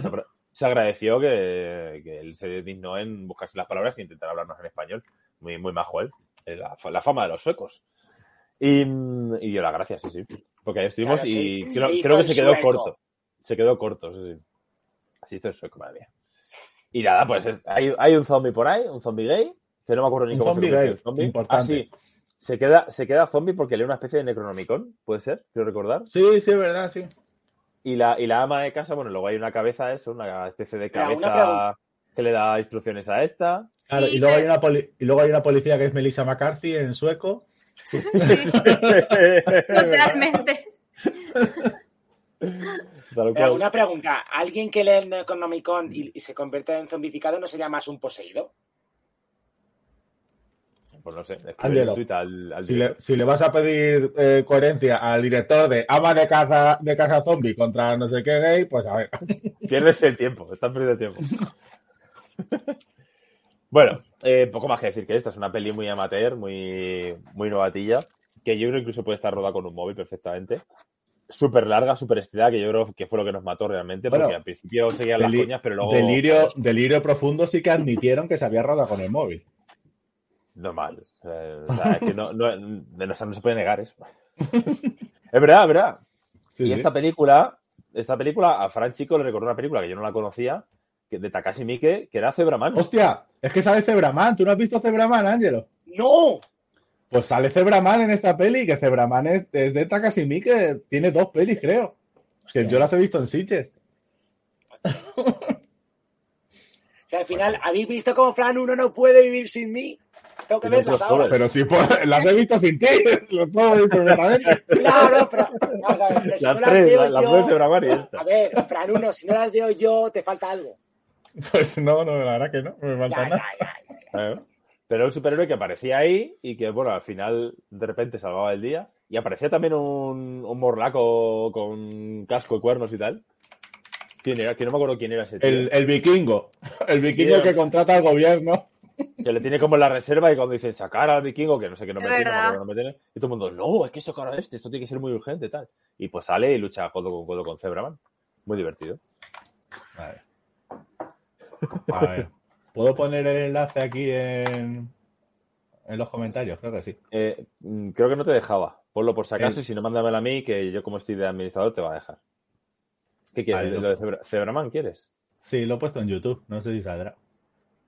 se, agradeció que, que él se dignó en buscarse las palabras e intentar hablarnos en español. Muy, muy majo él. La, la fama de los suecos. Y, y dio las gracias, sí, sí. Porque ahí estuvimos Claro, y creo, creo que se quedó sueco. corto. Se quedó corto, sí, sí. Así hizo el sueco, madre mía. Y nada, pues es- hay, hay un zombie por ahí, un zombie gay, que no me acuerdo ni Un cómo zombie se gay, zombie. importante. Ah, sí. Se queda, se queda zombie porque lee una especie de Necronomicon, puede ser, quiero recordar. sí, sí, es verdad, sí. Y la, y la ama de casa, bueno, luego hay una cabeza, eso, una especie de cabeza que le da instrucciones a esta. Claro, Sí, y, luego hay pero- una poli- y luego hay una policía que es Melissa McCarthy en sueco. [LAUGHS] Totalmente. Pero cual. una pregunta, ¿alguien que lee el Necronomicon y, y se convierte en zombificado no sería más un poseído? Pues no sé, Ángelo, tuit al, al Si le, si le vas a pedir eh, coherencia al director de Ama de Casa, de casa Zombie contra no sé qué gay, pues a ver. [LAUGHS] Pierdes el tiempo, estás perdiendo tiempo. [LAUGHS] bueno, eh, poco más que decir que esta es una peli muy amateur, muy, muy novatilla, que yo creo incluso puede estar rodada con un móvil perfectamente. súper larga, súper estirada, que yo creo que fue lo que nos mató realmente, Bueno, porque al principio seguían las coñas, pero luego... delirio, delirio profundo sí que admitieron que se había rodado con el móvil. Normal. [LAUGHS] Eh, o sea, es que no, no, no se- no se puede negar eso. es verdad, es verdad. [LAUGHS] Sí, y sí. esta película, esta película, a Fran Chico le recordó una película que yo no la conocía, que, de Takashi Miike, que era Zebraman. Hostia, es que sale Zebraman. ¿Tú no has visto Zebraman, Ángelo? ¡No! Pues sale Zebraman en esta peli, que Zebraman es, es de Takashi que tiene dos pelis, creo. Que yo las he visto en Sitges. [LAUGHS] O sea, al final, ¿habéis visto cómo Fran uno no puede vivir sin mí? Tengo que no verlas ahora. Pero pues, las he visto sin ti. [LAUGHS] Lo puedo ver perfectamente. Claro, pero vamos a ver, pero si Las no las tres, veo la- las yo... dos y esta. A ver, Fran uno, si no las veo yo, te falta algo. Pues no, no, la verdad que no. No me falta Ya, nada. ya, ya. ya. Pero era un superhéroe que aparecía ahí y que, bueno, al final de repente salvaba el día. Y aparecía también un, un morlaco con casco y cuernos y tal. ¿Quién era? Que no me acuerdo quién era ese tío. El, el vikingo. El vikingo Sí. que contrata al gobierno. Que le tiene como en la reserva y cuando dicen sacar al vikingo, que no sé qué no Es me tiene, no me tiene, y todo el mundo, no, hay que sacar a este, esto tiene que ser muy urgente y tal. Y pues sale y lucha codo con codo con Zebraman. Muy divertido. A ver. A ver. ¿Puedo poner el enlace aquí en, en los comentarios? Creo que sí. Eh, mm, creo que no te dejaba. Ponlo por si acaso El- y si no, mándamelo a mí, que yo como estoy de administrador te va a dejar. ¿Qué quieres? Vale, ¿Lo de Zebra- Zebraman quieres? Sí, lo he puesto en YouTube. No sé si saldrá.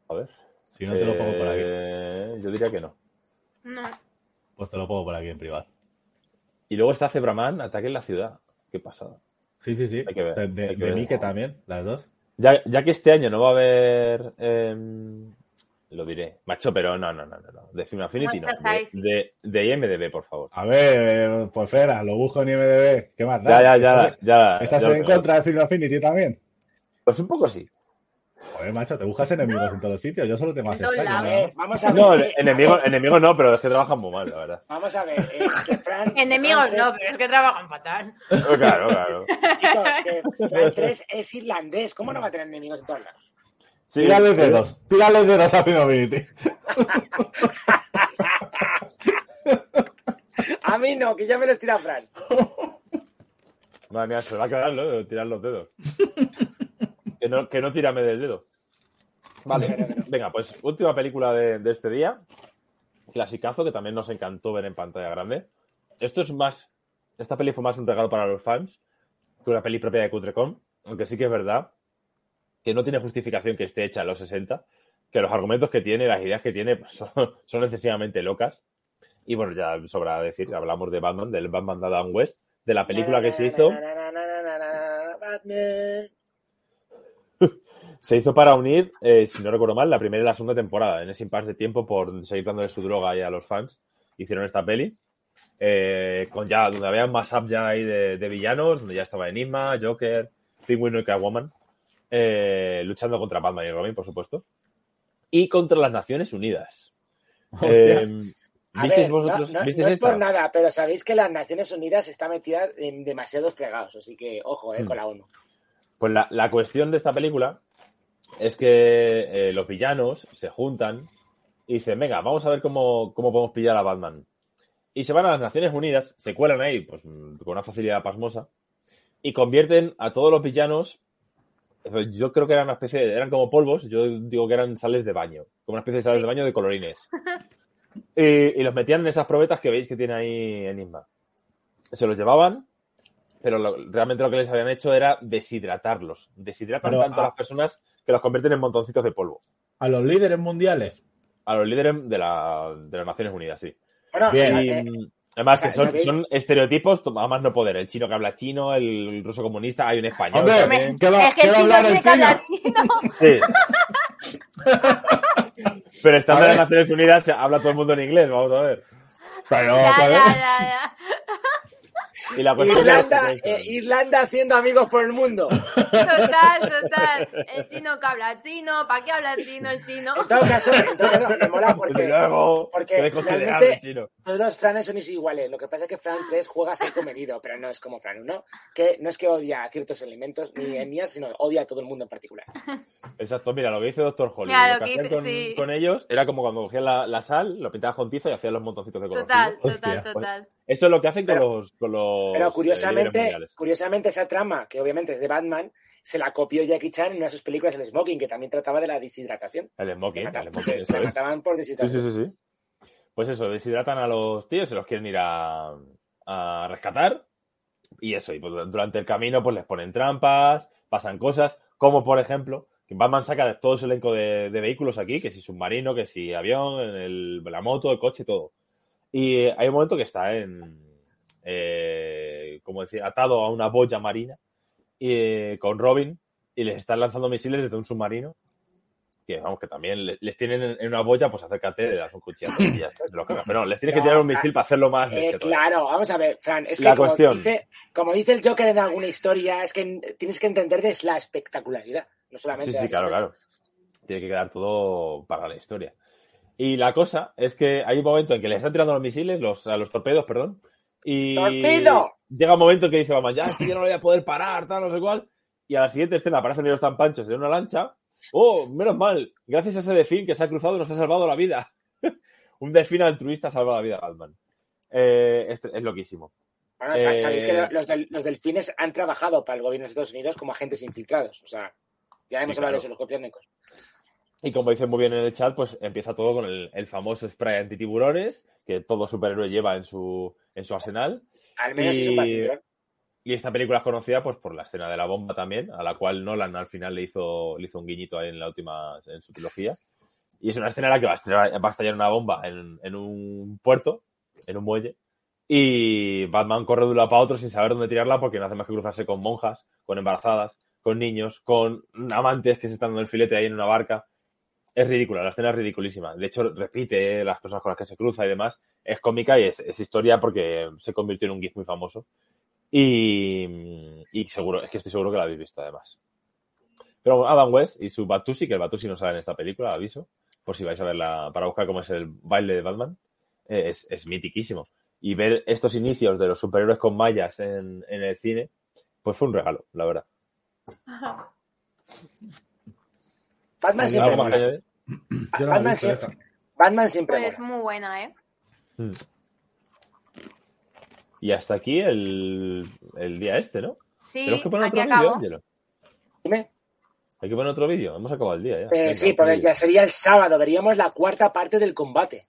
A ver. Si no, te lo pongo por aquí. Eh, Yo diría que no. No. Pues te lo pongo por aquí en privado. Y luego está Zebraman, Ataque en la ciudad. Qué pasada. Sí, sí, sí. Hay que ver, De, de, hay que de ver. Mike también, las dos. Ya, ya que este año no va a haber. em, lo diré. Macho, pero no, no, no, no. no. De Film Affinity no. De, de, de IMDB, por favor. A ver, pues Fera, lo busco en IMDB. ¿Qué más Ya, da? ya, ya. ¿Estás, ya, estás ya lo en contra de Film Affinity también? Pues un poco sí. Joder, macho, te buscas enemigos en todos los sitios. Yo solo tengo más. vamos a ver. No, eh, enemigo, enemigo no, pero es que trabajan muy mal, la verdad. Vamos a ver, eh, que Fran... Enemigos Fran no, pero es que trabajan fatal. Claro, claro. Chicos, que Fran 3 es irlandés. ¿Cómo no va a tener enemigos en todos lados? Sí, Tírale dedos. Tírale dedos a Film Affinity. [LAUGHS] A mí no, que ya me los tira Fran. Madre mía, se va a quedar ¿no? tirar los dedos. [LAUGHS] que, no, que no tírame del dedo. Vale, venga, pues última película de, de este día. Clasicazo, que también nos encantó ver en pantalla grande. Esto es más. Esta peli fue más un regalo para los fans que una peli propia de Cutrecom. Aunque sí que es verdad que no tiene justificación que esté hecha en los 60. Que los argumentos que tiene, las ideas que tiene, pues, [LAUGHS] son, son excesivamente locas. Y bueno, ya sobra decir, hablamos de Batman, del Batman de Adam West, de la película que se hizo. Batman. Se hizo para unir, eh, si no recuerdo mal, la primera y la segunda temporada. En ese impasse de tiempo, por seguir dándole su droga ahí a los fans, hicieron esta peli. eh, con ya, donde había más up ya ahí de, de villanos, donde ya estaba Enigma, Joker, Penguin y Catwoman, eh, luchando contra Batman y Robin, por supuesto. Y contra las Naciones Unidas. [LAUGHS] Eh, A ¿Visteis ver, vosotros? no, no- ¿visteis no es esta? por nada, pero sabéis que las Naciones Unidas está metida en demasiados fregados, así que ojo, eh, Hmm. con la ONU. Pues la, la cuestión de esta película es que eh, los villanos se juntan y dicen, venga, vamos a ver cómo, cómo podemos pillar a Batman. Y se van a las Naciones Unidas, se cuelan ahí pues, con una facilidad pasmosa y convierten a todos los villanos, eh, yo creo que eran una especie, de- eran como polvos, yo digo que eran sales de baño, como una especie de sales de baño de colorines. [LAUGHS] Y, y los metían en esas probetas que veis que tiene ahí Enigma. Se los llevaban, pero lo- realmente lo que les habían hecho era deshidratarlos. Deshidratan Pero, tanto a ah. las personas que los convierten en montoncitos de polvo. A los líderes mundiales. A los líderes de, la- de las Naciones Unidas, sí. Bueno, Bien. Y, además, que son, son estereotipos a más no poder. El chino que habla chino, el ruso comunista, hay un español Hombre, también. ¿qué va, es que qué el va a chino hablar tiene el que hablar chino? Sí. [LAUGHS] Pero estando A en las. Naciones Unidas habla todo el mundo en inglés, vamos a ver. Pero, Ya, ya, ya, ya. Y la Irlanda, es eh, Irlanda haciendo amigos por el mundo. Total, total. El chino que habla chino, ¿para qué habla chino el chino? En todo caso, en todo caso me mola porque luego, porque realmente- chino. todos los Franes son iguales. Lo que pasa es que Fran 3 juega a ser comedido, pero no es como Fran 1, que no es que odia a ciertos elementos ni etnias, sino odia a todo el mundo en particular. Exacto, mira, lo que dice Doctor Holly. Mira, lo que que hacían con, sí. con ellos era como cuando cogían la, la sal, lo pintabas con tiza y hacían los montoncitos de color. Total, Hostia. total, total. Eso es lo que hacen con los, con los Pero eh, curiosamente, curiosamente esa trama, que obviamente es de Batman, se la copió Jackie Chan en una de sus películas, El Smoking, que también trataba de la deshidratación. El smoking, mataban, el smoking, [LAUGHS] eso que es. mataban por deshidratación. sí, sí, sí. Pues eso, deshidratan a los tíos, se los quieren ir a, a rescatar. Y eso, y pues durante el camino pues les ponen trampas, pasan cosas, como por ejemplo, que Batman saca de todo su elenco de, de vehículos aquí, que si submarino, que si avión, el- la moto, el coche, todo. Y eh, hay un momento que está en, eh, como decía, atado a una boya marina y, eh, con Robin y les están lanzando misiles desde un submarino que vamos, que también le- les tienen en una boya, pues acércate, le das un cuchillazo y ya está, lo. Pero no, les tienes que tirar un misil para hacerlo más. Eh, todavía. claro, vamos a ver, Fran, es que La como cuestión. dice, como dice el Joker en alguna historia, es que tienes que entender de la espectacularidad, no solamente Sí, sí, claro, claro. Tiene que quedar todo para la historia. Y la cosa es que hay un momento en que les están tirando los misiles, los, a los torpedos, perdón. Y ¡Torpedo! llega un momento que dice Batman, ya, este yo no lo voy a poder parar, tal, no sé cuál. Y a la siguiente escena aparecen los tan panchos de una lancha. Oh, menos mal, gracias a ese delfín que se ha cruzado nos ha salvado la vida. [LAUGHS] un delfín altruista ha salvado la vida a Batman. Eh, este- es loquísimo. Bueno, sa- sabéis Eh, que los, del- los delfines han trabajado para el gobierno de Estados Unidos como agentes infiltrados, o sea, ya hemos Sí, hablado claro. de eso, los copiárnicos. Y como dicen muy bien en el chat, pues empieza todo con el, el famoso spray antitiburones que todo superhéroe lleva en su, en su arsenal. Al menos Y- es. Y esta película es conocida pues por la escena de la bomba también, a la cual Nolan al final le hizo, le hizo un guiñito ahí en la última, en su trilogía. Y es una escena en la que va a estallar, va a estallar una bomba en, en un puerto, en un muelle, y Batman corre de un lado para otro sin saber dónde tirarla porque no hace más que cruzarse con monjas, con embarazadas, con niños, con amantes que se están dando el filete ahí en una barca. Es ridícula, la escena es ridiculísima. De hecho, repite eh, las personas con las que se cruza y demás. Es cómica y es, historia porque se convirtió en un GIF muy famoso. Y, y seguro, es que estoy seguro que la habéis visto además. Pero Adam West y su Batusi, que el Batusi no sale en esta película, aviso, por si vais a verla para buscar cómo es el baile de Batman, eh, es, es mitiquísimo. Y ver estos inicios de los superhéroes con mallas en, en el cine, pues fue un regalo, la verdad. [LAUGHS] Batman ¿Algo siempre Batman visto siempre. Batman siempre Pues mola. muy buena, ¿eh? Mm. Y hasta aquí el, el día este, ¿no? Sí, Tenemos que poner aquí otro vídeo. Dime. Hay que poner otro vídeo. Hemos acabado el día ya. Eh, Venga, sí, porque ya sería el sábado, veríamos la cuarta parte del combate.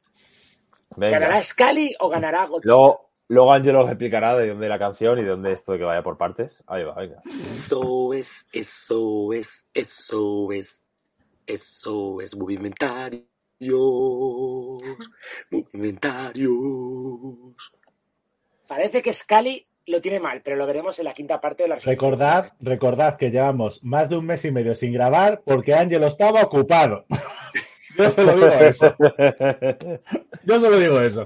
Venga. ¿Ganará Scully o ganará Godzilla? Luego, luego Ángelo os explicará de dónde la canción y de dónde esto de que vaya por partes. Ahí va, venga. Eso es, eso es, eso es, eso es movimentarios, movimentarios. Parece que Scully lo tiene mal, pero lo veremos en la quinta parte de la Recordad, recordad que llevamos más de un mes y medio sin grabar porque Ángelo estaba ocupado. [LAUGHS] Yo solo digo eso. Yo solo digo eso.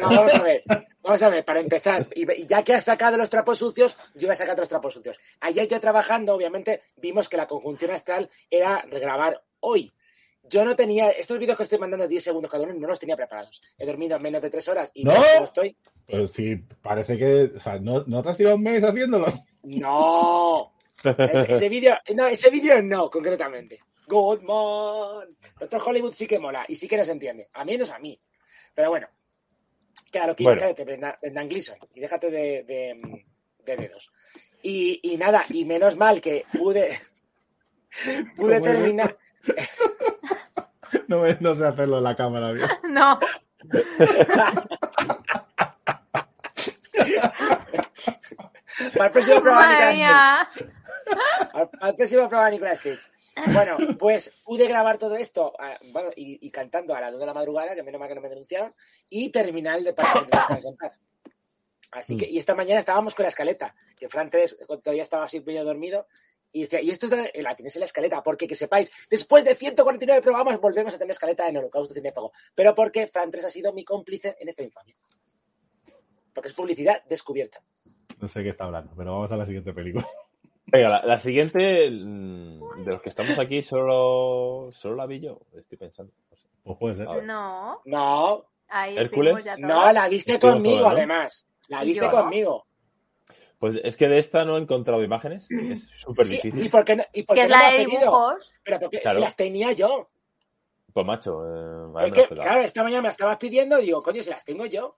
No, vamos a ver. Vamos a ver, para empezar, y ya que has sacado los trapos sucios, yo voy a sacar los trapos sucios. Ayer yo trabajando, obviamente, vimos que la conjunción astral era regrabar hoy. Yo no tenía, estos vídeos que estoy mandando 10 segundos cada uno, no los tenía preparados. He dormido menos de 3 horas y ¿No? estoy. Pues sí, parece que. O sea, ¿no, ¿no te has tirado un mes haciéndolos? No. Es- ese vídeo, no, ese vídeo no, concretamente. Goodman. Doctor Hollywood sí que mola y sí que nos entiende. A mí no es a mí. Pero bueno. Claro, que Bueno. cállate, Brenda- Brendan Gleeson. Y déjate de, de- de dedos. Y, y nada, y menos mal que pude. [LAUGHS] Pude ¿Cómo es terminar. [LAUGHS] No, no sé hacerlo en la cámara bien. [LAUGHS] No, Para el próximo programa, madre Nicolas Cage. Al, próximo programa, Nicolas Cage. Bueno, pues pude grabar todo esto ah, bueno, y, y cantando a las 2 de la madrugada, que menos mal que no me denunciaron, y terminar el departamento de en paz. Así que, y esta mañana estábamos con la escaleta, que Fran 3 todavía estaba así medio dormido, y decía, y esto es la tienes en la escaleta, porque que sepáis, después de 149 programas volvemos a tener escaleta en Holocausto Cinéfago, pero porque Fran 3 ha sido mi cómplice en esta infamia. Porque es publicidad descubierta. No sé qué está hablando, pero vamos a la siguiente película. Venga, la, la siguiente, mm, de los que estamos aquí, solo, solo la vi yo. Estoy pensando. No sé. Pues puede ser. No, No, ahí ¿Hércules? no, la viste conmigo, además. La viste Yo. conmigo. Pues es que de esta no he encontrado imágenes. Es súper Sí, difícil. ¿Y por qué no, y por Que qué es no la has de pedido? dibujos. Pero porque Claro. si las tenía yo. Pues macho, eh, Es que, claro, esta mañana me las estabas pidiendo, digo, coño, si las tengo yo.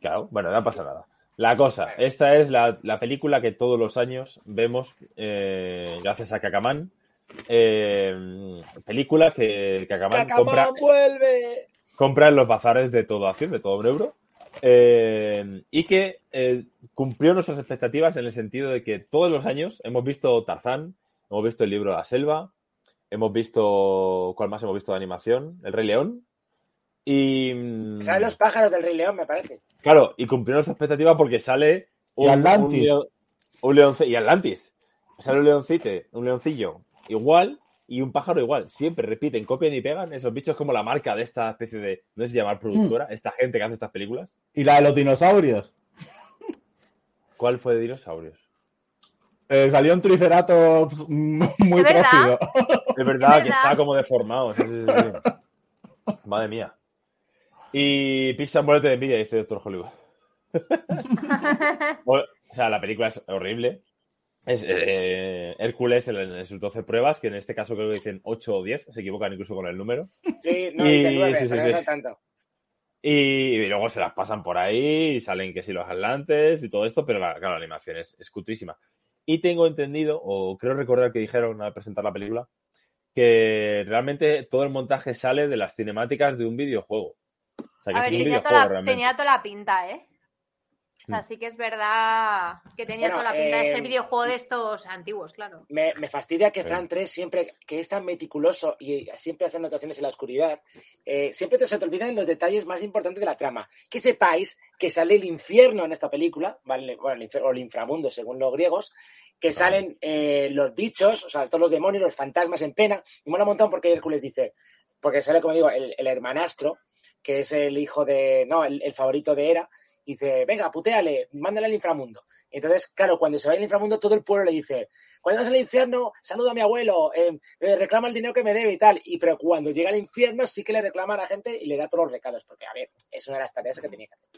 Claro, bueno, no pasa nada. La cosa, esta es la, la película que todos los años vemos eh, gracias a Cacamán. Eh, película que Cacamán compra, compra en los bazares de todo Acción, de todo euro. eh, y que eh, cumplió nuestras expectativas en el sentido de que todos los años hemos visto Tarzán, hemos visto el libro de la selva, hemos visto. ¿Cuál más hemos visto de animación? El Rey León. Y. mm, Salen los pájaros del Rey León, me parece. Claro, y cumplió nuestra expectativa porque sale Y Atlantis. un, un leonce- y Atlantis. Sale un leoncite, un leoncillo igual y un pájaro igual. Siempre repiten, copian y pegan. Esos bichos como la marca de esta especie de, no sé si llamar productora, esta gente que hace estas películas. Y la de los dinosaurios. [LAUGHS] ¿Cuál fue de dinosaurios? Eh, salió un triceratops [LAUGHS] muy ¿Es verdad? trófido. Es verdad, Es que verdad. está como deformado. Sí, sí, sí, sí. [LAUGHS] Madre mía. Y Pixar muérete de envidia, dice Doctor Hollywood. [LAUGHS] o sea, la película es horrible. Es eh, Hércules en, sus 12 pruebas, que en este caso creo que dicen 8 o 10, se equivocan incluso con el número. Sí, no, Y- dice nueve, sí, sí, pero sí. no tanto. Y, y luego se las pasan por ahí y salen que si los atlantes y todo esto, pero la, claro, la animación es, es cutrísima. Y tengo entendido, o creo recordar que dijeron al presentar la película, que realmente todo el montaje sale de las cinemáticas de un videojuego. O sea, que A ver, es un tenía toda, la, tenía toda la pinta, ¿eh? O sea, Mm. sí que es verdad que tenía Bueno, toda la pinta de eh, ser videojuego de estos antiguos, claro. Me, me fastidia que Sí. Fran 3 siempre, que es tan meticuloso y siempre hace anotaciones en la oscuridad, eh, siempre te, se te olvidan los detalles más importantes de la trama. Que sepáis que sale el infierno en esta película, ¿vale? bueno, el o el inframundo según los griegos, que salen eh, los bichos, o sea, todos los demonios, los fantasmas en pena, y mola un montón porque Hércules dice, porque sale, como digo, el, el hermanastro, que es el hijo de, no, el, favorito de Hera, y dice, venga, putéale, mándale al inframundo. Entonces, claro, cuando se va al inframundo, todo el pueblo le dice, cuando vas al infierno, saluda a mi abuelo, eh, eh, reclama el dinero que me debe y tal. Y pero cuando llega al infierno, sí que le reclama a la gente y le da todos los recados, porque, a ver, es una de las tareas que tenía que hacer.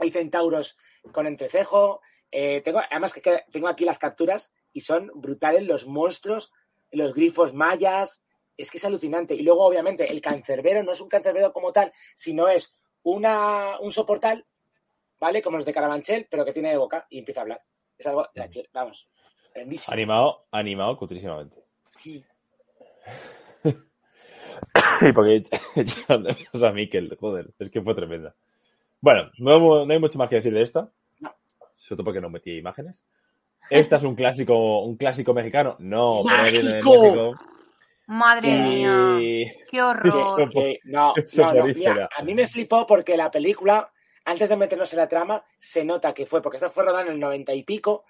Hay centauros con entrecejo. eh, tengo, además que tengo aquí las capturas y son brutales los monstruos, los grifos mayas. Es que es alucinante. Y luego, obviamente, el cancerbero no es un cancerbero como tal, sino es una, un soportal, ¿vale? Como los de Carabanchel, pero que tiene boca y empieza a hablar. Es algo, vamos, grandísimo. Animado, animado cutrísimamente. Sí. [LAUGHS] y porque echaron de menos a Mikel, joder, es que fue tremenda. Bueno, no, hay mucho más que decir de esta. No. Sobre todo porque no metí imágenes. Esta es un clásico, un clásico mexicano. No, pero viene de. México. Madre mía, qué [LAUGHS] horror. Que- no, no, no, mira, a mí me flipó porque la película, antes de meternos en la trama, se nota que fue, porque esto fue rodada en el 90 y pico,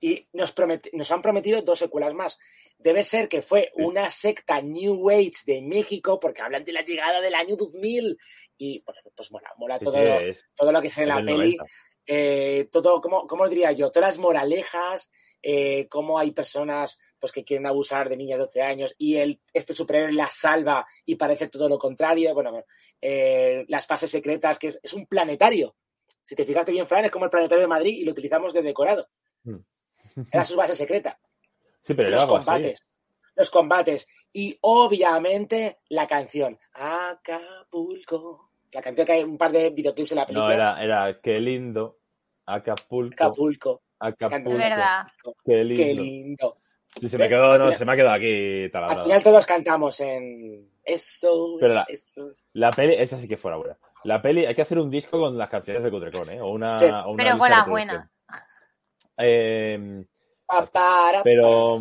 y nos, promet- nos han prometido dos secuelas más. Debe ser que fue una secta New Age de México, porque hablan de la llegada del año 2000, y pues, pues mola, mola sí, todo, sí, es- todo lo que es en la peli, 90. eh, todo, ¿cómo, ¿cómo os diría yo? Todas las moralejas, eh, cómo hay personas pues, que quieren abusar de niñas de 12 años y el, este superhéroe la salva y parece todo lo contrario. Bueno, eh, las fases secretas, que es, es un planetario. Si te fijaste bien, Fran, es como el planetario de Madrid y lo utilizamos de decorado. Mm. Era su base secreta. [LAUGHS] Sí, pero era los así. combates. Los combates. Y obviamente la canción. Acapulco. La canción que hay un par de videoclips en la película. No, era, era qué lindo. Acapulco. Acapulco. Acapulco. Es verdad. Qué lindo. Qué lindo. Sí, se me quedó, Al no, se me ha quedado aquí Al taladrado. final todos cantamos en eso, Pero la- eso. La peli, esa sí que fuera buena. La peli, hay que hacer un disco con las canciones de Cutrecon, ¿eh? O una, Sí. o una Pero con las buenas. Eh, pero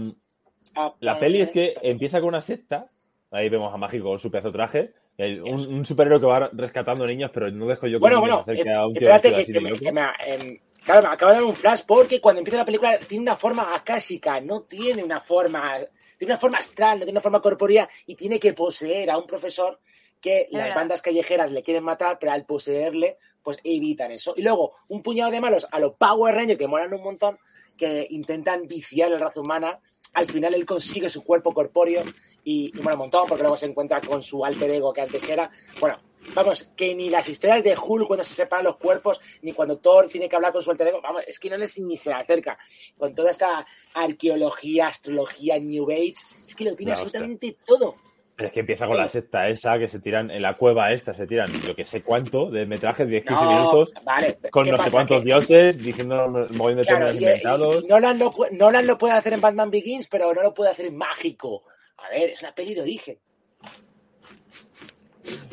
para, la peli es que empieza con una secta. Ahí vemos a Mágico con su pedazo traje. un, un superhéroe que va rescatando niños, pero no dejo yo que Bueno, bueno, se acerque eh, a un tío espérate vestido que, así que de me, que me- em, claro, me acaba de dar un flash porque cuando empieza la película tiene una forma akáshica, no tiene una forma, tiene una forma astral, no tiene una forma corpórea y tiene que poseer a un profesor que las verdad. bandas callejeras le quieren matar, pero al poseerle, pues evitan eso. Y luego, un puñado de malos a los Power Rangers que molan un montón, que intentan viciar la raza humana. Al final él consigue su cuerpo corpóreo y, un montón, porque luego se encuentra con su alter ego que antes era. Bueno, vamos, que ni las historias de Hulk cuando se separan los cuerpos, ni cuando Thor tiene que hablar con su alter ego, vamos, es que no les ni se acerca. Con toda esta arqueología, astrología, New Age, es que lo tiene La hostia. absolutamente todo. Pero es que empieza con la secta esa, que se tiran en la cueva esta, se tiran yo que sé cuánto de metraje, 10, 15 No, minutos, vale, con ¿qué no sé cuántos Que- dioses, diciendo un mogollón de Claro, términos y, y- inventados. y Nolan, lo, Nolan lo puede hacer en Batman Begins, pero no lo puede hacer en Mágico. A ver, es una peli de origen.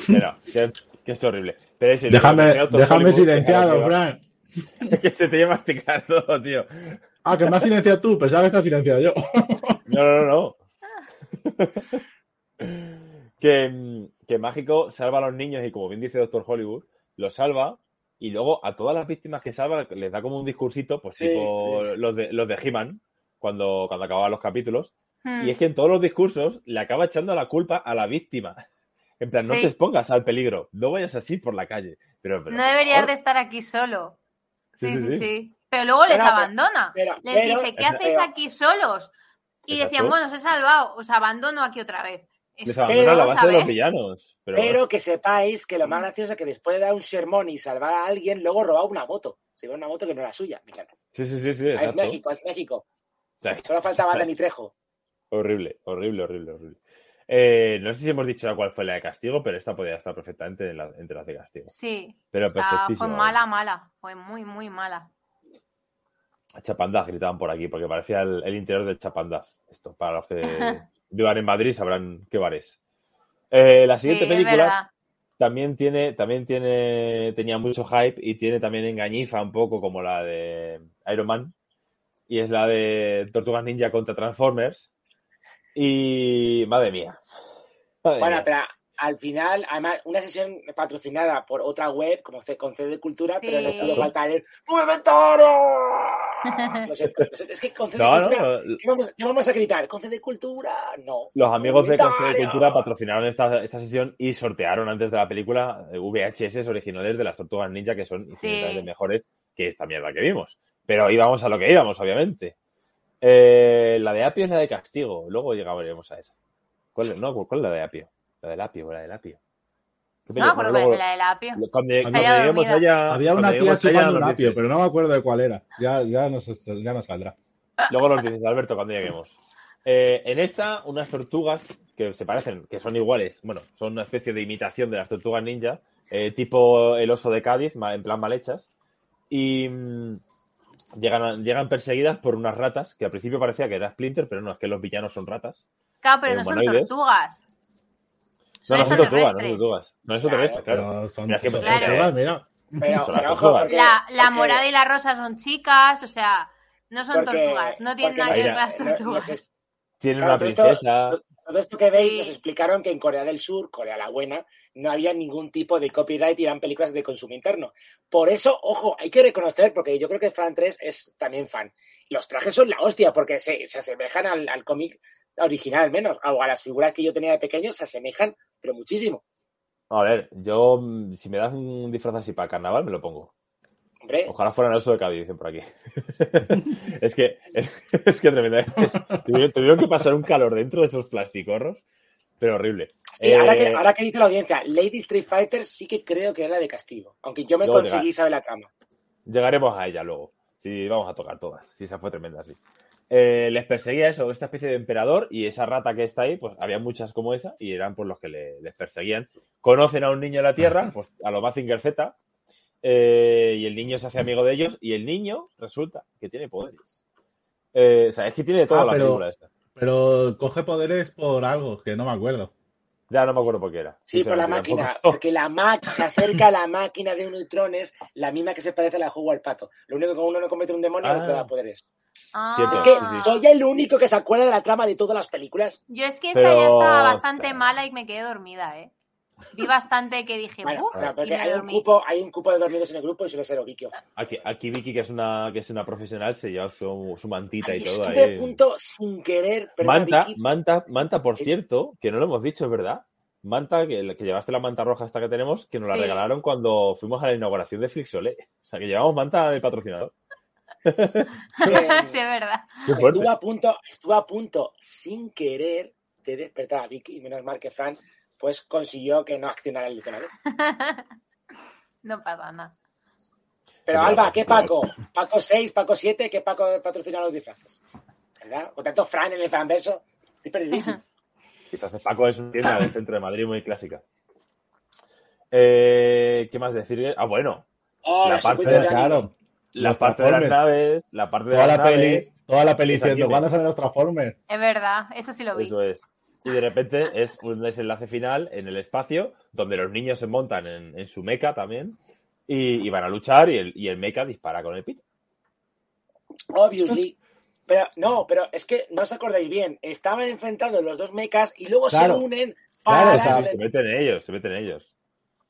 Pero, que, que es horrible. Pero eso, y Déjame, déjame silenciado, Fran. [LAUGHS] Que se te lleva todo, tío. Ah, que me has silenciado tú, pensaba que estás silenciado yo. No, no, no. [LAUGHS] que, que Mágico salva a los niños y, como bien dice Doctor Hollywood, los salva y luego a todas las víctimas que salva les da como un discursito, pues Sí, tipo los de, los de He-Man, cuando, cuando acababan los capítulos. Hmm. Y es que en todos los discursos le acaba echando la culpa a la víctima. [LAUGHS] En plan, no Sí. te expongas al peligro, no vayas así por la calle. Pero, pero, No deberías de estar aquí solo. Sí, Sí, sí, sí, sí. sí. Pero luego les Pero, abandona. pero- les pero- dice, ¿qué hacéis aquí solos? Y Exacto. decían, bueno, os he salvado, os abandono aquí otra vez. Les Eso, abandona la base de los villanos. Pero, Pero que sepáis que lo más gracioso es que después de dar un sermón y salvar a alguien, luego robaba una moto. Se ve una moto que no era suya. Me encanta. sí, sí, sí, sí, Ah, es exacto. México, es México. O sea, Solo faltaba [LAUGHS] Dani Trejo. Horrible, horrible, horrible, horrible. Eh, no sé si hemos dicho cuál fue la de castigo, pero esta podría estar perfectamente en la- entre las de castigo. Sí. Pero O sea, fue mala, mala. Fue muy, muy mala. Chapandaz gritaban por aquí, porque parecía el, el interior del Chapandaz. Esto, para los que [LAUGHS] vivan en Madrid sabrán qué bar es. Eh, la Sí, siguiente película también tiene, también tiene, tenía mucho hype y tiene también engañifa un poco como la de Iron Man. Y es la de Tortugas Ninja contra Transformers. Y madre mía. Madre Bueno, mía. pero al final, además, una sesión patrocinada por otra web, como C- con C de Cultura, pero les Sí. pudo faltar el ¡Movimentario! [LAUGHS] Lo siento, lo siento. Es que con C de No, Cultura, no, ¿qué, vamos, qué vamos a gritar? ¿Con C de Cultura? No. Los amigos de Conce de. Cultura patrocinaron esta, esta sesión y sortearon antes de la película eh, VHS originales de las Tortugas Ninja que son infinitamente mejores que esta mierda que vimos. Pero íbamos a lo que íbamos, obviamente. Eh, la de Apio es la de castigo. Luego llegaremos a esa. ¿Cuál, es- no, ¿cuál es la de Apio? La del Apio, la del Apio. ¿Qué No, película? pero Bueno, luego- la de la apio. cuando, lleguemos allá. Había cuando una tía chupando un apio, pero no me acuerdo de cuál era. Ya, ya, nos, ya nos saldrá. Luego nos dices, Alberto, cuando lleguemos. Eh, en esta, unas tortugas que se parecen, que son iguales, bueno, son una especie de imitación de las tortugas ninja, eh, tipo el oso de Cádiz, en plan mal hechas, y mm, llegan, llegan perseguidas por unas ratas, que al principio parecía que era Splinter, pero no, es que los villanos son ratas. Claro, pero Eh, no son tortugas. No, no son tortugas, no son tortugas. No es tortugas, claro. Pero son, Mira, es que- son Claro. tortugas, mira. Pero, Son pero las ojo, porque, La, la porque- morada y la rosa son chicas, o sea, no son porque- tortugas. No tienen nada que ver con las tortugas. Tienen Claro, una princesa. to- Todo esto que veis Sí. nos explicaron que en Corea del Sur, Corea la buena, no había ningún tipo de copyright y eran películas de consumo interno. Por eso, ojo, hay que reconocer, porque yo creo que Fran 3 es también fan. Los trajes son la hostia, porque se, se asemejan al, al cómic original al menos, o a las figuras que yo tenía de pequeño, se asemejan, pero muchísimo. A ver, yo, si me das un disfraz así para carnaval, me lo pongo. Hombre, Ojalá fuera el oso de Cádiz, dicen por aquí. [LAUGHS] es que, es, [LAUGHS] es que tremendo. Es- tuvieron, tuvieron que pasar un calor dentro de esos plasticorros, pero horrible. ahora, que, Eh, ahora que dice la audiencia, Lady Street Fighter sí que creo que era de castigo, aunque yo me conseguí llegar. saber la trama. Llegaremos a ella luego. Sí, vamos a tocar todas. Sí, esa fue tremenda, sí. Eh, les perseguía eso, esta especie de emperador y esa rata que está ahí, pues había muchas como esa y eran por los que le- les perseguían. Conocen a un niño en la Tierra, pues a lo Mazinger Z, eh, y el niño se hace amigo de ellos y el niño resulta que tiene poderes. Eh, o sea, es que tiene toda Ah, la pero- película esta. Pero coge poderes por algo, que no me acuerdo. Ya no me acuerdo por qué era. Sí, por la máquina, tampoco. porque la máquina se acerca a la máquina de neutrones, la misma que se parece a la de juego al pato. Lo único que uno no comete un demonio, el otro Ah. da poderes. Ah. Es que sí, soy el único que se acuerda de la trama de todas las películas. Yo es que esta Pero, ya estaba bastante ostras. mala y me quedé dormida, ¿eh? Vi bastante que dije, Bueno, "Uf", porque me hay un, cupo, hay un cupo de dormidos en el grupo y suele ser Ovikio. Aquí, aquí Vicky, que es una, que es una profesional, se lleva su, su mantita Ay, y todo estuve ahí. a punto sin querer, Manta, Vicky, Manta, Manta, por cierto, que no lo hemos dicho, es verdad. Manta, que, que llevaste la manta roja esta que tenemos, que nos la Sí. regalaron cuando fuimos a la inauguración de Flixolé. O sea, que llevamos manta de patrocinador. [LAUGHS] sí, es verdad. Estuve a punto, estuve a punto sin querer de despertar a Vicky y menos mal que Fran pues consiguió que no accionara el detonador. [LAUGHS] no pasa nada. Pero Alba, ¿qué. Paco? ¿Paco 6, Paco 7? ¿Qué Paco patrocina los disfraces? ¿Verdad? Con tanto Fran en el fanverso, estoy perdidísimo. [LAUGHS] Entonces Paco es una tienda del centro de Madrid muy clásica. Eh, ¿Qué más decir? Ah, bueno. Oh, La parte de-. Claro. La parte de las naves, la parte de Toda las la peli, naves, toda la peli diciendo. ¿cuándo salen los Transformers? Es verdad, eso sí lo vi. Eso es. Y de repente es un desenlace final en el espacio donde los niños se montan en, en su mecha también y, y van a luchar y el, y el mecha dispara con el pito. Obviously. Pero no, pero es que no os acordáis bien. Estaban enfrentados los dos mechas y luego Claro. se unen Claro, para. o sea, Se meten en ellos, se meten en ellos.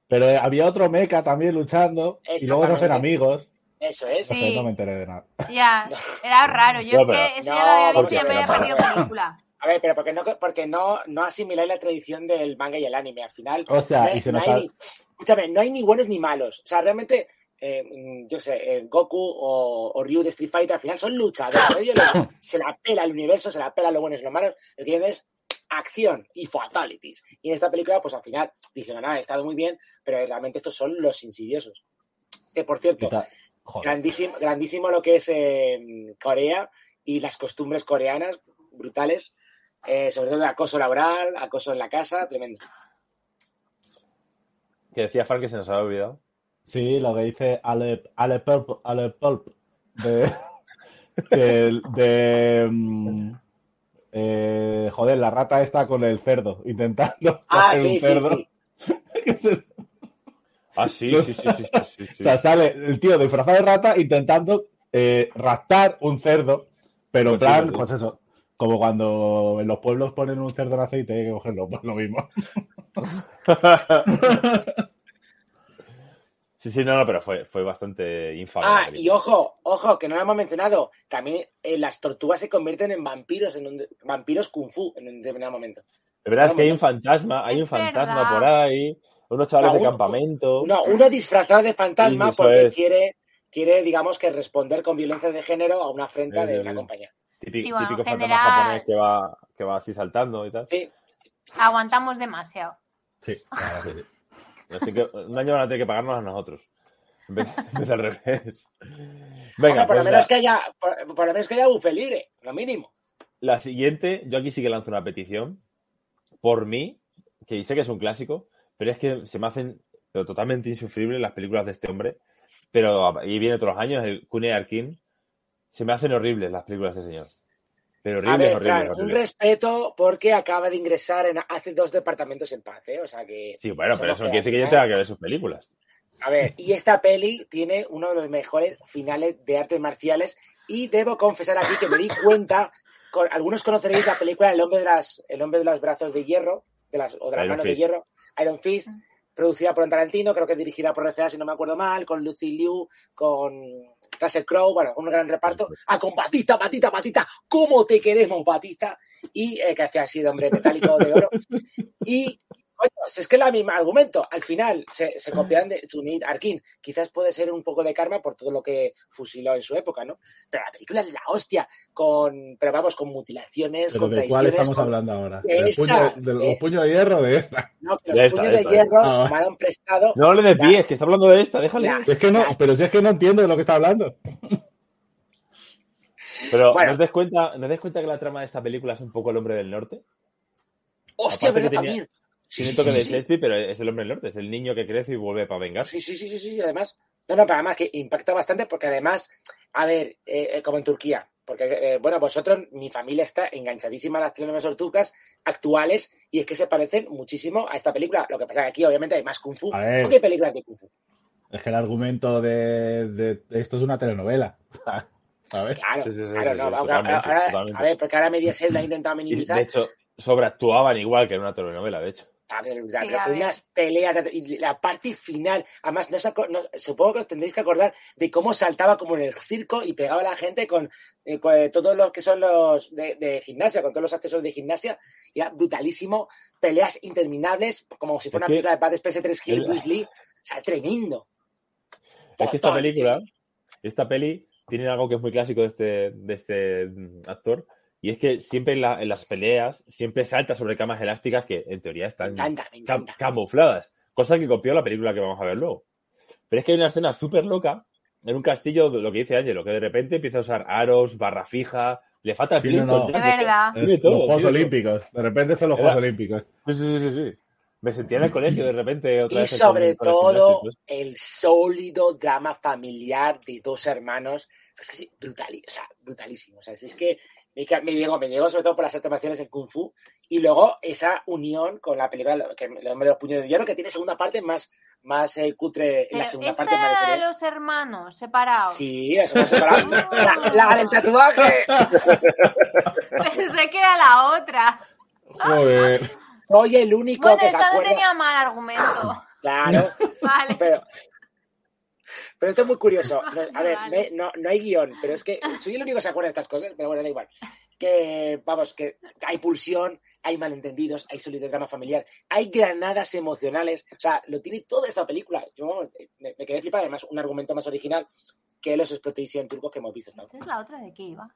Pero había otro mecha también luchando y luego se hacen amigos. Eso es. No me enteré de nada. Ya, era raro. Yo No, es pero- que eso No, ya lo había visto y ya me había perdido película. A ver, pero porque no, porque no, no asimiláis la tradición del manga y el anime. Al final. O sea, no y se no hay ha- ni- escúchame, no hay ni buenos ni malos. O sea, realmente. eh, yo sé, eh, Goku o, o Ryu de Street Fighter al final son luchadores. Les- [COUGHS] se la pela el universo, se la pela lo bueno y lo malo. Lo que quieren es acción y fatalities. Y en esta película, pues al final dijeron, ah, estado muy bien, pero realmente estos son los insidiosos. Que por cierto, grandísimo, grandísimo lo que es eh, Corea y las costumbres coreanas, brutales. Eh, sobre todo de acoso laboral, acoso en la casa, tremendo. Que decía Frank que se nos había olvidado. Sí, lo que dice Ale, Ale Pulp, Ale Pulp de, [LAUGHS] de, de, mm, eh, joder, la rata está con el cerdo, intentando Ah, hacer sí, un sí, cerdo. sí. [LAUGHS] Ah, sí, sí, sí, sí, sí, sí, sí. O sea, sale el tío disfrazado de rata intentando eh, raptar un cerdo, pero en plan, pues eso, como cuando en los pueblos ponen un cerdo en aceite hay que cogerlo, pues lo mismo. [LAUGHS] Sí, sí, no, no, pero fue, fue bastante infame. Ah, y ojo, ojo, que no lo hemos mencionado. También eh, las tortugas se convierten en vampiros, en un de- vampiros kung fu en un determinado momento. De verdad es que hay un fantasma, hay Es un fantasma verdad. por ahí, unos chavales No, de campamento. No, uno disfrazado de fantasma Sí, porque es. quiere, quiere, digamos, que responder con violencia de género a una afrenta Sí, de sí, una sí. compañía. Típico, Sí, bueno, típico en fantasma japonés que va, que va así saltando y tal. Sí, Aguantamos demasiado. Sí, [LAUGHS] claro que sí. Un año van a tener que pagarnos a nosotros. En vez, en vez [LAUGHS] de al revés. Hombre, Venga, por, lo pues menos la, que haya, por, por lo menos que haya buffet libre, lo mínimo. la siguiente, yo aquí sí que lanzo una petición. Por mí, que sé que es un clásico, pero es que se me hacen pero totalmente insufribles las películas de este hombre. Pero y viene todos los años, el Kunei Arkin. Se me hacen horribles las películas de ese señor. Pero A horribles, ver, horribles, un respeto porque acaba de ingresar en hace dos departamentos en paz, ¿eh? O sea que. Sí, bueno, pero eso no quiere decir que yo ¿eh? tenga que ver sus películas. A ver, y esta peli tiene uno de los mejores finales de artes marciales y debo confesar aquí que me di [LAUGHS] cuenta, con, algunos conoceréis la película El hombre de las, el hombre de los brazos de hierro, de las, o de las Iron manos de hierro, Iron Fist, producida por Tarantino, creo que dirigida por RCA, si no me acuerdo mal, con Lucy Liu, con Russell Crowe, bueno, un gran reparto. Ah, con Batista, Batista, Batista, ¿cómo te queremos, Batista? Y eh, que hacía así de hombre metálico de oro. [LAUGHS] Y, es que es el mismo argumento. Al final se, se copian de Tunit Arkin. Quizás puede ser un poco de karma por todo lo que fusiló en su época, ¿no? Pero la película es la hostia. Con, pero vamos, con mutilaciones, Pero con ¿de cuál estamos con- hablando ahora? de ¿Del esta, puño, de los eh. puños de hierro de esta? No, que los De esta, puños de de hierro Ah, tomaron prestado. No le la- desvíes, que está hablando de esta, déjale. la- es que no, pero si es que no entiendo de lo que está hablando. Pero Bueno. ¿no os des cuenta, ¿no os des cuenta que la trama de esta película es un poco el hombre del norte? Hostia, aparte ¿verdad? tenía- También. Sí, Tiene sí, toque sí, de sí. Shakespeare, pero es el hombre del norte, es el niño que crece y vuelve para vengarse. Sí, sí, sí, sí, sí, además. No, no, pero además que impacta bastante porque además, a ver, eh, eh, como en Turquía, porque, eh, bueno, vosotros, mi familia está enganchadísima a las telenovelas turcas actuales y es que se parecen muchísimo a esta película. Lo que pasa es que aquí obviamente hay más Kung Fu. A ver. Hay películas de Kung Fu. Es que el argumento de, de- de esto es una telenovela. [LAUGHS] Claro, Sí, sí, sí, claro, sí, no, sí, aunque totalmente, ahora- totalmente. a ver, porque ahora Mediaset la ha intentado Y, minimizar. de hecho, sobreactuaban igual que en una telenovela, de hecho. A ver, Sí, pero a con ver. unas peleas y la parte final, además no, no- supongo que os tendréis que acordar de cómo saltaba como en el circo y pegaba a la gente con, eh, con, eh, todos los que son los de, de gimnasia, con todos los accesorios de gimnasia, y era brutalísimo, peleas interminables, como si fuera Es una película de Bad Space 3 Hill, el- Bruce Lee, o sea, tremendo. Es que esta película, esta peli, tiene algo que es muy clásico de este, de este mm, actor, y es que siempre en, la- en las peleas, siempre salta sobre camas elásticas que en teoría Me están encanta, me cam- encanta. camufladas, cosa que copió la película que vamos a ver luego. Pero es que hay una escena súper loca en un castillo, lo que dice Ángelo, que de repente empieza a usar aros, barra fija, le falta Sí, Clinton. no, no. Es verdad. Es todo, los Juegos todo. Olímpicos. De repente son los Era- Juegos Olímpicos. Sí, sí, sí, sí, sí. Me sentía en el colegio de repente otra Y vez. sobre todo el sólido drama familiar de dos hermanos. Brutal, o sea, brutalísimo. O sea, es que me, me llegó, me llegó sobre todo por las animaciones en Kung Fu y luego esa unión con la película que me de los puños de hierro que tiene segunda parte más, más eh, cutre en la segunda esta parte más de los hermanos separados. Sí, eso hemos separado. [LAUGHS] la, la del tatuaje. Pensé que era la otra. Joder. Soy el único Bueno, que se no acuerda. tenía mal argumento. Claro, [LAUGHS] Vale. pero. Pero esto es muy curioso. [LAUGHS] No, a ver, vale. no, no hay guion, pero es que soy el único que se acuerda de estas cosas, pero bueno, da igual. Que, vamos, que hay pulsión, hay malentendidos, hay sólido drama familiar, hay granadas emocionales. O sea, lo tiene toda esta película. Yo me, me quedé flipado, además, un argumento más original que los exploitation turcos que hemos visto hasta ahora. Esta es la otra de qué iba.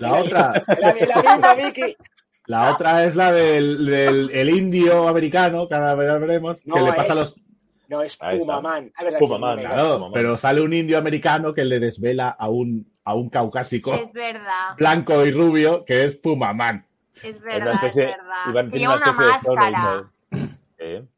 La otra, La, la misma, Vicky. la otra es la del, del el indio americano, que ahora veremos, que le pasa es- los. No, es. Pumaman. Verdad, Pumaman, claro. Pero sale un indio americano que le desvela a un, a un caucásico Es verdad. blanco y rubio que es Pumaman. Es Es una verdad, es especie, verdad. Iván tiene Lleva una una especie de Stone Age, máscara. ¿sabes? Sí.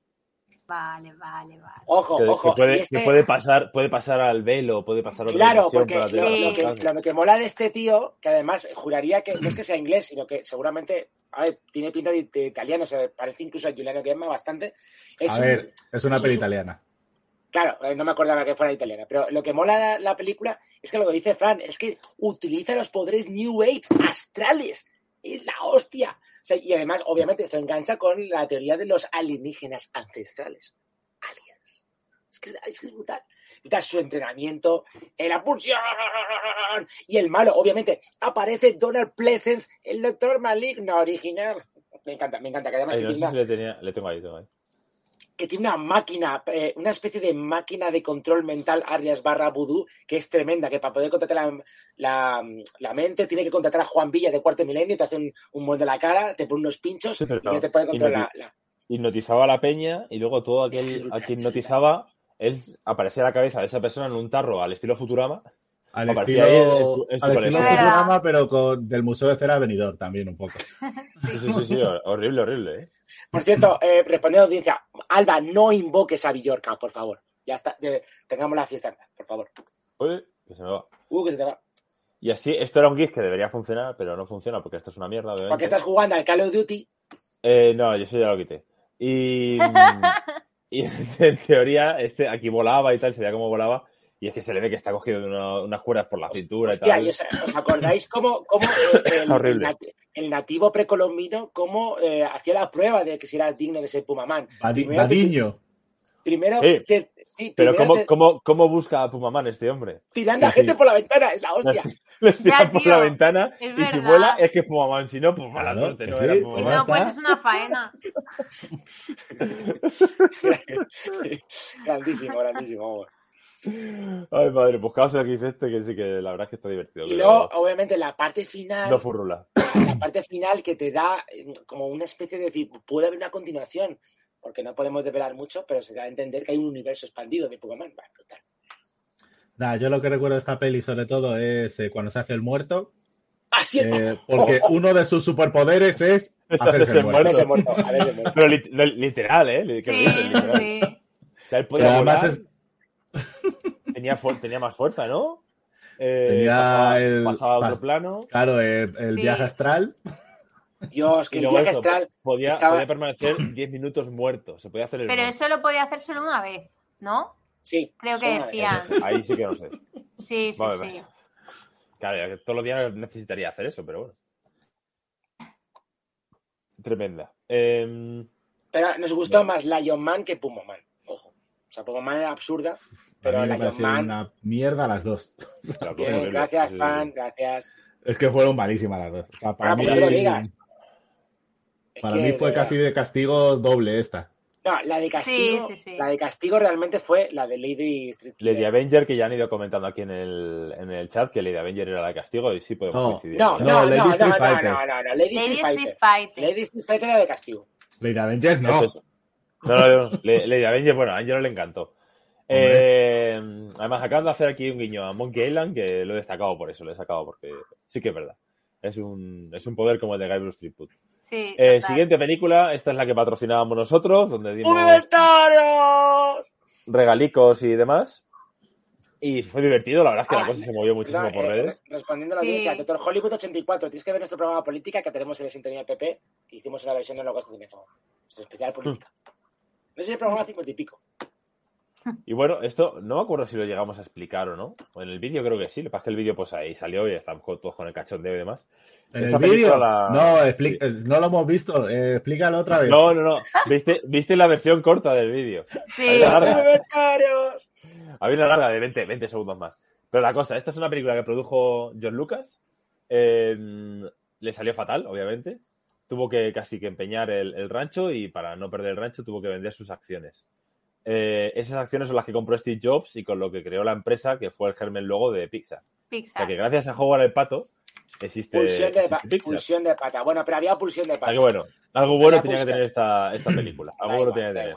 Vale, vale, vale. Ojo, Que, que ojo. puede, que este- puede pasar, puede pasar al velo, puede pasar a otra Claro, porque lo, que, lo mola de este tío, que además juraría que no es que sea inglés, sino que seguramente, a ver, tiene pinta de, de italiano, se parece incluso a Giuliano Gemma bastante. Es A un- ver, es una es peli un- italiana. Claro, eh, no me acordaba que fuera italiana, pero lo que mola la, la película es que lo que dice Fran es que utiliza los poderes New Age astrales. Es la hostia. Sea, y además, obviamente, esto engancha con la teoría de los alienígenas ancestrales. Aliens. Es que es, que es brutal. Tal, su entrenamiento, la pulsión y el malo, obviamente, aparece Donald Pleasence, el doctor maligno original. Me encanta, me encanta, que además Ay, que no tiene sé una- si le, tenía, le tengo ahí, tengo ahí. Que tiene una máquina, eh, una especie de máquina de control mental Arias barra vudú, que es tremenda, que para poder contratar la, la, la mente tiene que contratar a Juan Villa de Cuarto Milenio, te hace un, un molde de la cara, te pone unos pinchos Sí, pero y ya te puede controlar la, la- Hipnotizaba a la peña y luego todo [LAUGHS] aquel a quien hipnotizaba, él aparecía la cabeza de esa persona en un tarro al estilo Futurama. Al Aparecía estilo, ahí en su- en su al estilo colección. Futurama, pero con, del Museo de Cera Benidorm también un poco. [LAUGHS] Sí, sí, sí, sí, hor- horrible, horrible, ¿eh? Por cierto, eh, respondiendo a la audiencia, Alba, no invoques a Villorca, por favor. Ya está, eh, tengamos la fiesta en paz, por favor. Uy, que se me va. Uh, que se te va. Y así, esto era un GIF que debería funcionar, pero no funciona porque esto es una mierda, obviamente. Porque estás jugando al Call of Duty. Eh, no, yo eso ya lo quité. Y, [LAUGHS] y en teoría, este aquí volaba y tal, se veía cómo volaba. Y es que se le ve que está cogido de una- unas cuerdas por la cintura y tal. y os, ¿os acordáis cómo, cómo, eh, el, [LAUGHS] Horrible. nat- el nativo precolombino cómo eh, hacía la prueba de que si era digno de ser Pumaman? Badi- Primero te- Badiño. Primero, Sí. te- sí, Pero primero ¿cómo, te- cómo, ¿cómo busca a Pumaman este hombre? tirando a Sí, gente sí. por la ventana, es la hostia. [LAUGHS] Les tiran Ya, por tío, la ventana es y si vuela es que es Pumaman. Si no, pues mala suerte, no sí, era Si pues Pumaman. no, pues es una faena. [LAUGHS] grandísimo, grandísimo. vamos. Ay, madre, buscaos el GIF este que sí que la verdad es que está divertido. Y pero luego, obviamente, la parte final, No furrula. la parte final que te da eh, como una especie de decir, puede haber una continuación, porque no podemos develar mucho, pero se da a entender que hay un universo expandido de. Va, brutal. Nada, yo lo que recuerdo de esta peli sobre todo es eh, cuando se hace el muerto, Así es. eh, porque [LAUGHS] uno de sus superpoderes es Es hacerse hacerse el muerto. Pero literal, ¿eh? Que lo Sí, dices, literal. sí. O sea, él Pero podía además volar, es, tenía, tenía más fuerza, ¿no? Eh, Tenía pasaba, el- pasaba a otro pas- plano. claro, el Sí. viaje astral. Dios, que el viaje eso, astral podía, estaba- podía permanecer [CLEARS THROAT] 10 minutos muerto. Se podía hacer el Pero muerto. eso lo podía hacer solo una vez, ¿no? Sí. Creo que decían. Ahí sí que no sé. Sí, sí, Vale, sí. Claro, ya que todos los días necesitaría hacer eso, pero bueno. Tremenda. Em, Pero nos gustó más Lion Man que Pumaman. Ojo. O sea, Pumaman era absurda, pero a mí me Lion parecieron Man. una mierda las dos. [LAUGHS] gracias, fan, gracias. Es que fueron malísimas las dos. O sea, para mí, lo digas. Para fue casi de castigo doble esta. No, la de castigo, Sí, sí, sí. la de castigo realmente fue la de Lady Street Killer. Lady Avenger, que ya han ido comentando aquí en el, en el chat que Lady Avenger era la de castigo y sí podemos No. coincidir. No, no, no, Lady no, no, Street no, Fighter. no, no, no, Lady Lady Street Street Fighter. Fighter. Lady Street Fighter era de castigo. Lady Avengers no. Es. No, no, Lady Avenger, bueno, a Angelo le encantó. Eh, además, acaban de hacer aquí un guiño a Monkey Island que lo he destacado por eso, lo he sacado porque sí que es verdad. Es un, es un poder como el de Guy Bruce Threepwood. Sí, Eh, siguiente película, esta es la que patrocinábamos nosotros, donde dimos ¡Universitarios! regalicos y demás. Y fue divertido, la verdad es que Ah, la cosa se movió muchísimo por eh, redes. re- respondiendo a la Sí. audiencia, Doctor Hollywood 84, tienes que ver nuestro programa de política que tenemos en la sintonía del PP, que hicimos una versión en los gastos de Mezo. Nuestro especial política. Hmm. No sé si el programa 50 y pico. Y bueno, esto no me acuerdo si lo llegamos a explicar o no. O en el vídeo creo que sí, lo que pasa es que el vídeo pues ahí salió y estamos todos con el cachondeo y demás. ¿En Esta el vídeo? la- No, expli- no lo hemos visto. eh, explícalo otra vez. No, no, no. ¿Viste, viste la versión corta del vídeo? Sí, la larga. Había una larga de 20, 20 segundos más. Pero la cosa, esta es una película que produjo John Lucas. Eh, le salió fatal, obviamente. Tuvo que casi que empeñar el, el rancho y para no perder el rancho tuvo que vender sus acciones. Eh, esas acciones son las que compró Steve Jobs y con lo que creó la empresa que fue el germen luego de Pixar. O sea Pixar. que gracias a Howard el Pato existe, Pulsión de, existe Pixar. pulsión de pata. Bueno, pero había pulsión de Ah, pata. que bueno, algo bueno Había tenía que tener esta, esta película. Algo Da bueno igual, tenía que tener.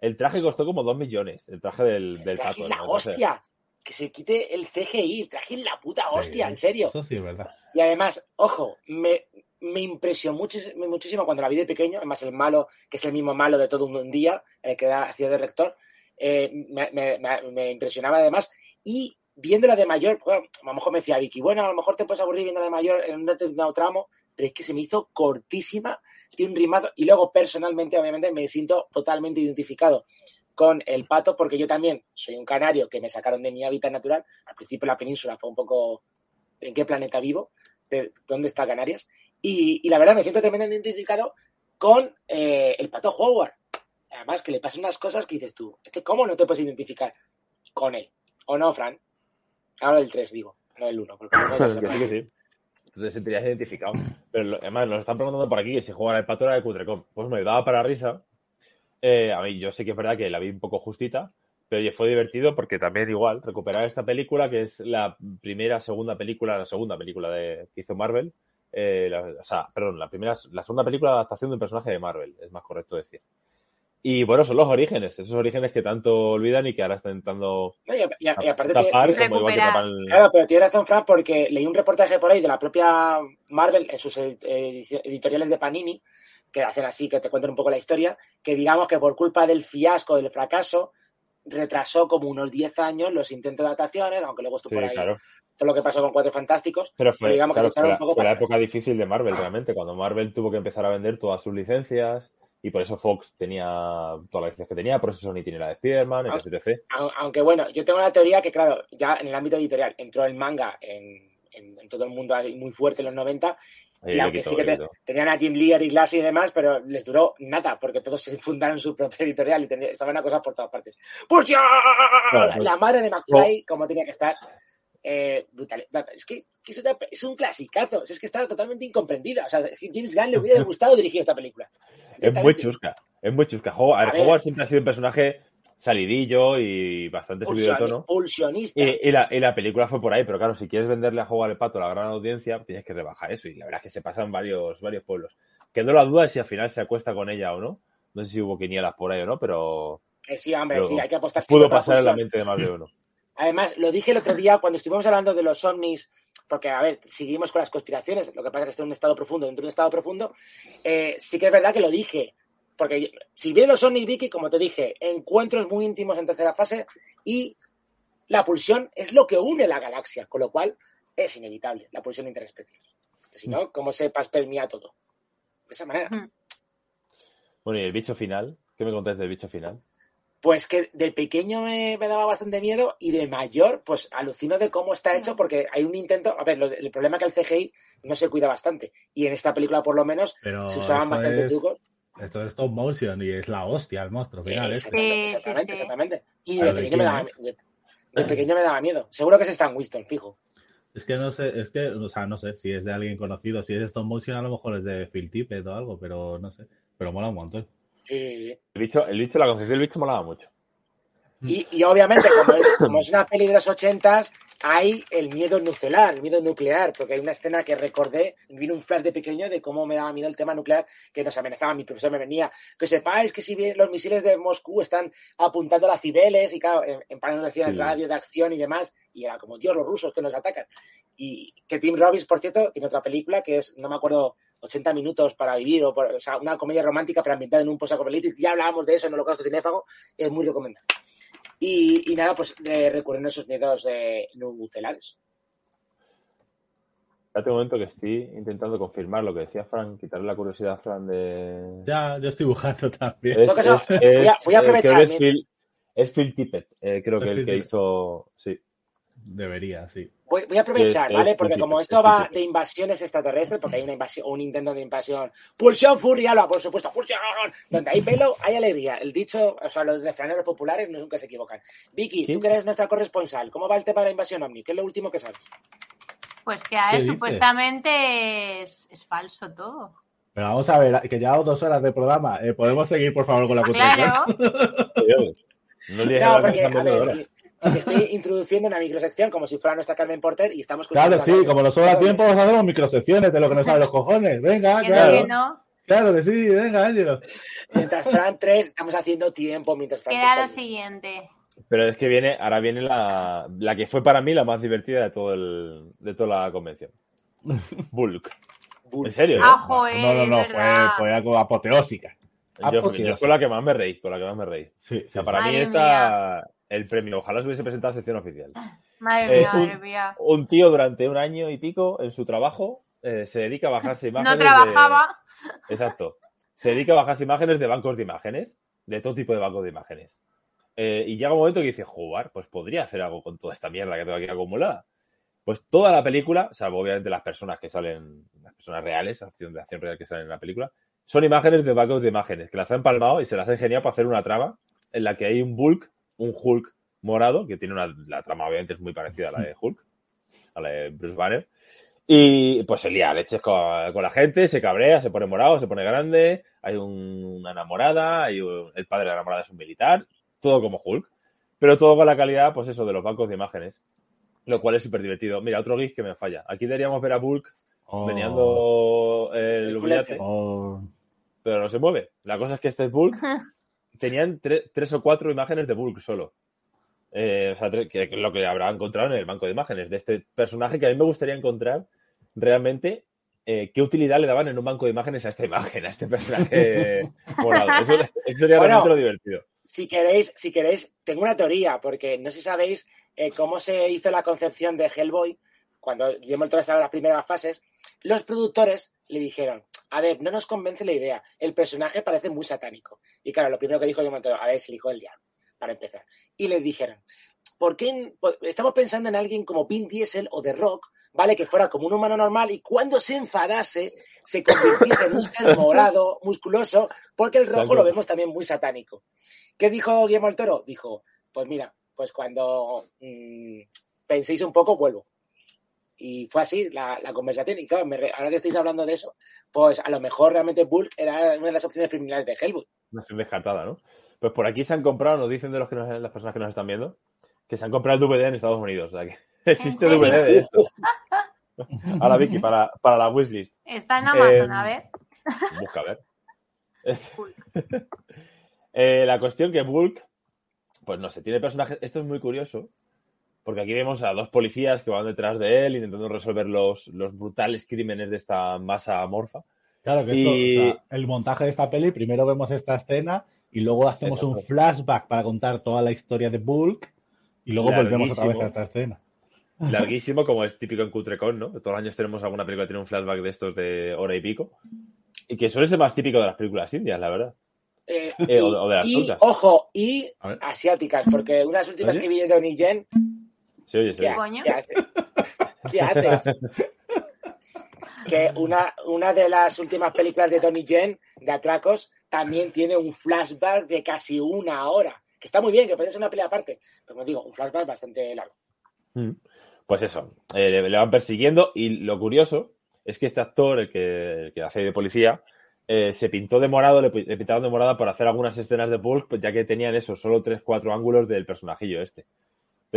El traje costó como 2 millones, el traje del, del El traje pato. es la hostia. Que se quite el CGI. El traje es la puta hostia, Sí, en serio. Eso sí es verdad. Y además, ojo, me, me impresionó muchísimo, muchísimo cuando la vi de pequeño, además el malo, que es el mismo malo de todo un día, el que era hacía de rector, eh, me, impresionaba además. Y viéndola de mayor, bueno, a lo mejor me decía Vicky, bueno, a lo mejor te puedes aburrir viéndola de mayor en un determinado tramo, pero es que se me hizo cortísima, tiene un rimazo, y luego personalmente, obviamente, me siento totalmente identificado con el pato, porque yo también soy un canario que me sacaron de mi hábitat natural. Al principio la península fue un poco en qué planeta vivo, de dónde está Canarias. Y, la verdad me siento tremendamente identificado con eh, el pato Howard. Además que le pasan unas cosas que dices tú, es que cómo no te puedes identificar con él. ¿O no, Fran? Hablo del 3, digo, no del 1. Porque [LAUGHS] que sí, que sí. Tú te sentirías identificado. Pero además nos están preguntando por aquí que si jugar el pato era de Cutrecom. Pues me daba para risa. Eh, a mí, yo sé que es verdad que la vi un poco justita, pero oye, fue divertido porque también igual recuperar esta película, que es la primera, segunda película, la segunda película de, que hizo Marvel. Eh, la- o sea, perdón, la primera, la segunda película de adaptación de un personaje de Marvel, es más correcto decir. Y bueno, son los orígenes, esos orígenes que tanto olvidan y que ahora están intentando No, y, y- y aparte tapar, como que tapan Claro, pero tiene razón, Fran, porque leí un reportaje por ahí de la propia Marvel en sus editoriales de Panini, que hacen así, que te cuentan un poco la historia, que digamos que por culpa del fiasco, del fracaso, retrasó como unos 10 años los intentos de adaptaciones, aunque luego estuvo Sí, por ahí claro. todo lo que pasó con Cuatro Fantásticos. Pero fue, Pero digamos que claro, se echaron fue, un poco fue la época difícil de Marvel, realmente, cuando Marvel tuvo que empezar a vender todas sus licencias y por eso Fox tenía todas las licencias que tenía, por eso Sony tiene la de Spider-Man, etc, etc. Au- Aunque bueno, yo tengo la teoría que, claro, ya en el ámbito editorial entró el manga en, en- en todo el mundo muy fuerte en los 90 Ahí y aunque quitó, sí que te- tenían a Jim Lee, Eric Larson y demás, pero les duró nada, porque todos se fundaron su propia editorial y tenía- estaban a cosas por todas partes. ¡Pues ya! Claro, la, pues- madre de McFly, como tenía que estar. eh, brutal. Es que, es, una- es un clasicazo. Es que estaba totalmente incomprendida. O sea, James Gunn le hubiera [LAUGHS] gustado dirigir esta película. Es muy chusca, es muy chusca. Howard, A ver. Howard siempre ha sido un personaje salidillo y bastante subido de tono. Pulsionista. Y, y la, y la película fue por ahí, pero claro, si quieres venderle a Howard el Pato a la gran audiencia, tienes que rebajar eso. Y la verdad es que se pasan varios, varios pueblos. Quedó la duda de si al final se acuesta con ella o no. No sé si hubo quinielas por ahí o no, pero Que sí, hombre, pero sí, hay que apostar pudo pasar en la mente de más de uno. [LAUGHS] Además, lo dije el otro día cuando estuvimos hablando de los ovnis, porque, a ver, seguimos con las conspiraciones, lo que pasa es que está en un estado profundo, dentro de un estado profundo, eh, sí que es verdad que lo dije, porque si bien los ovnis, Vicky, como te dije, encuentros muy íntimos en tercera fase y la pulsión es lo que une la galaxia, con lo cual es inevitable la pulsión interespecies. Si no, ¿cómo se paspermía todo? De esa manera. Mm. Bueno, y el bicho final, ¿qué me contáis del bicho final? Pues que de pequeño me, me daba bastante miedo y de mayor, pues alucino de cómo está hecho porque hay un intento. A ver, lo- el problema es que el CGI no se cuida bastante y en esta película, por lo menos, Pero se usaban bastante es- trucos. Esto es stop motion y es la hostia el monstruo final. Eh, este. exactamente, Sí, sí, exactamente, exactamente. Y ¿Pero de pequeño, me daba, es? de, de pequeño me daba miedo. Seguro que es Stan Winston, fijo. Es que no sé, es que, o sea, no sé si es de alguien conocido, si es stop motion a lo mejor es de Phil Tippett o algo, pero no sé. Pero mola un montón. Sí, sí, sí. El bicho, el bicho, la concepción del bicho molaba mucho. Y, y obviamente, como es, como es una peli de los ochentas, hay el miedo nuclear, el miedo nuclear, porque hay una escena que recordé, vino un flash de pequeño de cómo me daba miedo el tema nuclear que nos amenazaba, mi profesor me venía, que sepáis que si bien los misiles de Moscú están apuntando a las Cibeles y claro, en, en decían Sí. radio de acción y demás, y era como, Dios, los rusos que nos atacan. Y que Tim Robbins, por cierto, tiene otra película que es, no me acuerdo, 80 minutos para vivir, o, por- o sea, una comedia romántica pero ambientada en un posapocalíptico, ya hablábamos de eso en Holocausto Cinéfago, es muy recomendable. Y, y nada, pues eh, recurren a esos miedos eh, nucleares. Espérate un momento que estoy intentando confirmar lo que decía Fran, quitarle la curiosidad a Fran de... Ya, yo estoy buscando también. Es, sea, es- voy a- es- voy a eh, creo aprovechar, que es Phil, es Phil Tippett, eh, creo que el Phil que Tippett. hizo... Sí. Debería, sí. Voy, voy a aprovechar, Es- es ¿vale? Porque como es esto va de invasiones extraterrestres, porque hay una invasión, un intento de invasión, pulsión furiala, por supuesto, pulsión, donde hay pelo, hay alegría. El dicho, o sea, los refraneros populares no nunca se equivocan. Vicky, tú que eres nuestra corresponsal, ¿cómo va el tema de la invasión ovni? ¿Qué es lo último que sabes? Pues que a ¿Qué él supuestamente es, es falso todo. Pero vamos a ver, que llevamos dos horas de programa. Eh, ¿Podemos seguir, por favor, con la construcción? Claro, [LAUGHS] No le No, no, porque, a ver, estoy introduciendo una microsección como si fuera nuestra Carmen Porter y estamos Claro, sí, como nos sobra tiempo, vamos a hacer microsecciones de lo que nos saben los [LAUGHS] cojones. Venga, claro. no, no. Claro que sí, venga, Ángelo. Mientras Fran 3, estamos haciendo tiempo mientras Fran Queda lo siguiente. Pero es que viene, ahora viene la, la que fue para mí la más divertida de todo el, de toda la convención. [LAUGHS] Bulk. En serio, ¿eh? Ah, joder, No, no, es no, fue, fue algo apoteósica. Yo, yo fue la que más me reí, con la que más me reí. Sí, O sea, sí. para mí está el premio. Ojalá se hubiese presentado a sección oficial. Madre Eh, mía, madre un- mía. Un tío durante un año y pico en su trabajo eh, se dedica a bajarse [LAUGHS] imágenes. No de- trabajaba. Exacto. Se dedica a bajarse imágenes de bancos de imágenes, de todo tipo de bancos de imágenes. Eh, y llega un momento que dice, jugar, pues podría hacer algo con toda esta mierda que tengo aquí acumulada. Pues toda la película, salvo obviamente las personas que salen, las personas reales, acción de acción real que salen en la película, son imágenes de bancos de imágenes, que las han empalmado y se las ha ingeniado para hacer una trama en la que hay un Bulk, un Hulk morado, que tiene una, la trama obviamente es muy parecida a la de Hulk, a la de Bruce Banner, y pues se lía leches con, con la gente, se cabrea, se pone morado, se pone grande, hay un- una enamorada, hay un- el padre de la enamorada es un militar, todo como Hulk, pero todo con la calidad, pues eso, de los bancos de imágenes, lo cual es súper divertido. Mira, otro GIF que me falla. Aquí deberíamos ver a Bulk Oh, meneando el, El billete, oh. pero no se mueve. La cosa es que este Bulk [LAUGHS] tenían tre- tres o cuatro imágenes de Bulk solo. Eh, o sea, que, lo que habrá encontrado en el banco de imágenes de este personaje que a mí me gustaría encontrar realmente eh, qué utilidad le daban en un banco de imágenes a esta imagen, a este personaje [LAUGHS] morado. Eso, eso sería Bueno. realmente lo divertido. si queréis, si queréis, tengo una teoría, porque no sé si sabéis eh, cómo se hizo la concepción de Hellboy cuando Guillermo del Toro estaba en las primeras fases. Los productores le dijeron, a ver, no nos convence la idea, el personaje parece muy satánico. Y claro, lo primero que dijo Guillermo a ver, es el hijo del diablo, para empezar. Y les dijeron, ¿por qué estamos pensando en alguien como Vin Diesel o The Rock, ¿vale? Que fuera como un humano normal y cuando se enfadase se convirtiese en un ser [LAUGHS] morado, musculoso, porque el rojo lo vemos también muy satánico. ¿Qué dijo Guillermo del Toro? Dijo, pues mira, pues cuando mm, penséis un poco, vuelvo. Y fue así la, la conversación. Y claro, me re- ahora que estáis hablando de eso, pues a lo mejor realmente Bulk era una de las opciones preliminares de Hellboy. Una opción descartada, ¿no? Pues por aquí se han comprado, nos dicen de los que nos- las personas que nos están viendo, que se han comprado el DVD en Estados Unidos. O sea que [LAUGHS] existe? DVD de esto. [LAUGHS] Ahora, Vicky, para, para la wishlist. Está en Amazon, Em, a ver. Busca, a ver. [LAUGHS] Eh, la cuestión que Bulk, pues no sé, tiene personajes. Esto es muy curioso, porque aquí vemos a dos policías que van detrás de él intentando resolver los, los brutales crímenes de esta masa amorfa. Claro que esto, Y- o sea, el montaje de esta peli, primero vemos esta escena y luego hacemos un flashback para contar toda la historia de Bulk y luego volvemos otra vez a esta escena. Larguísimo, como es típico en Cutrecon, ¿no? Todos los años tenemos alguna película que tiene un flashback de estos de hora y pico. Y que suele ser más típico de las películas indias, la verdad. Eh, Eh, y, o de- las y, ojo, y asiáticas, porque una de las últimas ¿Oye? que vi de Donnie Yen, Se oye, se ¿qué, oye. Coño. ¿qué haces? ¿Qué haces? que una, una de las últimas películas de Donnie Yen, de Atracos, también tiene un flashback de casi una hora. Que está muy bien, que puede ser una pelea aparte. Pero como digo, un flashback bastante largo. Mm. Pues eso, eh, le, van persiguiendo y lo curioso es que este actor, el que, el que hace de policía, eh, se pintó de morado, le, pi- le pintaron de morada para hacer algunas escenas de Bulk, pues ya que tenían eso, solo 3-4 ángulos del personajillo este.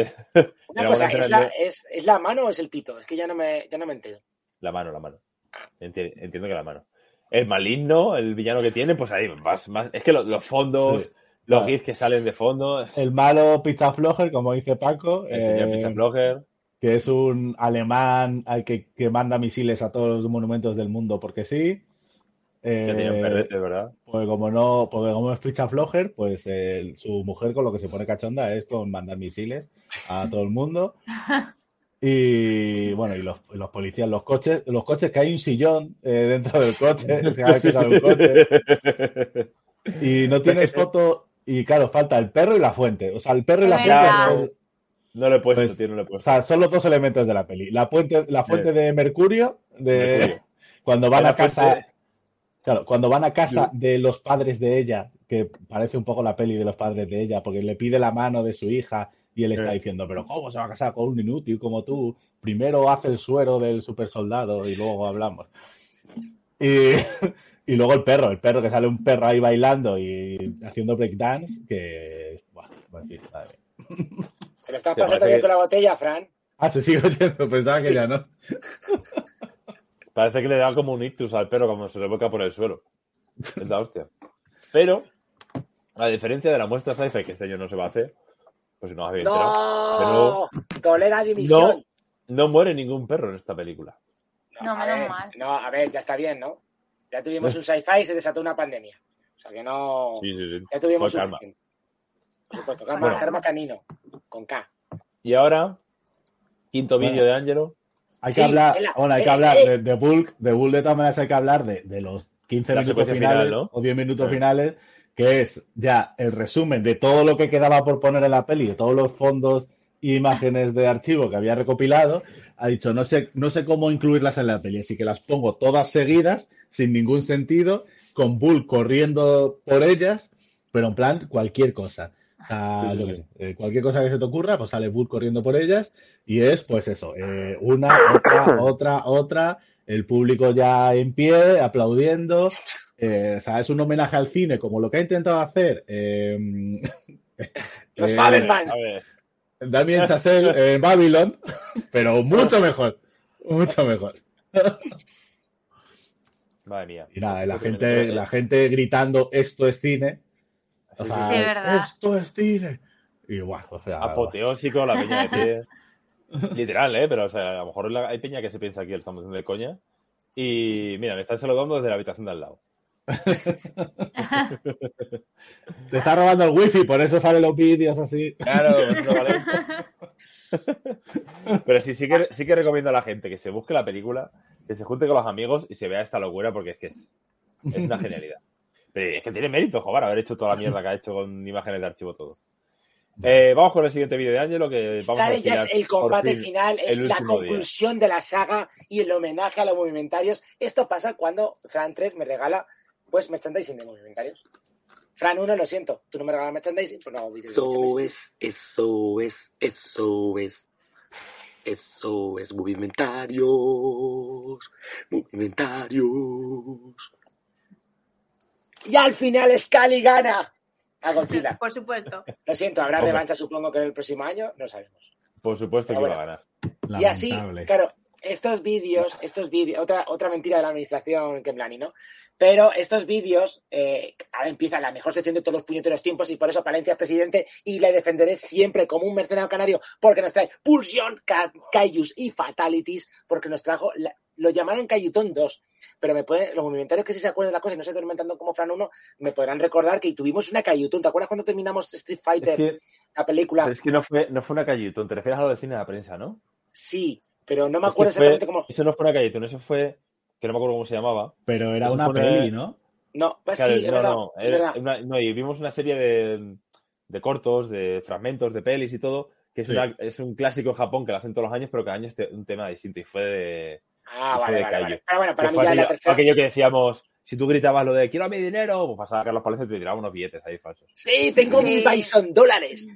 [LAUGHS] Una cosa, ¿es la, es, ¿es la mano o es el pito? Es que ya no me, ya no me entero. La mano, la mano. Enti- Entiendo que la mano. El maligno, el villano que tiene, pues ahí más, más. Es que lo- los fondos, Sí. los Claro. GIFs que salen de fondo, el El malo Pizza Flojer, como dice Paco, señor eh, Pizza que es un alemán al que, que manda misiles a todos los monumentos del mundo porque sí. Eh, perrete, ¿verdad? Pues como no, porque como es Pizza Flojer, pues eh, su mujer con lo que se pone cachonda es con mandar misiles a [LAUGHS] todo el mundo. Y bueno, y los, los policías, los coches, los coches que hay un sillón eh, dentro del coche, cada vez que sale un coche. Y no tienes foto, y claro, falta el perro y la fuente. O sea, el perro y la fuente es- No lo he puesto, Pues, tío, no lo he o puesto. sea, son los dos elementos de la peli. La fuente, la fuente de Mercurio, de Mercurio. cuando van a casa, fuente- claro, cuando van a casa de los padres de ella, que parece un poco la peli de los padres de ella, porque le pide la mano de su hija y él está Eh. diciendo, pero ¿cómo se va a casar con un inútil como tú? Primero hace el suero del super soldado y luego hablamos. Y, [LAUGHS] y luego el perro, el perro que sale un perro ahí bailando y haciendo breakdance, que... Madre. Te lo estás pasando bien que- con la botella, Fran. Ah, se sigue [LAUGHS] oyendo, pensaba que Sí. ya no. [LAUGHS] Parece que le da como un ictus al perro cuando se le boca por el suelo. Es la hostia. Pero, a diferencia de la muestra sci-fi que este año no se va a hacer, pues si no habéis enterado, ¡No! Tolera dimisión. no, no muere ningún perro en esta película. No, a menos ver, mal. No, a ver, ya está bien, ¿no? Ya tuvimos un sci-fi y se desató una pandemia. O sea que no. Sí, sí, sí. Ya tuvimos Fue karma. Por supuesto, karma, Bueno. karma canino. Con K. Y ahora, quinto Bueno. vídeo de Angelo. Hay Sí, que hablar, vela, bueno, hay que hablar eh. de, de Bulk, de Bulk de todas maneras hay que hablar de, de los 15 La minutos finales final, ¿no? o 10 minutos Sí. finales, que es ya el resumen de todo lo que quedaba por poner en la peli, de todos los fondos e imágenes de archivo que había recopilado, ha dicho, no sé, no sé cómo incluirlas en la peli, así que las pongo todas seguidas, sin ningún sentido, con Bulk corriendo por ellas, pero en plan cualquier cosa. O sea, Sí, sí, eh, cualquier cosa que se te ocurra, pues sale Bulk corriendo por ellas y es, pues eso, eh, una, otra, [LAUGHS] otra, otra, el público ya en pie, aplaudiendo. eh, o sea, es un homenaje al cine, como lo que ha intentado hacer eh, [LAUGHS] Los eh, Damien Chazelle [LAUGHS] en Babylon, pero mucho mejor, mucho mejor. madre mía. Y nada, la gente, la gente gritando, esto es cine. O Sí, sea, sí, verdad. esto es cine. Y guau, o sea, Apoteósico, la peña de [LAUGHS] sí. Literal, ¿eh? Pero, o sea, a lo mejor la- hay peña que se piensa que lo estamos haciendo de coña. Y mira, me están saludando desde la habitación de al lado. [LAUGHS] te está robando el wifi, por eso salen los vídeos así. Claro, vale. Pero sí, sí que, sí que recomiendo a la gente que se busque la película, que se junte con los amigos y se vea esta locura porque es que es, es una genialidad. Pero es que tiene mérito, joder, haber hecho toda la mierda que ha hecho con imágenes de archivo todo. Eh, vamos con el siguiente vídeo de Ángelo que vamos a Sale ya es el combate fin final, es la día. conclusión de la saga y el homenaje a los movimentarios. Esto pasa cuando Fran 3 me regala pues merchandising de movimentarios. Fran 1, lo siento, tú no me regalas merchandising, pues no hago vídeos de Eso es, eso es, eso es. Eso es movimentarios. Movimentarios. Y al final Scali gana a Godzilla. Por supuesto. Lo siento, habrá Hombre. revancha supongo que en el próximo año, no sabemos. Por supuesto que Pero iba a ganar. Y así, claro, estos vídeos, estos vídeos, otra, otra mentira de la administración Kemlani, ¿no? Pero estos vídeos, eh, ahora empieza la mejor sección de todos los puñeteros tiempos y por eso Palencia es presidente y le defenderé siempre como un mercenario canario porque nos trae Pulsión, Ka- Kaijus y Fatalities porque nos trajo, la- lo llamaron Kaiyutón 2, pero me pueden, los movimentarios que sí se acuerdan de la cosa y no se tormentando como Fran 1, me podrán recordar que tuvimos una Kaiyutón, ¿te acuerdas cuando terminamos Street Es Fighter, que, la película? pero es que no, fue, no fue una Cayutón, te refieres a lo de cine de la prensa, ¿no? Sí, pero no me Es que acuerdo fue- exactamente cómo... Eso no fue una Cayutón, eso fue, que no me acuerdo cómo se llamaba. Pero era Eso una peli, ¿no? No, pues Claro, sí, es no, verdad, no, es era verdad. una- no, y vimos una serie de, de cortos, de fragmentos, de pelis y todo, que es, Sí. una- es un clásico en Japón que lo hacen todos los años, pero cada año es te- un tema distinto y fue de... Ah, vale, de vale, vale. Pero bueno, para que mí fue ya aquello, la tercera. aquello que decíamos, si tú gritabas lo de quiero mi dinero, pues pasaba Carlos Palencia y te tiraba unos billetes ahí falsos. Sí, tengo mis. Bison dólares.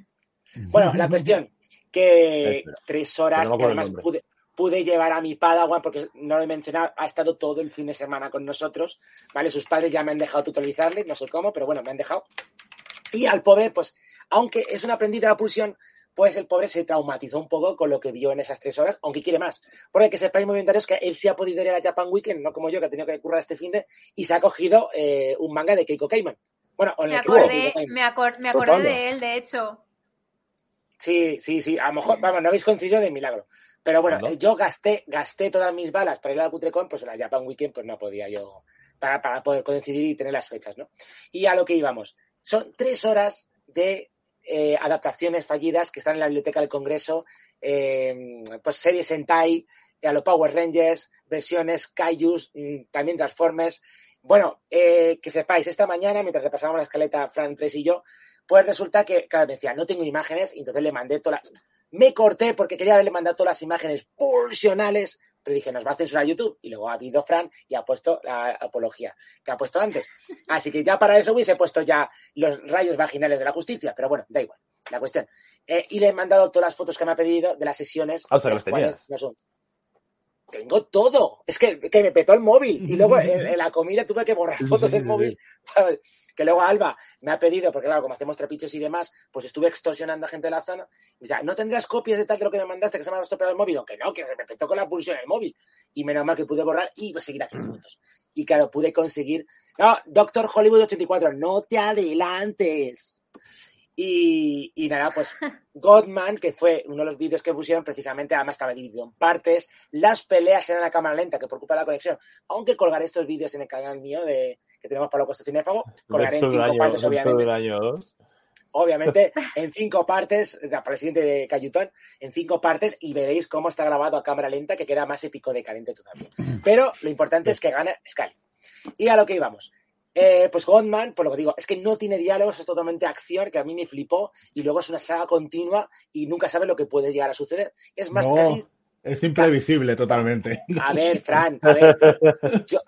Bueno, la cuestión, que Espera, tres horas, que además pude, pude llevar a mi Padawan, porque no lo he mencionado, ha estado todo el fin de semana con nosotros, ¿vale? Sus padres ya me han dejado tutorizarle, no sé cómo, pero bueno, me han dejado. Y al pobre, pues, aunque es un aprendiz de la pulsión, pues el pobre se traumatizó un poco con lo que vio en esas tres horas, aunque quiere más. Porque que sepáis muy bien es que él sí ha podido ir a la Japan Weekend, no como yo, que ha tenido que currar este fin de, y se ha cogido eh, un manga de Keiko Kaiman. Bueno, o en Me el acordé, Keiko Kaiman. me, acor- me acordé Total. de él, de hecho. Sí, sí, sí. A lo mejor, vamos, no habéis coincidido de milagro. Pero bueno, ¿Cuándo? yo gasté, gasté todas mis balas para ir a la Cutrecon, pues en la Japan Weekend, pues no podía yo, para, para poder coincidir y tener las fechas, ¿no? Y a lo que íbamos. Son tres horas de eh, adaptaciones fallidas que están en la biblioteca del Congreso, eh, pues series Sentai, a los Power Rangers, versiones Kaijus, mm, también Transformers. Bueno, eh, que sepáis, esta mañana, mientras repasábamos la escaleta Fran 3 y yo, pues resulta que, claro, me decía, no tengo imágenes, y entonces le mandé todas. Me corté porque quería haberle mandado todas las imágenes pulsionales, pero dije, nos va a censurar YouTube. Y luego ha habido Fran y ha puesto la apología que ha puesto antes. Así que ya para eso hubiese puesto ya los rayos vaginales de la justicia, pero bueno, da igual. La cuestión. Eh, y le he mandado todas las fotos que me ha pedido de las sesiones. Ah, o sea, las las tenías. no son. Tengo todo. Es que, que me petó el móvil. Y luego [LAUGHS] en, en la comida tuve que borrar sí, fotos sí, del sí, móvil. Que luego Alba me ha pedido, porque claro, como hacemos trapichos y demás, pues estuve extorsionando a gente de la zona. Y dice, ¿no tendrás copias de tal de lo que me mandaste que se me ha estropeado el móvil? O que no, que se me petó con la pulsión el móvil. Y menos mal que pude borrar y seguir haciendo fotos. Y claro, pude conseguir. No, Doctor Hollywood 84, no te adelantes. Y, y nada, pues [LAUGHS] Godman, que fue uno de los vídeos que pusieron, precisamente, además estaba dividido en partes. Las peleas eran a cámara lenta, que por culpa de la conexión, aunque colgaré estos vídeos en el canal mío de que tenemos para Loco Cinéfago, colgaré en cinco año, partes, obviamente. año dos. Obviamente, [LAUGHS] en cinco partes, para el siguiente de Cayutón, en cinco partes, y veréis cómo está grabado a cámara lenta, que queda más épico decadente todavía. Pero lo importante es que gana Scully. Y a lo que íbamos. Eh, pues Godman, por lo que digo, es que no tiene diálogos, es totalmente acción, que a mí me flipó, y luego es una saga continua y nunca sabes lo que puede llegar a suceder. Es más, No, casi es imprevisible totalmente. a ver, Fran, a ver. [LAUGHS] Yo,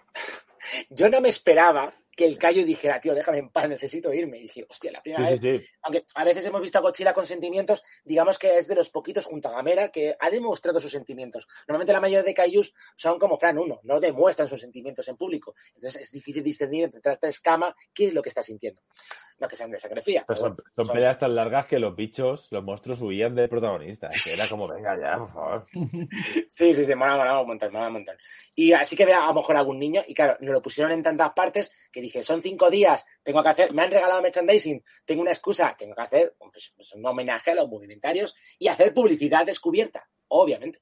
yo no me esperaba que el Cayo dijera, tío, déjame en paz, necesito irme. Y dije, hostia, la primera Sí, vez. sí, sí. Aunque a veces hemos visto a Godzilla con sentimientos, digamos que es de los poquitos junto a Gamera que ha demostrado sus sentimientos. Normalmente la mayoría de Kaijus son como Fran 1, no demuestran sus sentimientos en público. Entonces es difícil discernir entre esta escama qué es lo que está sintiendo. No que sean de sacrificio. Pero son, son peleas tan largas que los bichos, los monstruos huían del protagonista. Que era como, venga ya, por favor. [LAUGHS] Sí, sí, sí, mola, mola un montón, mola un montón. Y así que vea a lo mejor algún niño, y claro, nos lo pusieron en tantas partes que dije, son cinco días, tengo que hacer, me han regalado merchandising, tengo una excusa, tengo que hacer pues, pues, un homenaje a los movimentarios y hacer publicidad descubierta, obviamente.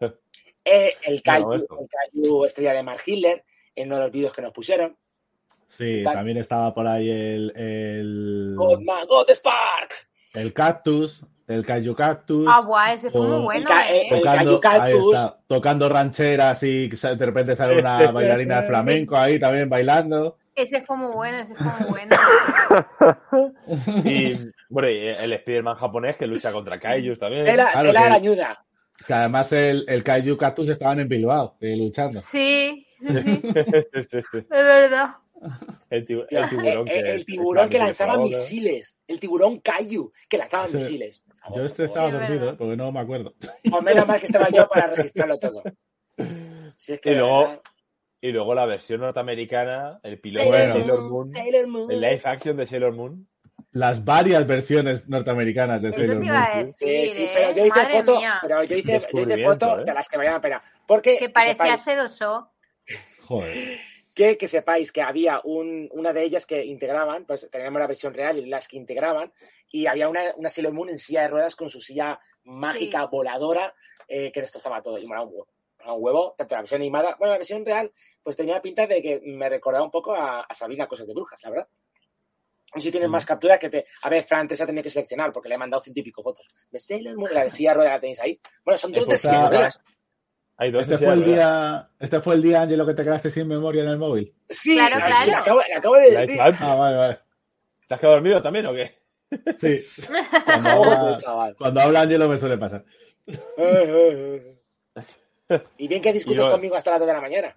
[LAUGHS] Eh, el No, esto. el estrella de Mark Hitler, en uno de los vídeos que nos pusieron. Sí, también estaba por ahí el, el, Godman, God Spark. el cactus, el Kaiju Cactus. Ah, guay, ese fue o- muy bueno, El ca- ¿eh? tocando, Cactus. está, tocando rancheras y de repente sale una bailarina de flamenco ahí también bailando. Ese fue muy bueno, ese fue muy bueno. [LAUGHS] Y bueno, y el Spider-Man japonés que lucha contra Kaijus también. Tela, Claro tela que- arañuda. Que además el, el Kaiju Cactus estaban en Bilbao eh, luchando. Sí, sí, sí, [LAUGHS] Sí, sí, sí. es verdad. El, el tiburón eh, que, eh, el tiburón que lanzaba flamenco, misiles. El tiburón Kaiju que lanzaba misiles. Favor, Yo este estaba dormido, eh, porque no me acuerdo. O menos mal que estaba yo para [LAUGHS] registrarlo todo. Si es que Y luego- verdad- Y luego la versión norteamericana, el piloto Sailor de Sailor Moon, Moon, Sailor Moon. el live action de Sailor Moon. Las varias versiones norteamericanas de Eso Sailor Moon. decir, Sí, sí, ¿eh? pero yo hice Madre foto, mía. pero yo hice, yo hice Descubrimiento, foto ¿eh? de las que valían la pena. Porque Que parecía sepáis, sedoso. Joder. Que, que sepáis que había un, una de ellas que integraban, pues teníamos la versión real y las que integraban, y había una, una Sailor Moon en silla de ruedas con su silla mágica voladora eh, que destrozaba todo y molaba un huevo. Molaba un huevo, tanto la versión animada, bueno, la versión real, pues tenía pinta de que me recordaba un poco a, a Sabrina Cosas de Brujas, la verdad. No sé si tienes más capturas que te. A ver, Fran, ha tenido que seleccionar porque le he mandado ciento y pico fotos. De Sailor Moon, la de silla de ruedas la tenéis ahí. Bueno, son dos de silla de ruedas. Hay dos Este fue el día, este fue el día, Ángelo, que te quedaste sin memoria en el móvil. Sí, Claro, la- claro. sí, la acabo, la acabo de decir. Ah, vale, vale. ¿Te has quedado dormido también o qué? Sí. [LAUGHS] [LAUGHS] Cuando habla, cuando habla Ángelo me suele pasar. [LAUGHS] Y bien que discutes yo- conmigo hasta las 2 de la mañana.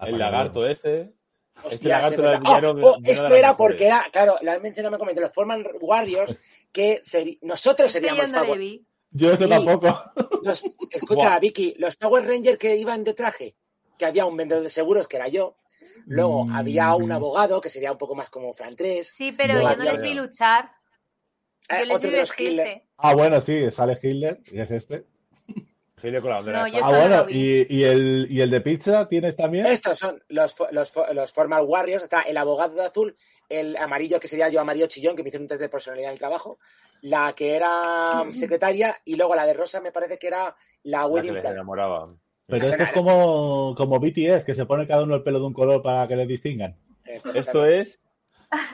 El lagarto ese. Hostia, Este lagarto era Oh, de- oh, esto era porque era, claro, la he mencionado me comenté, los Forman Warriors, que seri- nosotros seríamos vi. Yo eso Sí. tampoco. los- escucha. Vicky, los Power Rangers que iban de traje, que había un vendedor de seguros que era yo. Luego Mm. había un abogado que sería un poco más como Fran 3. Sí, pero yo no les vi luchar. Yo Eh, les otro vi de los Hitler. Ah, bueno, sí, sale Hitler, y es este. Hitler con la bandera No. Ah, bueno, y, y el, ¿y el de pizza tienes también? Estos son los, fo- los, los Formal Warriors. Está el abogado de azul, el amarillo que sería yo amarillo chillón, que me hicieron un test de personalidad en el trabajo, la que era secretaria y luego la de rosa me parece que era la La que wedding les plan. enamoraba. Pero esto es como, como BTS, que se pone cada uno el pelo de un color para que les distingan. Eh, Esto es.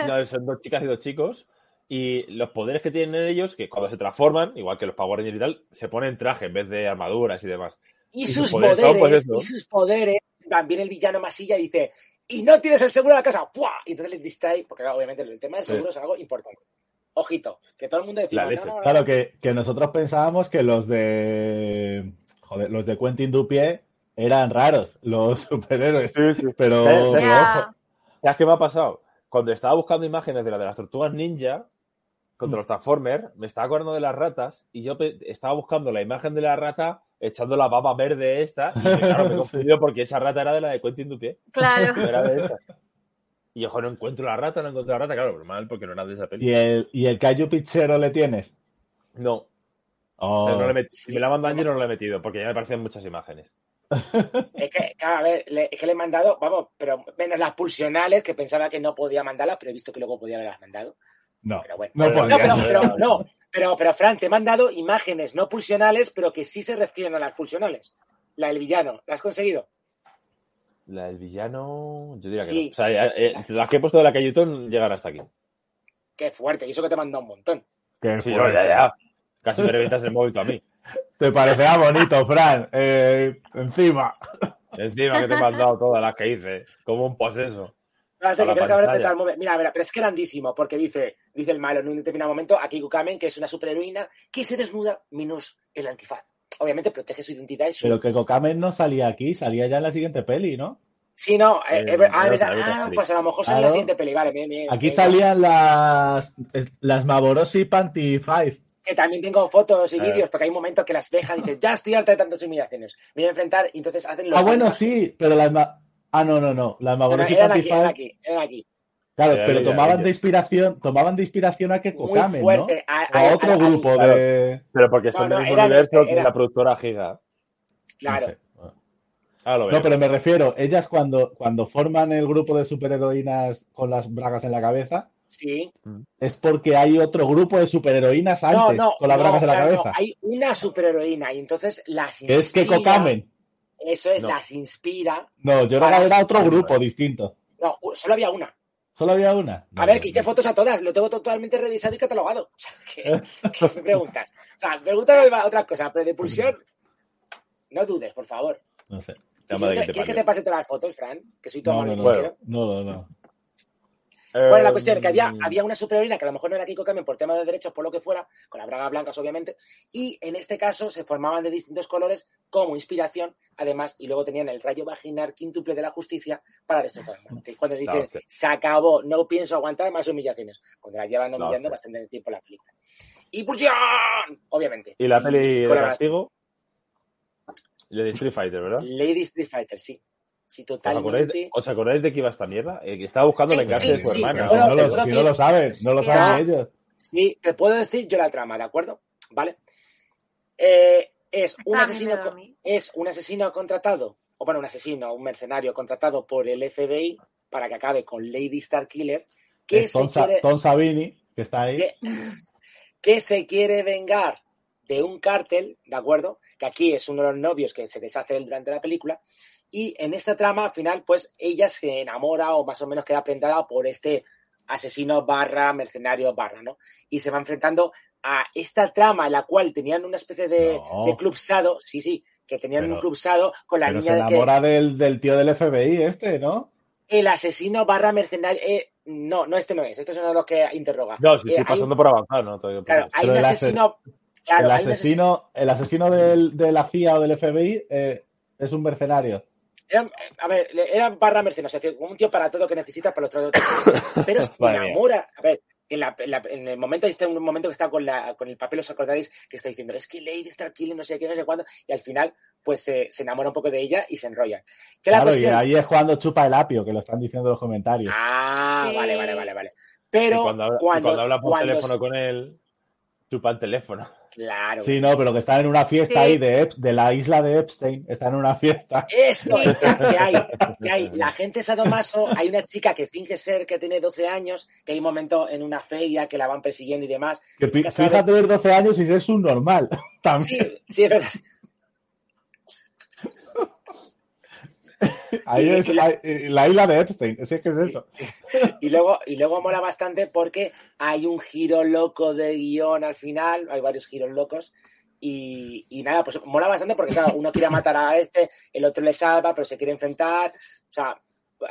No, son dos chicas y dos chicos. Y los poderes que tienen ellos, que cuando se transforman, igual que los Power Rangers y tal, se ponen traje en vez de armaduras y demás. Y Y sus sus poderes poderes, son, pues, y sus poderes, también el villano masilla y dice, y no tienes el seguro de la casa, ¡Fua! y entonces les distrae, porque obviamente el tema del Sí. seguro es algo importante. Ojito, que todo el mundo decía, La no, leche. no, no, Claro que, que nosotros pensábamos que los de. Joder, los de Quentin Dupié eran raros, los [LAUGHS] superhéroes. Pero, Sí, sí. pero ojo, ¿Sabes qué me ha pasado? Cuando estaba buscando imágenes de la de las tortugas ninja contra los Transformers, me estaba acordando de las ratas y yo estaba buscando la imagen de la rata echando la baba verde esta y claro, me he [LAUGHS] confundido porque esa rata era de la de Quentin Dupié. Claro. No era de esas. Y ojo, no encuentro la rata, no encuentro la rata, claro, normal, porque no era de esa peli. ¿y el, y el Kaiju Pizzero le tienes? No, Oh, no le si me la mandan yo no lo he metido, porque ya me parecen muchas imágenes. [LAUGHS] Es que, claro, a ver, le- es que le he mandado, vamos, pero menos las pulsionales, que pensaba que no podía mandarlas, pero he visto que luego podía haberlas mandado. No, Pero bueno. no Pero- No, pero, pero, no, pero, pero, Fran, te he mandado imágenes no pulsionales, pero que sí se refieren a las pulsionales. La del villano, ¿la has conseguido? La del villano, yo diría que Sí. no. O sea, ya- eh, las que he puesto de la Cayutón llegan hasta aquí. Qué fuerte, y eso que te he mandado un montón. Qué Sí, fuerte. ya, ya. Casi me revientas el móvil tú a mí. [LAUGHS] Te parecerá bonito, Fran. Eh, encima. Encima que te he mandado todas las que hice, como un poseso. Que creo que el. Mira, mira, pero es grandísimo, porque dice, dice el malo en un determinado momento a Kiku Kamen, que es una superheroína que se desnuda menos el antifaz. Obviamente protege su identidad y su... Pero que Kokamen no salía aquí, salía ya en la siguiente peli, ¿no? Sí, no, eh, Eh, eh, ah, verdad. Ah, pues a lo mejor sale en la Claro. siguiente peli, vale, bien, bien. Aquí salían las, las Maborosi Panty Five. Que también tengo fotos y Eh. vídeos, porque hay momentos que las dejan y dicen, ya estoy harta de tantas humillaciones. Me voy a enfrentar y entonces hacen los Ah, bueno, sí, pero las ma- Ah, no, no, no. Las Eran, Maborosi eran aquí, eran aquí, eran aquí. Claro, pero tomaban de inspiración, tomaban de inspiración a que Muy Kokamen, ¿no? A, otro a- a- grupo claro. de. Pero porque son No, no, del mismo universo este, que era- la productora Giga. Claro. No sé. Ah, lo veo. No, pero me refiero, ellas cuando, cuando forman el grupo de superheroínas con las bragas en la cabeza, Sí. es porque hay otro grupo de superheroínas antes No, no, con las no, bragas en la cabeza. Hay una superheroína y entonces las Que es que inspira- Kokamen. Eso es, No. las inspira. No, yo Para- era, otro grupo distinto. No, solo había una. Solo había una. A ver, que hice fotos a todas, lo tengo totalmente revisado y catalogado. [LAUGHS] O sea, que, [LAUGHS] que me preguntas. O sea, pregúntame otras cosas, pero de pulsión, no dudes, por favor. No sé. Si no te- ¿Quieres que te pase todas las fotos, Fran? Que soy tu No, amor no. No, no, no. Bueno, la cuestión es que había, había una superheroína que a lo mejor no era Kiko Kamen por temas de derechos, por lo que fuera, con las bragas blancas, obviamente, y en este caso se formaban de distintos colores como inspiración, además, y luego tenían el rayo vaginal quíntuple de la justicia para destrozar. Que es cuando dicen, La se acabó, no pienso aguantar más humillaciones, cuando las llevan La humillando bastante tiempo la película. Y pulsión, obviamente. Y la peli de castigo. La de Street Fighter, ¿verdad? Lady Street Fighter, sí. ¿Os acordáis, totalmente. de, ¿Os acordáis de que iba esta mierda? Eh, que estaba buscando Sí, vengarse sí, de su sí, hermana. Bueno, si no, lo, puedo si no decir- lo saben, no lo saben ellos. Sí, te puedo decir yo la trama, ¿de acuerdo? ¿Vale? Eh, es un asesino, es un asesino contratado, o bueno, un asesino, un mercenario contratado por el FBI para que acabe con Lady Star Killer, que Es se Tom, quiere, Tom Savini, que está ahí. que, que se quiere vengar de un cártel, ¿de acuerdo? Que aquí es uno de los novios que se deshace él durante la película. Y en esta trama, al final, pues ella se enamora o más o menos queda prendada por este asesino barra mercenario barra, ¿no? Y se va enfrentando a esta trama en la cual tenían una especie de, No. de club sado, sí, sí, que tenían Pero- un club sado con la Pero niña se de que enamora del, del tío del FBI este, ¿no? el asesino barra mercenario, eh, no, no, este no es, este es uno de los que interroga. No, si Eh, estoy hay- pasando por avanzar, ¿no? Todavía- Claro, hay un el ase- asesino, claro, el hay un asesino- asesino, el asesino del- de la CIA o del FBI eh, es un mercenario. Era, a ver, era barra mercenario, decir, un tío para todo lo que necesitas para los otros. [LAUGHS] Pero se enamora. A ver, en, la- en la- en el momento, este un momento que está con, la, con el papel, os acordaréis, que está diciendo, es que Lady Star Killing, no sé qué, no sé cuándo, y al final, pues se se enamora un poco de ella y se enrollan. Que la Claro, cuestión. y ahí es cuando chupa el apio, que lo están diciendo en los comentarios. Ah, Sí. vale, vale, vale, vale. Y Pero cuando, habla, y cuando, cuando habla por cuando- teléfono con él. chupa el teléfono. Claro. Sí, no, pero que están en una fiesta Sí. ahí de, Ep- de la isla de Epstein. Están en una fiesta. Esto, Sí. que, que hay, que hay. [LAUGHS] La gente sadomaso, hay una chica que finge ser que tiene 12 años, que hay un momento en una feria que la van persiguiendo y demás. Que fíjate tener 12 años y ser subnormal. [LAUGHS] También. Sí, sí, es verdad. Ahí [LAUGHS] es y la- la, eh, la isla de Epstein. Sí, es que es eso. Y luego, y luego mola bastante porque hay un giro loco de guion al final, hay varios giros locos. Y, y nada, pues mola bastante porque, claro, uno quiere matar a este, el otro le salva, pero se quiere enfrentar. O sea,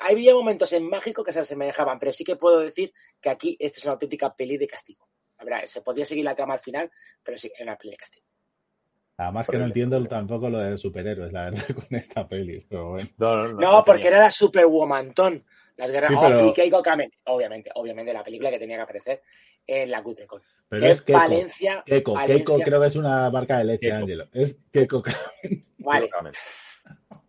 había momentos en mágico que se asemejaban, pero sí que puedo decir que aquí esta es una auténtica peli de castigo. La verdad, se podía seguir la trama al final, pero sí, era una peli de castigo. Además que no entiendo tampoco lo de superhéroes, la verdad, [LAUGHS] con esta peli. Pero bueno. No, no, no, No, porque tenía. era la Superwoman-ton. Las guerras. Sí, Oh, pero- y Keiko Kamen, obviamente, obviamente, la película que tenía que aparecer en la Cutricon. Pero Que es Keiko. Valencia. Keiko, Valencia- Keiko creo que es una marca de leche, Keiko. Ángelo. Es Keiko. [LAUGHS] Vale. Lógicamente. [LAUGHS]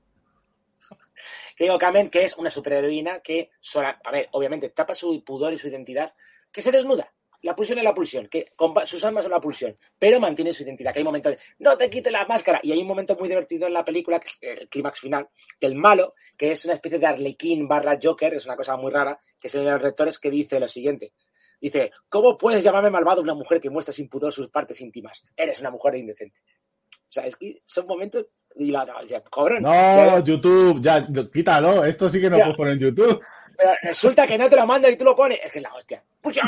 Keiko Kamen, que es una superheroína que, sola, a ver, obviamente tapa su pudor y su identidad, que se desnuda. La pulsión es la pulsión, que sus armas son la pulsión, pero mantiene su identidad. Que hay momentos de, no te quites la máscara. Y hay un momento muy divertido en la película, que es el clímax final, que el malo, que es una especie de arlequín barra Joker, es una cosa muy rara, que es de los rectores que dice lo siguiente. Dice, ¿cómo puedes llamarme malvado una mujer que muestra sin pudor sus partes íntimas? Eres una mujer indecente. O sea, es que son momentos... Y la otra dice, cobrón. No, YouTube, ya, quítalo. Esto sí que no Ya. puedes poner en YouTube. Pero resulta que no te lo mando y tú lo pones. Es que es la hostia. ¡Pucha!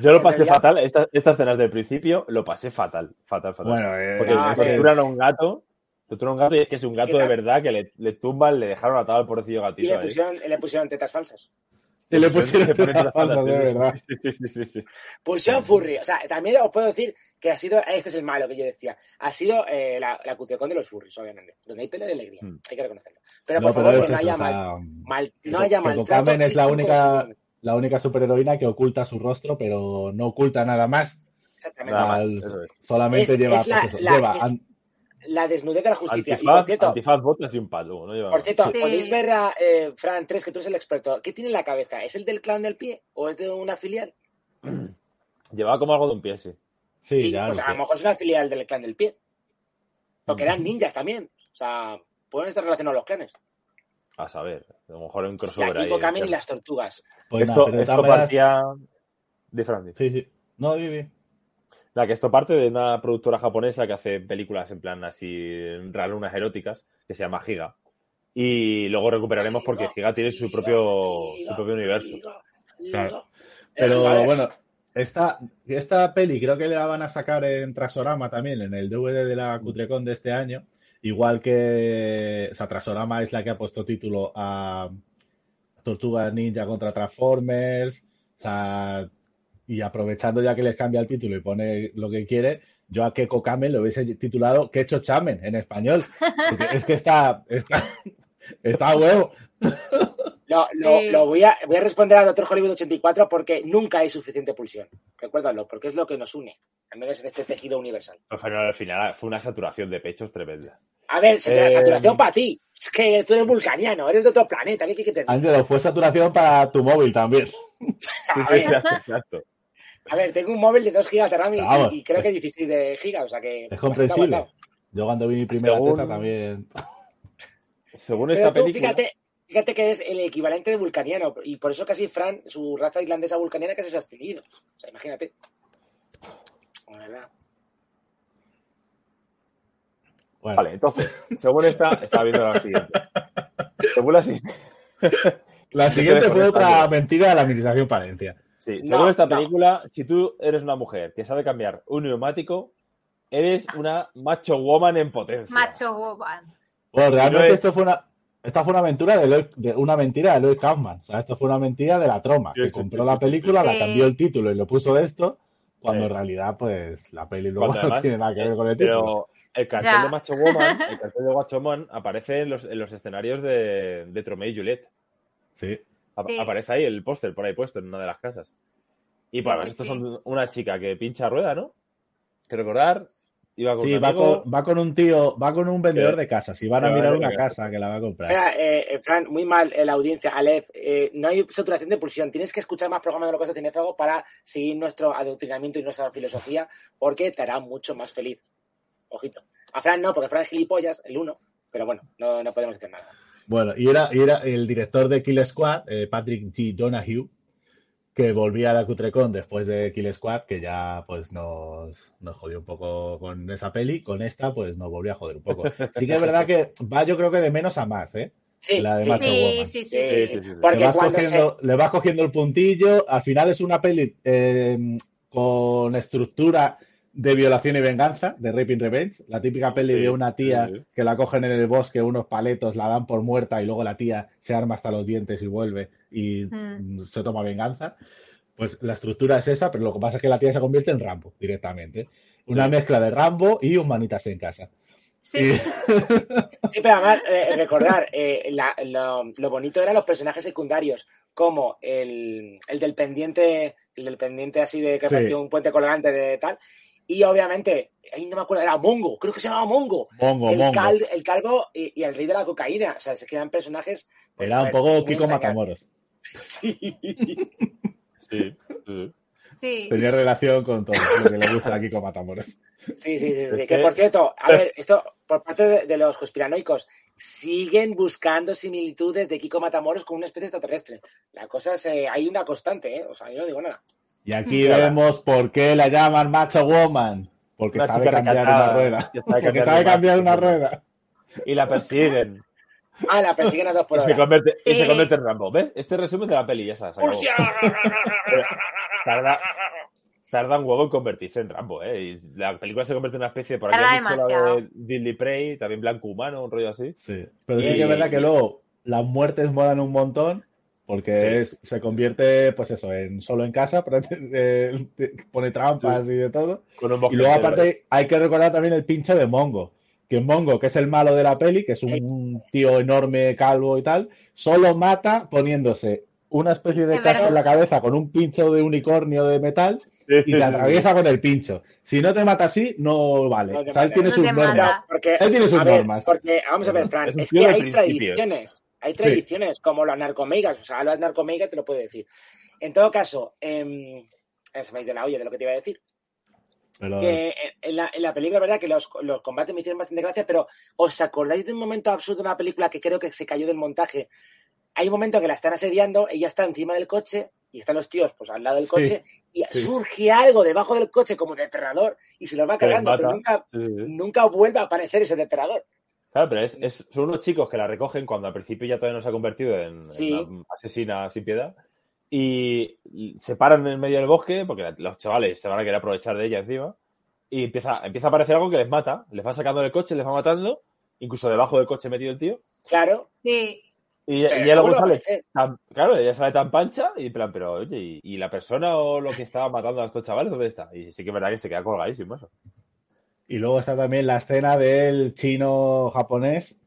Yo lo pasé fatal. Esta- estas escenas del principio lo pasé fatal. Fatal, fatal. Bueno, eh, Porque Ah, es que- torturan a un gato. Torturan a un gato y es que es un gato ¿Qué de verdad que le, le tumban, le dejaron atado al pobrecillo Y gatito le pusieron, le pusieron tetas falsas. y le pusieron [LAUGHS] Le ponen una las falsa, patas, de verdad. sí, sí, sí, sí, sí. Pulsión Furry. O sea, también os puedo decir que ha sido, este es el malo que yo decía, ha sido eh, la, la de los furries, obviamente. Donde hay pena y alegría. Hmm. Hay que reconocerlo. Pero No, por pero favor, es no eso, haya o sea, mal, mal- no haya maltrato. Es y la única. La única superheroína que oculta su rostro, pero no oculta nada más. Exactamente. Nada más, Al- eso es. solamente Es- lleva, es la- pues eso, la- lleva es- an- La desnudez de la justicia. y por Antifaz, cierto, antifaz, botas y un palo. No lleva por cierto Sí. podéis ver a eh, Fran 3, que tú eres el experto. ¿Qué tiene en la cabeza? ¿Es el del clan del pie o es de una filial? [CLEARS THROAT] Llevaba como algo de un pie, sí. Sí, ya pues a lo mejor es una filial del clan del pie. Porque eran ninjas también. O sea, pueden estar relacionados los clanes. A saber. A lo mejor hay un crossover aquí ahí. Kamen y las tortugas. Pues Esto, de esto partía de Fran. Sí, sí. No, di, di. La que esto parte de una productora japonesa que hace películas en plan así ralunas eróticas, que se llama Giga. Y luego recuperaremos porque Giga tiene su propio, su propio universo. Claro. Pero bueno, esta, esta peli creo que la van a sacar en Trasorama también, en el DVD de la Cutrecon de este año. Igual que, o sea, Trasorama es la que ha puesto título a Tortugas Ninja contra Transformers. O sea, y aprovechando ya que les cambia el título y pone lo que quiere, yo a Keiko Kamen lo hubiese titulado Quecho Chamen en español. Porque es que está, está, está huevo. No, lo, voy, a, voy a responder al Doctor Hollywood 84 porque nunca hay suficiente pulsión. Recuérdalo, porque es lo que nos une. Al menos en este tejido universal. Pero al final fue una saturación de pechos tremenda. A ver, se Eh, saturación para ti. Es que tú eres vulcaniano, eres de otro planeta. ¿Qué te diga? Ángelo, fue saturación para tu móvil también. Sí, [LAUGHS] A sí, ver, exacto, exacto. a ver, tengo un móvil de 2 gigas de RAM y, creo que 16 de gigas, o sea que... Es comprensible. Yo cuando vi mi primera Según- teta también. Según Pero esta tú película, fíjate, fíjate que es el equivalente de vulcaniano y por eso casi Fran, su raza irlandesa vulcaniana, casi se ha extinguido. O sea, imagínate. La verdad. Bueno, Vale, entonces, según esta, estaba viendo la siguiente. Según la siguiente. la te siguiente fue otra mentira de la administración Palencia. Sí, No, según esta no. película, si tú eres una mujer que sabe cambiar un neumático, eres una macho woman en potencia. Macho woman. Bueno, realmente es- esto fue una. Esta fue una aventura de, Lloyd- de una mentira de Lloyd Kaufman. O sea, esto fue una mentira de la troma. Sí, que sí, compró sí, la sí, película, la cambió el título y le puso esto, cuando Sí. en realidad, pues, la peli luego [LAUGHS] no tiene nada que ver con el título. Pero el cartel Ya. de Macho Woman, [LAUGHS] el cartel de Macho Woman aparece en los, en los escenarios de, de Tromeo y Juliet. Sí. Ap- Sí. Aparece ahí el póster por ahí puesto en una de las casas. Y pues, Sí, estos sí. son una chica que pincha rueda, ¿no? Que recordar, Iba con Sí, va con, va con un tío, va con un vendedor de casas y van a va mirar una casa. casa que la va a comprar. Espera, eh, Fran, muy mal eh, la audiencia. Aleph, eh, no hay saturación de pulsión. Tienes que escuchar más programas de lo que hace Cinefago para seguir nuestro adoctrinamiento y nuestra filosofía, porque te hará mucho más feliz. Ojito. A Fran no, porque Fran es gilipollas, el uno, pero bueno, no, no podemos hacer nada. Bueno, y era, y era el director de Kill Squad, eh, Patrick G. Donahue, que volvía a la Cutrecon después de Kill Squad, que ya pues nos, nos jodió un poco con esa peli. Con esta, pues nos volvió a joder un poco. Sí que es verdad que va, yo creo que de menos a más, ¿eh? Sí, La de sí. Macho Sí, Woman. sí, sí, Sí, sí, sí, sí. sí, sí. Le vas, cogiendo, se... le vas cogiendo el puntillo. Al final es una peli eh, con estructura de violación y venganza, de Raping Revenge. La típica peli Sí, de una tía que la cogen en el bosque, unos paletos, la dan por muerta y luego la tía se arma hasta los dientes y vuelve y Mm. mm, se toma venganza. Pues la estructura es esa, pero lo que pasa es que la tía se convierte en Rambo directamente. Una Sí. mezcla de Rambo y un manitas en casa. Sí. Y- [LAUGHS] Sí, pero además, eh, recordar, eh, la- lo, lo bonito eran los personajes secundarios, como el, el del pendiente, el del pendiente así de que Sí. parecía un puente colgante de tal, y obviamente, ahí no me acuerdo, era Mongo, creo que se llamaba Mongo, Mongo, el, Mongo. cal- el calvo y, y el rey de la cocaína, o sea, se quedan personajes... pues, Era un ver, poco Kiko. Matamoros. Sí. Sí, sí. Sí. Tenía relación con todo lo que le gusta a Kiko Matamoros. Sí, sí, sí, Que por cierto, a ver, esto por parte de, de los conspiranoicos, siguen buscando similitudes de Kiko Matamoros con una especie extraterrestre. La cosa es, eh, hay una constante, ¿eh? O sea, yo no digo nada. Y aquí Claro. vemos por qué la llaman Macho Woman. Porque Una sabe cambiar recatada, una rueda. Porque cambiar sabe cambiar una rueda. Y la persiguen. Ah, la persiguen a dos por Y se hora. convierte, y se convierte en Rambo. ¿Ves? Este resumen de la peli, ya. [LAUGHS] Pero Tarda, tarda un huevo en convertirse en Rambo, ¿eh? Y la película se convierte en una especie, por aquí han dicho la de Dilly Prey, también Blanco Humano, un rollo así. Sí. Pero sí, Sí. que es verdad que luego las muertes molan un montón. Porque Sí. es, se convierte, pues eso, en solo en casa, [LAUGHS] pero, eh, pone trampas y de todo. Con un Y luego, mosquetero, ¿eh? aparte, hay que recordar también el pincho de Mongo. Que Mongo, que es el malo de la peli, que es un tío enorme, calvo y tal, solo mata poniéndose una especie de casco en la cabeza con un pincho de unicornio de metal y te atraviesa con el pincho. Si no te mata así, no vale. No o sea, él tiene No sus normas. Porque, Él tiene sus ver, normas. porque, vamos a ver, Fran, Es que hay principios. tradiciones. Hay Sí. tradiciones, como las narcomegas. O sea, las narcomegas te lo puedo decir. En todo caso, em, eh, se me ha ido la olla de lo que te iba a decir. Pero- que en la, en la película, verdad, que los, los combates me hicieron bastante gracia, pero ¿os acordáis de un momento absurdo de una película que creo que se cayó del montaje? Hay un momento que la están asediando, ella está encima del coche y están los tíos pues al lado del Sí, coche y sí. surge algo debajo del coche como depredador y se los va cargando, pero nunca, Sí, nunca vuelve a aparecer ese depredador. Claro, pero es, es- son unos chicos que la recogen cuando al principio ya todavía no se ha convertido en, en una asesina sin piedad. Y se paran en medio del bosque, porque los chavales se van a querer aprovechar de ella encima. Y empieza, empieza a aparecer algo que les mata. Les va sacando del coche, les va matando. Incluso debajo del coche metido el tío. Claro, Sí. Y, Pero y ella luego sale tan, claro, ella sale tan pancha y en plan, pero oye, ¿y, y la persona o lo que estaba matando a estos chavales dónde está? Y sí que es verdad que se queda colgadísimo eso. Y luego está también la escena del chino japonés,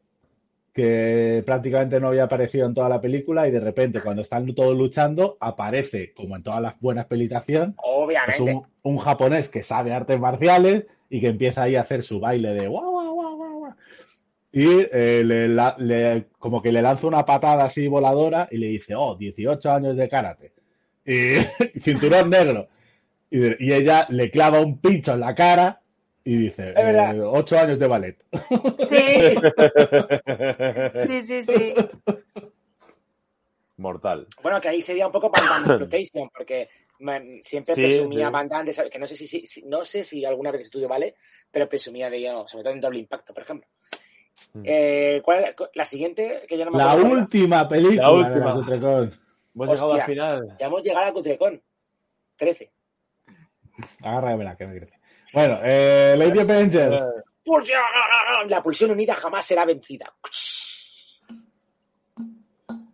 que prácticamente no había aparecido en toda la película y de repente cuando están todos luchando aparece, como en todas las buenas pelis de acción, es obviamente. un, un japonés que sabe artes marciales y que empieza ahí a hacer su baile de guau, guau, guau, guau. Y eh, le, la- le- como que le lanza una patada así voladora y le dice, oh, 18 años de karate. [LAUGHS] Y cinturón negro. Y, y ella le clava un pincho en la cara y dice, Es verdad. "Eh, 8 años de ballet. Sí, sí, sí, sí. Mortal. Bueno, que ahí sería un poco Van Exploitation, porque man, siempre Sí, presumía sí. Van Damme de esa- que no sé si, no sé si alguna vez estudio vale, pero presumía de ello, sobre todo en doble impacto, por ejemplo. Mm. Eh, ¿Cuál es la, la siguiente? Que ya no me La última película La de la última. Cutrecon. Hemos llegado al final. Ya hemos llegado a Cutrecon. 13. Agárramela, que me crece. Bueno, eh, Lady Avengers. Pulsión. La pulsión unida jamás será vencida.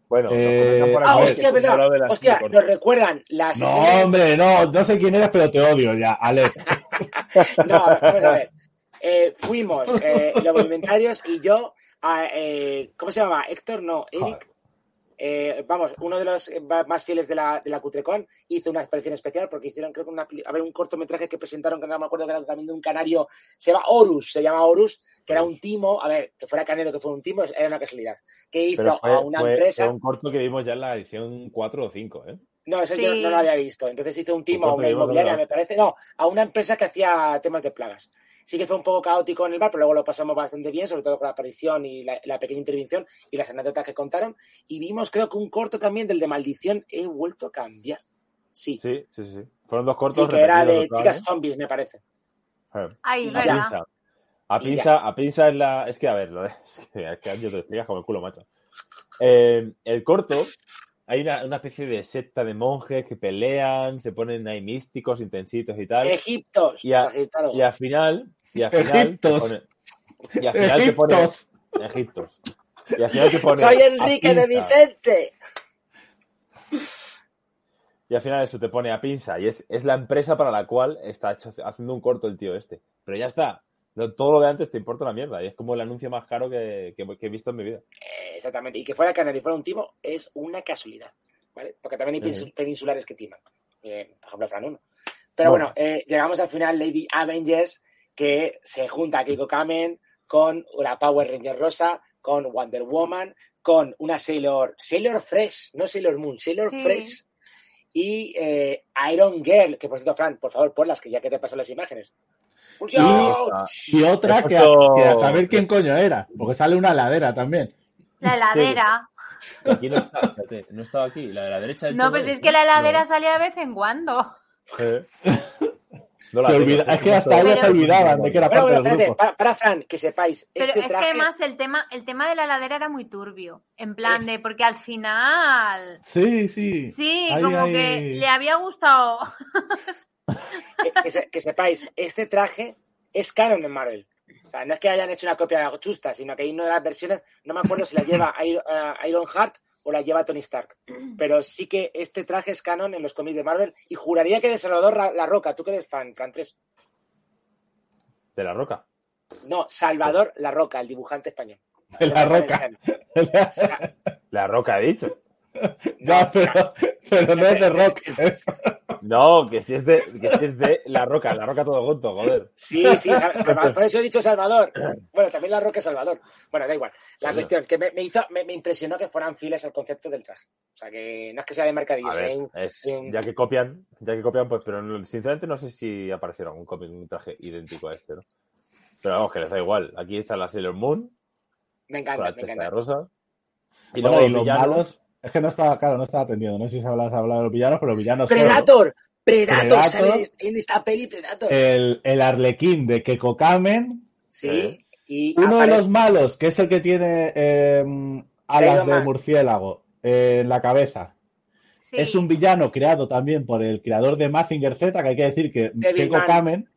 Bueno, Eh, por Ah, aquí hostia, que verdad. Hostia, nos recuerdan las No, escenas- hombre, no, no sé quién eres, pero te odio ya, Ale. [LAUGHS] No, vamos a ver. [LAUGHS] Eh, fuimos eh, los voluntarios y yo, a, eh, ¿cómo se llama? Héctor, no, Eric. Eh, vamos, uno de los eh, más fieles de la, de la Cutrecon hizo una expresión especial porque hicieron, creo que una, a ver, un cortometraje que presentaron, que no me acuerdo que era también de un canario, se llama Horus, se llama Horus, que era un timo, a ver, que fuera canero, que fuera un timo, era una casualidad, que hizo fue, a una fue- empresa, fue un corto que vimos ya en la edición 4 o 5, ¿eh? no, ese Sí. yo no lo había visto, entonces hizo un timo a una inmobiliaria, me parece, no, a una empresa que hacía temas de plagas. Sí que fue un poco caótico en el bar, pero luego lo pasamos bastante bien, sobre todo con la aparición y la, la pequeña intervención y las anécdotas que contaron. Y vimos, creo que un corto también del de Maldición, he vuelto a cambiar. Sí, Sí, sí, sí. Fueron dos cortos sí que era de chicas zombies, me parece. Ay, A verdad. pinza. A pinza, a pinza es la. Es que, a ver, lo de... [LAUGHS] es que, yo te explicas como el culo, macho. Eh, el corto, hay una, una especie de secta de monjes que pelean, se ponen ahí místicos, intensitos y tal. Egiptos, Y a-. Y al final. Y al final. te Egiptos. pone- y al final te pone. Egiptos. Egiptos. Y al final te pone. Soy a Enrique de. Vicente. Y al final eso te pone a pinza. Y es, es la empresa para la cual está hecho- haciendo un corto el tío este. Pero ya está. Todo lo de antes te importa una mierda. Y es como el anuncio más caro que, que- que he visto en mi vida. Eh, exactamente. Y que fuera canario y fuera un timo es una casualidad. ¿vale? Porque también hay peninsulares que timan. Eh, por ejemplo, Fran 1. Pero Bueno. bueno, eh, llegamos al final Lady Avengers, que se junta a Keiko Kamen con la Power Ranger Rosa, con Wonder Woman, con una Sailor, Sailor Fresh, no Sailor Moon, Sailor Sí. Fresh, y eh, Iron Girl, que por cierto, Fran, por favor, ponlas, que ya que te paso las imágenes. ¡Pulsio! Y otra que a, puesto- que a saber quién coño era, porque sale una ladera también. La heladera. Aquí no está, fíjate, no estaba aquí. La de la derecha es No, pero si es que la heladera No. sale de vez en cuando. Eh. [LAUGHS] No la Se olvida- es que hasta ellos se olvidaban de que era parte bueno, del grupo. para, para, Fran, que sepáis, Pero este es traje... que además el tema, el tema de la heladera era muy turbio. En plan de, porque al final. Sí, sí. Sí, como que le había gustado. [LAUGHS] que, que se- que sepáis, este traje es canon en Marvel. O sea, no es que hayan hecho una copia chusta, sino que hay una de las versiones, no me acuerdo si la lleva Iron, eh, Iron Heart o la lleva Tony Stark. Pero sí que este traje es canon en los cómics de Marvel y juraría que de Salvador La Roca, tú que eres fan, Fran 3. De la roca. No, Salvador La Roca, el dibujante español. De la roca. [LAUGHS] La roca he dicho. ya, pero, pero no es de rock. es- No, que si es de, que si es de la roca, la roca todo junto, joder. Sí, sí, Salvador, por eso he dicho Salvador. Bueno, también La Roca es Salvador. Bueno, da igual. La cuestión, que me, me hizo, me, me impresionó que fueran fieles al concepto del traje. O sea, que no es que sea de mercadillo, A sino ver, hay un- es- hay un- ya que copian, ya que copian, pues, pero no- sinceramente no sé si aparecieron un, copy- un traje idéntico a este, ¿no? Pero vamos, que les da igual. Aquí está la Sailor Moon, Me encanta, la me encanta. de rosa. Y Bueno, luego y los los villanos. malos, es que no estaba, claro, no estaba atendiendo. No sé si se hablado, hablado de los villanos, pero los villanos son Predator, Predator, Predator. sale en esta peli Predator. el, el arlequín de Keiko Kamen, sí, y uno de los malos, que es el que tiene eh, alas de murciélago eh, en la cabeza. Sí. Es un villano creado también por el creador de Mazinger Z, que hay que decir que. Keiko Kamen,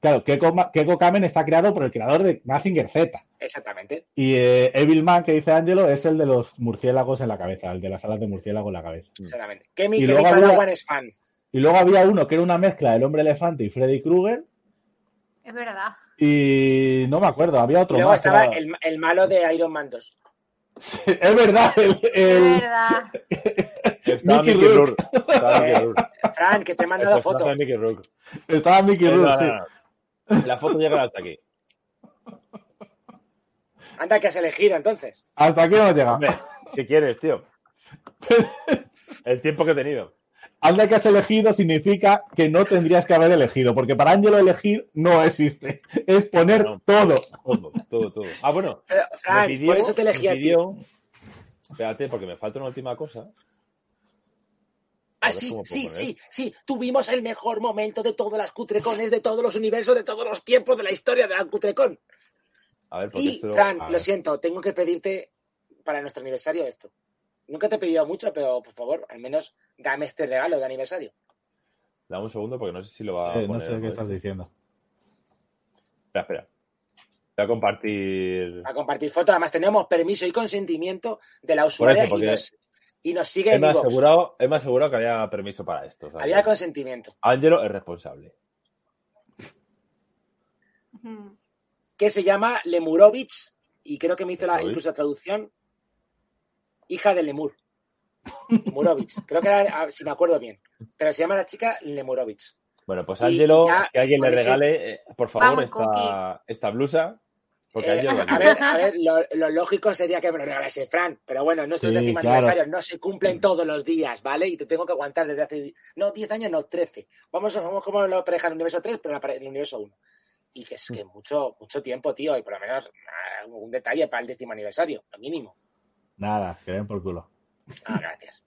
claro, Keiko, Keiko Kamen está creado por el creador de Mazinger Z. Exactamente. Y eh, Evil Man, que dice Angelo, es el de los murciélagos en la cabeza, el de las alas de murciélago en la cabeza. Exactamente. Que mi, Y luego había- es fan. Y luego había uno que era una mezcla del hombre elefante y Freddy Krueger. Es verdad. Y no me acuerdo, había Y otro luego más. estaba era- el, el malo de Iron Man 2. Es verdad, el, Es verdad. [LAUGHS] Estaba Mickey Mickey Rourke. Rourke. Estaba Mickey Rourke. Fran, que te he mandado foto. de Mickey Rourke. estaba Mickey no, Rourke, no, sí. La foto llega hasta aquí. Anda, que has elegido entonces. Hasta aquí hemos llegado. Hombre, ¿qué quieres, tío? El tiempo que he tenido. Anda que has elegido significa que no tendrías que haber elegido, porque para Ángelo elegir no existe. Es poner No. todo. Todo, todo, todo. Ah, bueno. Pero, Me Fran, pidió, por eso te elegí a ti. Espérate, porque me falta una última cosa. A Ah, ver sí, sí, poner. sí, sí. Tuvimos el mejor momento de todas las cutrecones, de todos los universos, de todos los tiempos de la historia de la cutrecon. A ver, Y, esto. Fran, a lo ver. siento, tengo que pedirte para nuestro aniversario esto. Nunca te he pedido mucho, pero por favor, al menos dame este regalo de aniversario. Dame un segundo porque no sé si lo va a poner. no sé qué estás diciendo. Espera, espera. Voy a compartir. A compartir fotos, además tenemos permiso y consentimiento de la usuaria y, porque- nos, y nos sigue He en asegurado, he me asegurado que había permiso para esto. o sea, Había consentimiento. Ángelo es responsable. Que se llama Lemurovich y creo que me hizo la, incluso la traducción hija de Lemur. Lemurovich. [LAUGHS] Creo que era, ah, si me acuerdo bien. Pero se llama la chica Lemurovich. Bueno, pues Ángelo, que alguien le ese- regale, eh, por favor, Vamos, esta, esta blusa. Porque Eh, a quiere. ver, a ver, lo, lo lógico sería que me lo regalase Fran, pero bueno, no es el Sí, décimo claro. aniversario, no se cumplen todos los días, ¿vale? Y te tengo que aguantar desde hace, no, 10 años, no, 13. Vamos, vamos como la pareja en el universo 3, pero en la pare- en el universo 1. Y que es que mucho, mucho tiempo, tío, y por lo menos ah, un detalle para el décimo aniversario, lo mínimo. Nada, que den por culo. Ah, gracias.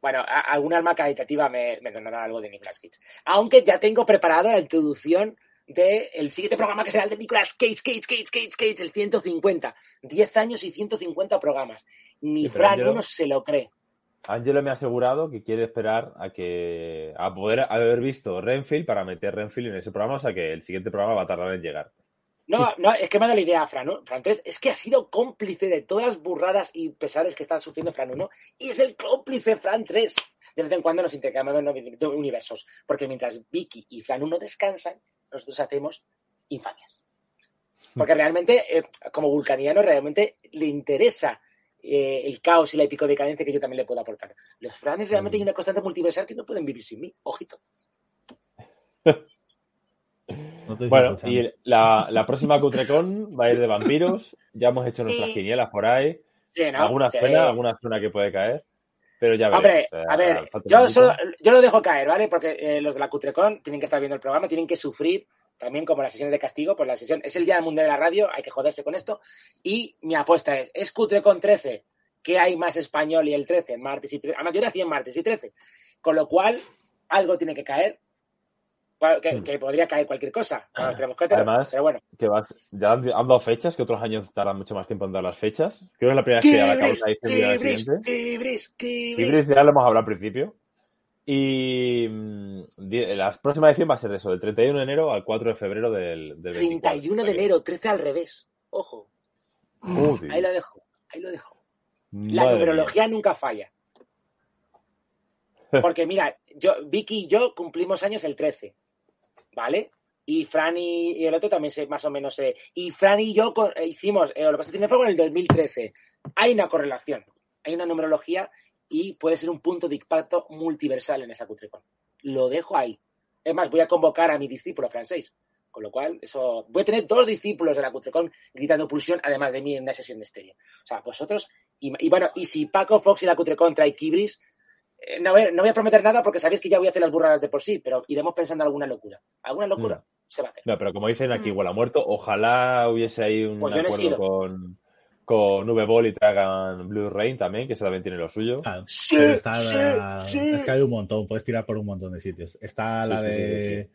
Bueno, a- algún alma caritativa me, me donará algo de Nicolas Cage. Aunque ya tengo preparado la introducción del siguiente programa que será el de Nicolas Cage, Cage, Cage, Cage, Cage, el 150. 10 años y 150 programas. Ni pero Fran Ángelo- uno se lo cree. Ángelo me ha asegurado que quiere esperar a que a poder haber visto Renfield para meter Renfield en ese programa, o sea que el siguiente programa va a tardar en llegar. No, no, es que me da la idea, Fran, ¿no? Fran 3 es que ha sido cómplice de todas las burradas y pesares que está sufriendo Fran 1 y es el cómplice Fran 3. De vez en cuando nos intercambiamos los universos, porque mientras Vicky y Fran 1 descansan, nosotros hacemos infamias. Porque realmente, eh, como vulcaniano, realmente le interesa eh, el caos y la épico decadencia que yo también le puedo aportar. Los Franes realmente hay una constante multiversal que no pueden vivir sin mí. Ojito. [LAUGHS] No Bueno, escuchando. y la, la próxima Cutrecon va a ir de vampiros. Ya hemos hecho Sí. nuestras quinielas por ahí. Sí, ¿no? Alguna Sí. suena, alguna suena que puede caer. Pero ya. Hombre, a ver, yo, mucho. solo- yo lo dejo caer, ¿vale? Porque eh, los de la Cutrecon tienen que estar viendo el programa, tienen que sufrir también como las sesiones de castigo, pues la sesión es el Día del Mundial de la Radio, hay que joderse con esto. Y mi apuesta es, ¿es Cutrecon 13? ¿Qué hay más español y el 13? Martes y 13. Además, yo era 100 martes y 13. Con lo cual, algo tiene que caer. Bueno, Que, que podría caer cualquier cosa. Bueno, Hmm. Además, pero bueno. que vas, ya han, dado fechas, que otros años tardan mucho más tiempo en dar las fechas. Creo que es la primera vez que a la causa dice el día siguiente. Ibris ya lo hemos hablado al principio. Y mm, la próxima edición va a ser eso, del 31 de enero al 4 de febrero del, del 24. 31 de enero, 13 al revés. Ojo, ahí lo dejo. Ahí lo dejo. La mía. numerología nunca falla. [LAUGHS] Porque mira, yo, Vicky y yo cumplimos años el 13, ¿vale? Y Fran y, el otro también se, más o menos se... Y Fran y yo co- eh, hicimos el Holocausto Cinéfago en el 2013. Hay una correlación, hay una numerología y puede ser un punto de impacto multiversal en esa Cutrecon. Lo dejo ahí. Es más, voy a convocar a mi discípulo francés. Con lo cual, eso. Voy a tener dos discípulos de la Cutrecon gritando pulsión, además de mí en una sesión de estéreo. O sea, vosotros. Y, y bueno, y si Paco Fox y la Cutrecon trae Kibris, eh, no, voy, no voy a prometer nada porque sabéis que ya voy a hacer las burradas de por sí, pero iremos pensando en alguna locura. Alguna locura Mm. se va a hacer. No, pero como dicen aquí, Mm. huele a muerto, ojalá hubiese ahí un Pues yo no he acuerdo sido. con, con V-Ball y traigan Blue Rain también, que eso también tiene lo suyo. Sí, está sí, la- sí. Es que hay un montón, puedes tirar por un montón de sitios. Está Sí, la sí, sí, de. sí,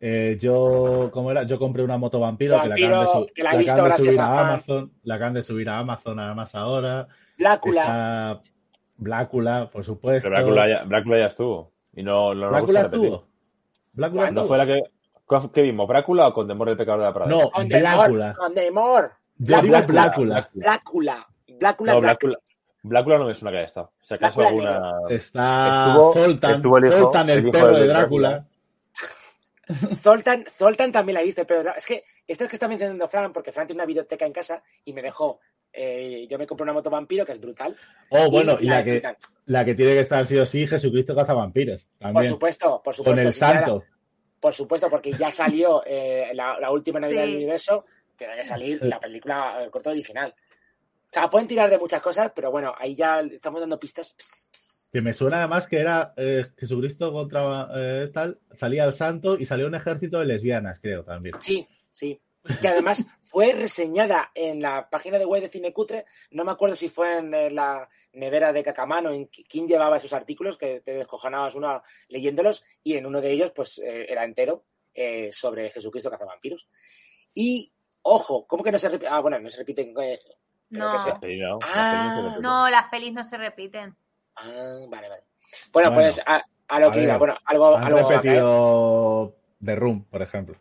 eh, yo, ¿cómo era? Yo compré una moto vampiro, que la acaban de, su- que la he la visto acaban de gracias subir a. Amazon. La acaban de subir a Amazon además ahora. Blácula. Está Blácula, por supuesto. Pero Brácula ya, Brácula ya estuvo. Y no, no Blácula gusta repetir. estuvo. Blácula ¿Cuándo ¿No estuvo. fue la que, ¿Qué vimos? ¿Brácula o Condemor del pecador de la Prada? No, Con Demor. Blácula. Con Demor. Yo digo Blácula. Blácula. Blácula. Blácula. No, Blácula. Blácula, Blácula no me suena que haya estado. Si acaso Blácula alguna. Está Estuvo- Zoltan, estuvo el hijo- Zoltan, el, el hijo perro de de Drácula. Zoltan, Zoltan también la he visto, pero es que esta es que está mencionando Fran, porque Fran tiene una videoteca en casa y me dejó. Eh, yo me compré una moto vampiro que es brutal. Oh, bueno, y la que, la que tiene que estar sí o sí, Jesucristo cazavampiros. Por También. supuesto, por supuesto. Con el si santo. por supuesto, porque ya salió eh, la, la última Navidad Sí. del universo, tiene que salir la película, el corto original. O sea, pueden tirar de muchas cosas, pero bueno, ahí ya estamos dando pistas. Que me suena además que era eh, Jesucristo contra eh, tal, salía el santo y salió un ejército de lesbianas, creo, también. Sí, sí. Que además fue reseñada en la página de web de Cinecutre. No me acuerdo si fue en la nevera de Cacamano, en qui- quién llevaba esos artículos, que te descojonabas uno leyéndolos, y en uno de ellos, pues, eh, era entero eh, sobre Jesucristo cazavampiros. Y, ojo, ¿cómo que no se repite? Ah, bueno, no se repiten. eh, No. que no, Ah, la peli no las pelis no se repiten. Ah, vale, vale. Bueno, Bueno, pues a, a lo a que ver, iba. Bueno, algo, Han algo repetido The Room, por ejemplo.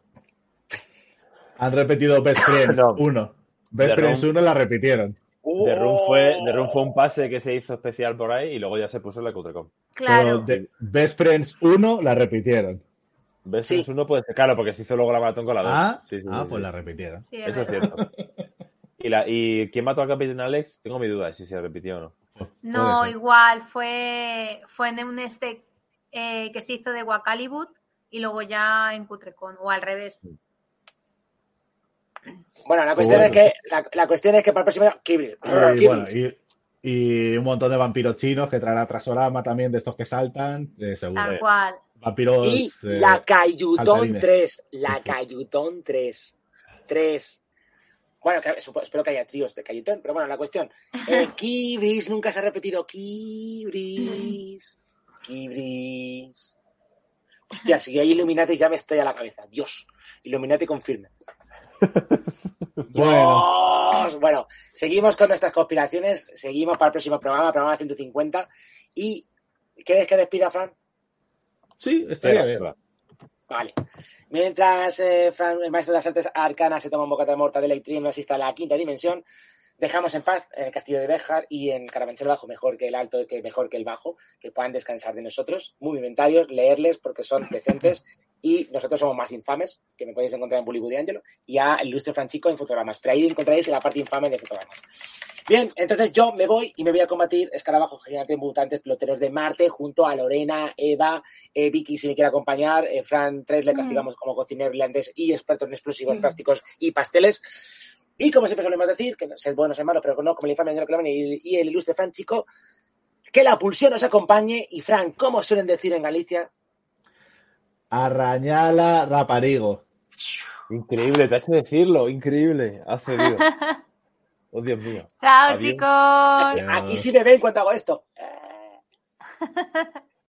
Han repetido Best [COUGHS] Friends No. 1. Best The Friends Room. 1 la repitieron. The Room, fue, Oh. The Room fue un pase que se hizo especial por ahí y luego ya se puso en la Cutrecom. Claro. De- Best Friends 1 la repitieron. ¿Ves? Sí. Es uno puede ser, claro, porque se hizo luego la maratón con la 2. Ah, Sí, sí, ah sí, pues sí. la repitieron. Sí, es Eso es verdad. cierto. ¿Y, la, ¿Y quién mató al capitán Alex? Tengo mi duda de si se repitió o no. No, Puede ser. igual fue, fue en un este eh, que se hizo de Wacalibut y luego ya en Cutrecon, o al revés. Bueno, la cuestión, Bueno. es que, la, la cuestión es que para el próximo año, Kibri. Y, bueno, y, y un montón de vampiros chinos que traerá Trasorama también de estos que saltan, eh, seguro. Tal cual. Vampiros. Y eh, la Cayutón saltarines. 3. La. Cayutón 3. 3. Bueno, que- espero que haya tríos de Cayutón, pero bueno, la cuestión. Eh, [LAUGHS] Kibris, nunca se ha repetido. Kibris. Kibris. Hostia, si hay Illuminati ya me estoy a la cabeza. Dios. Illuminati confirme. [LAUGHS] Bueno. Seguimos con nuestras conspiraciones. Seguimos para el próximo programa, programa 150. ¿Y quieres que despida, Fran? Sí, estaría bien. Vale. Mientras eh, Fran, el maestro de las artes arcanas se toma un bocata de mortadela y tiene asista a la quinta dimensión, dejamos en paz en el castillo de Béjar y en Carabanchel Bajo, mejor que el alto, que mejor que el bajo, que puedan descansar de nosotros, muy inventarios, leerles porque son decentes [LAUGHS] y nosotros somos más infames, que me podéis encontrar en Bullywood de Angelo, y a el ilustre Franchico en fotogramas. Pero ahí encontraréis la parte infame de fotogramas. Bien, entonces yo me voy y me voy a combatir escarabajos gigantes mutantes peloteros de Marte junto a Lorena, Eva, eh, Vicky si me quiere acompañar, eh, Fran 3 le castigamos como cocinero irlandés y experto en explosivos plásticos y pasteles. Y como siempre solemos decir, que no sed buenos en malo, pero no como el infame Angelo Clavani y, y el ilustre Fran Chico, que la pulsión nos acompañe y Fran, como suelen decir en Galicia, Arrañala raparigo. Increíble, te ha hecho decirlo, increíble. Ha cedido. [LAUGHS] Oh, Dios mío. Chao, Adiós. chicos. aquí sí me ven cuando hago esto. [LAUGHS]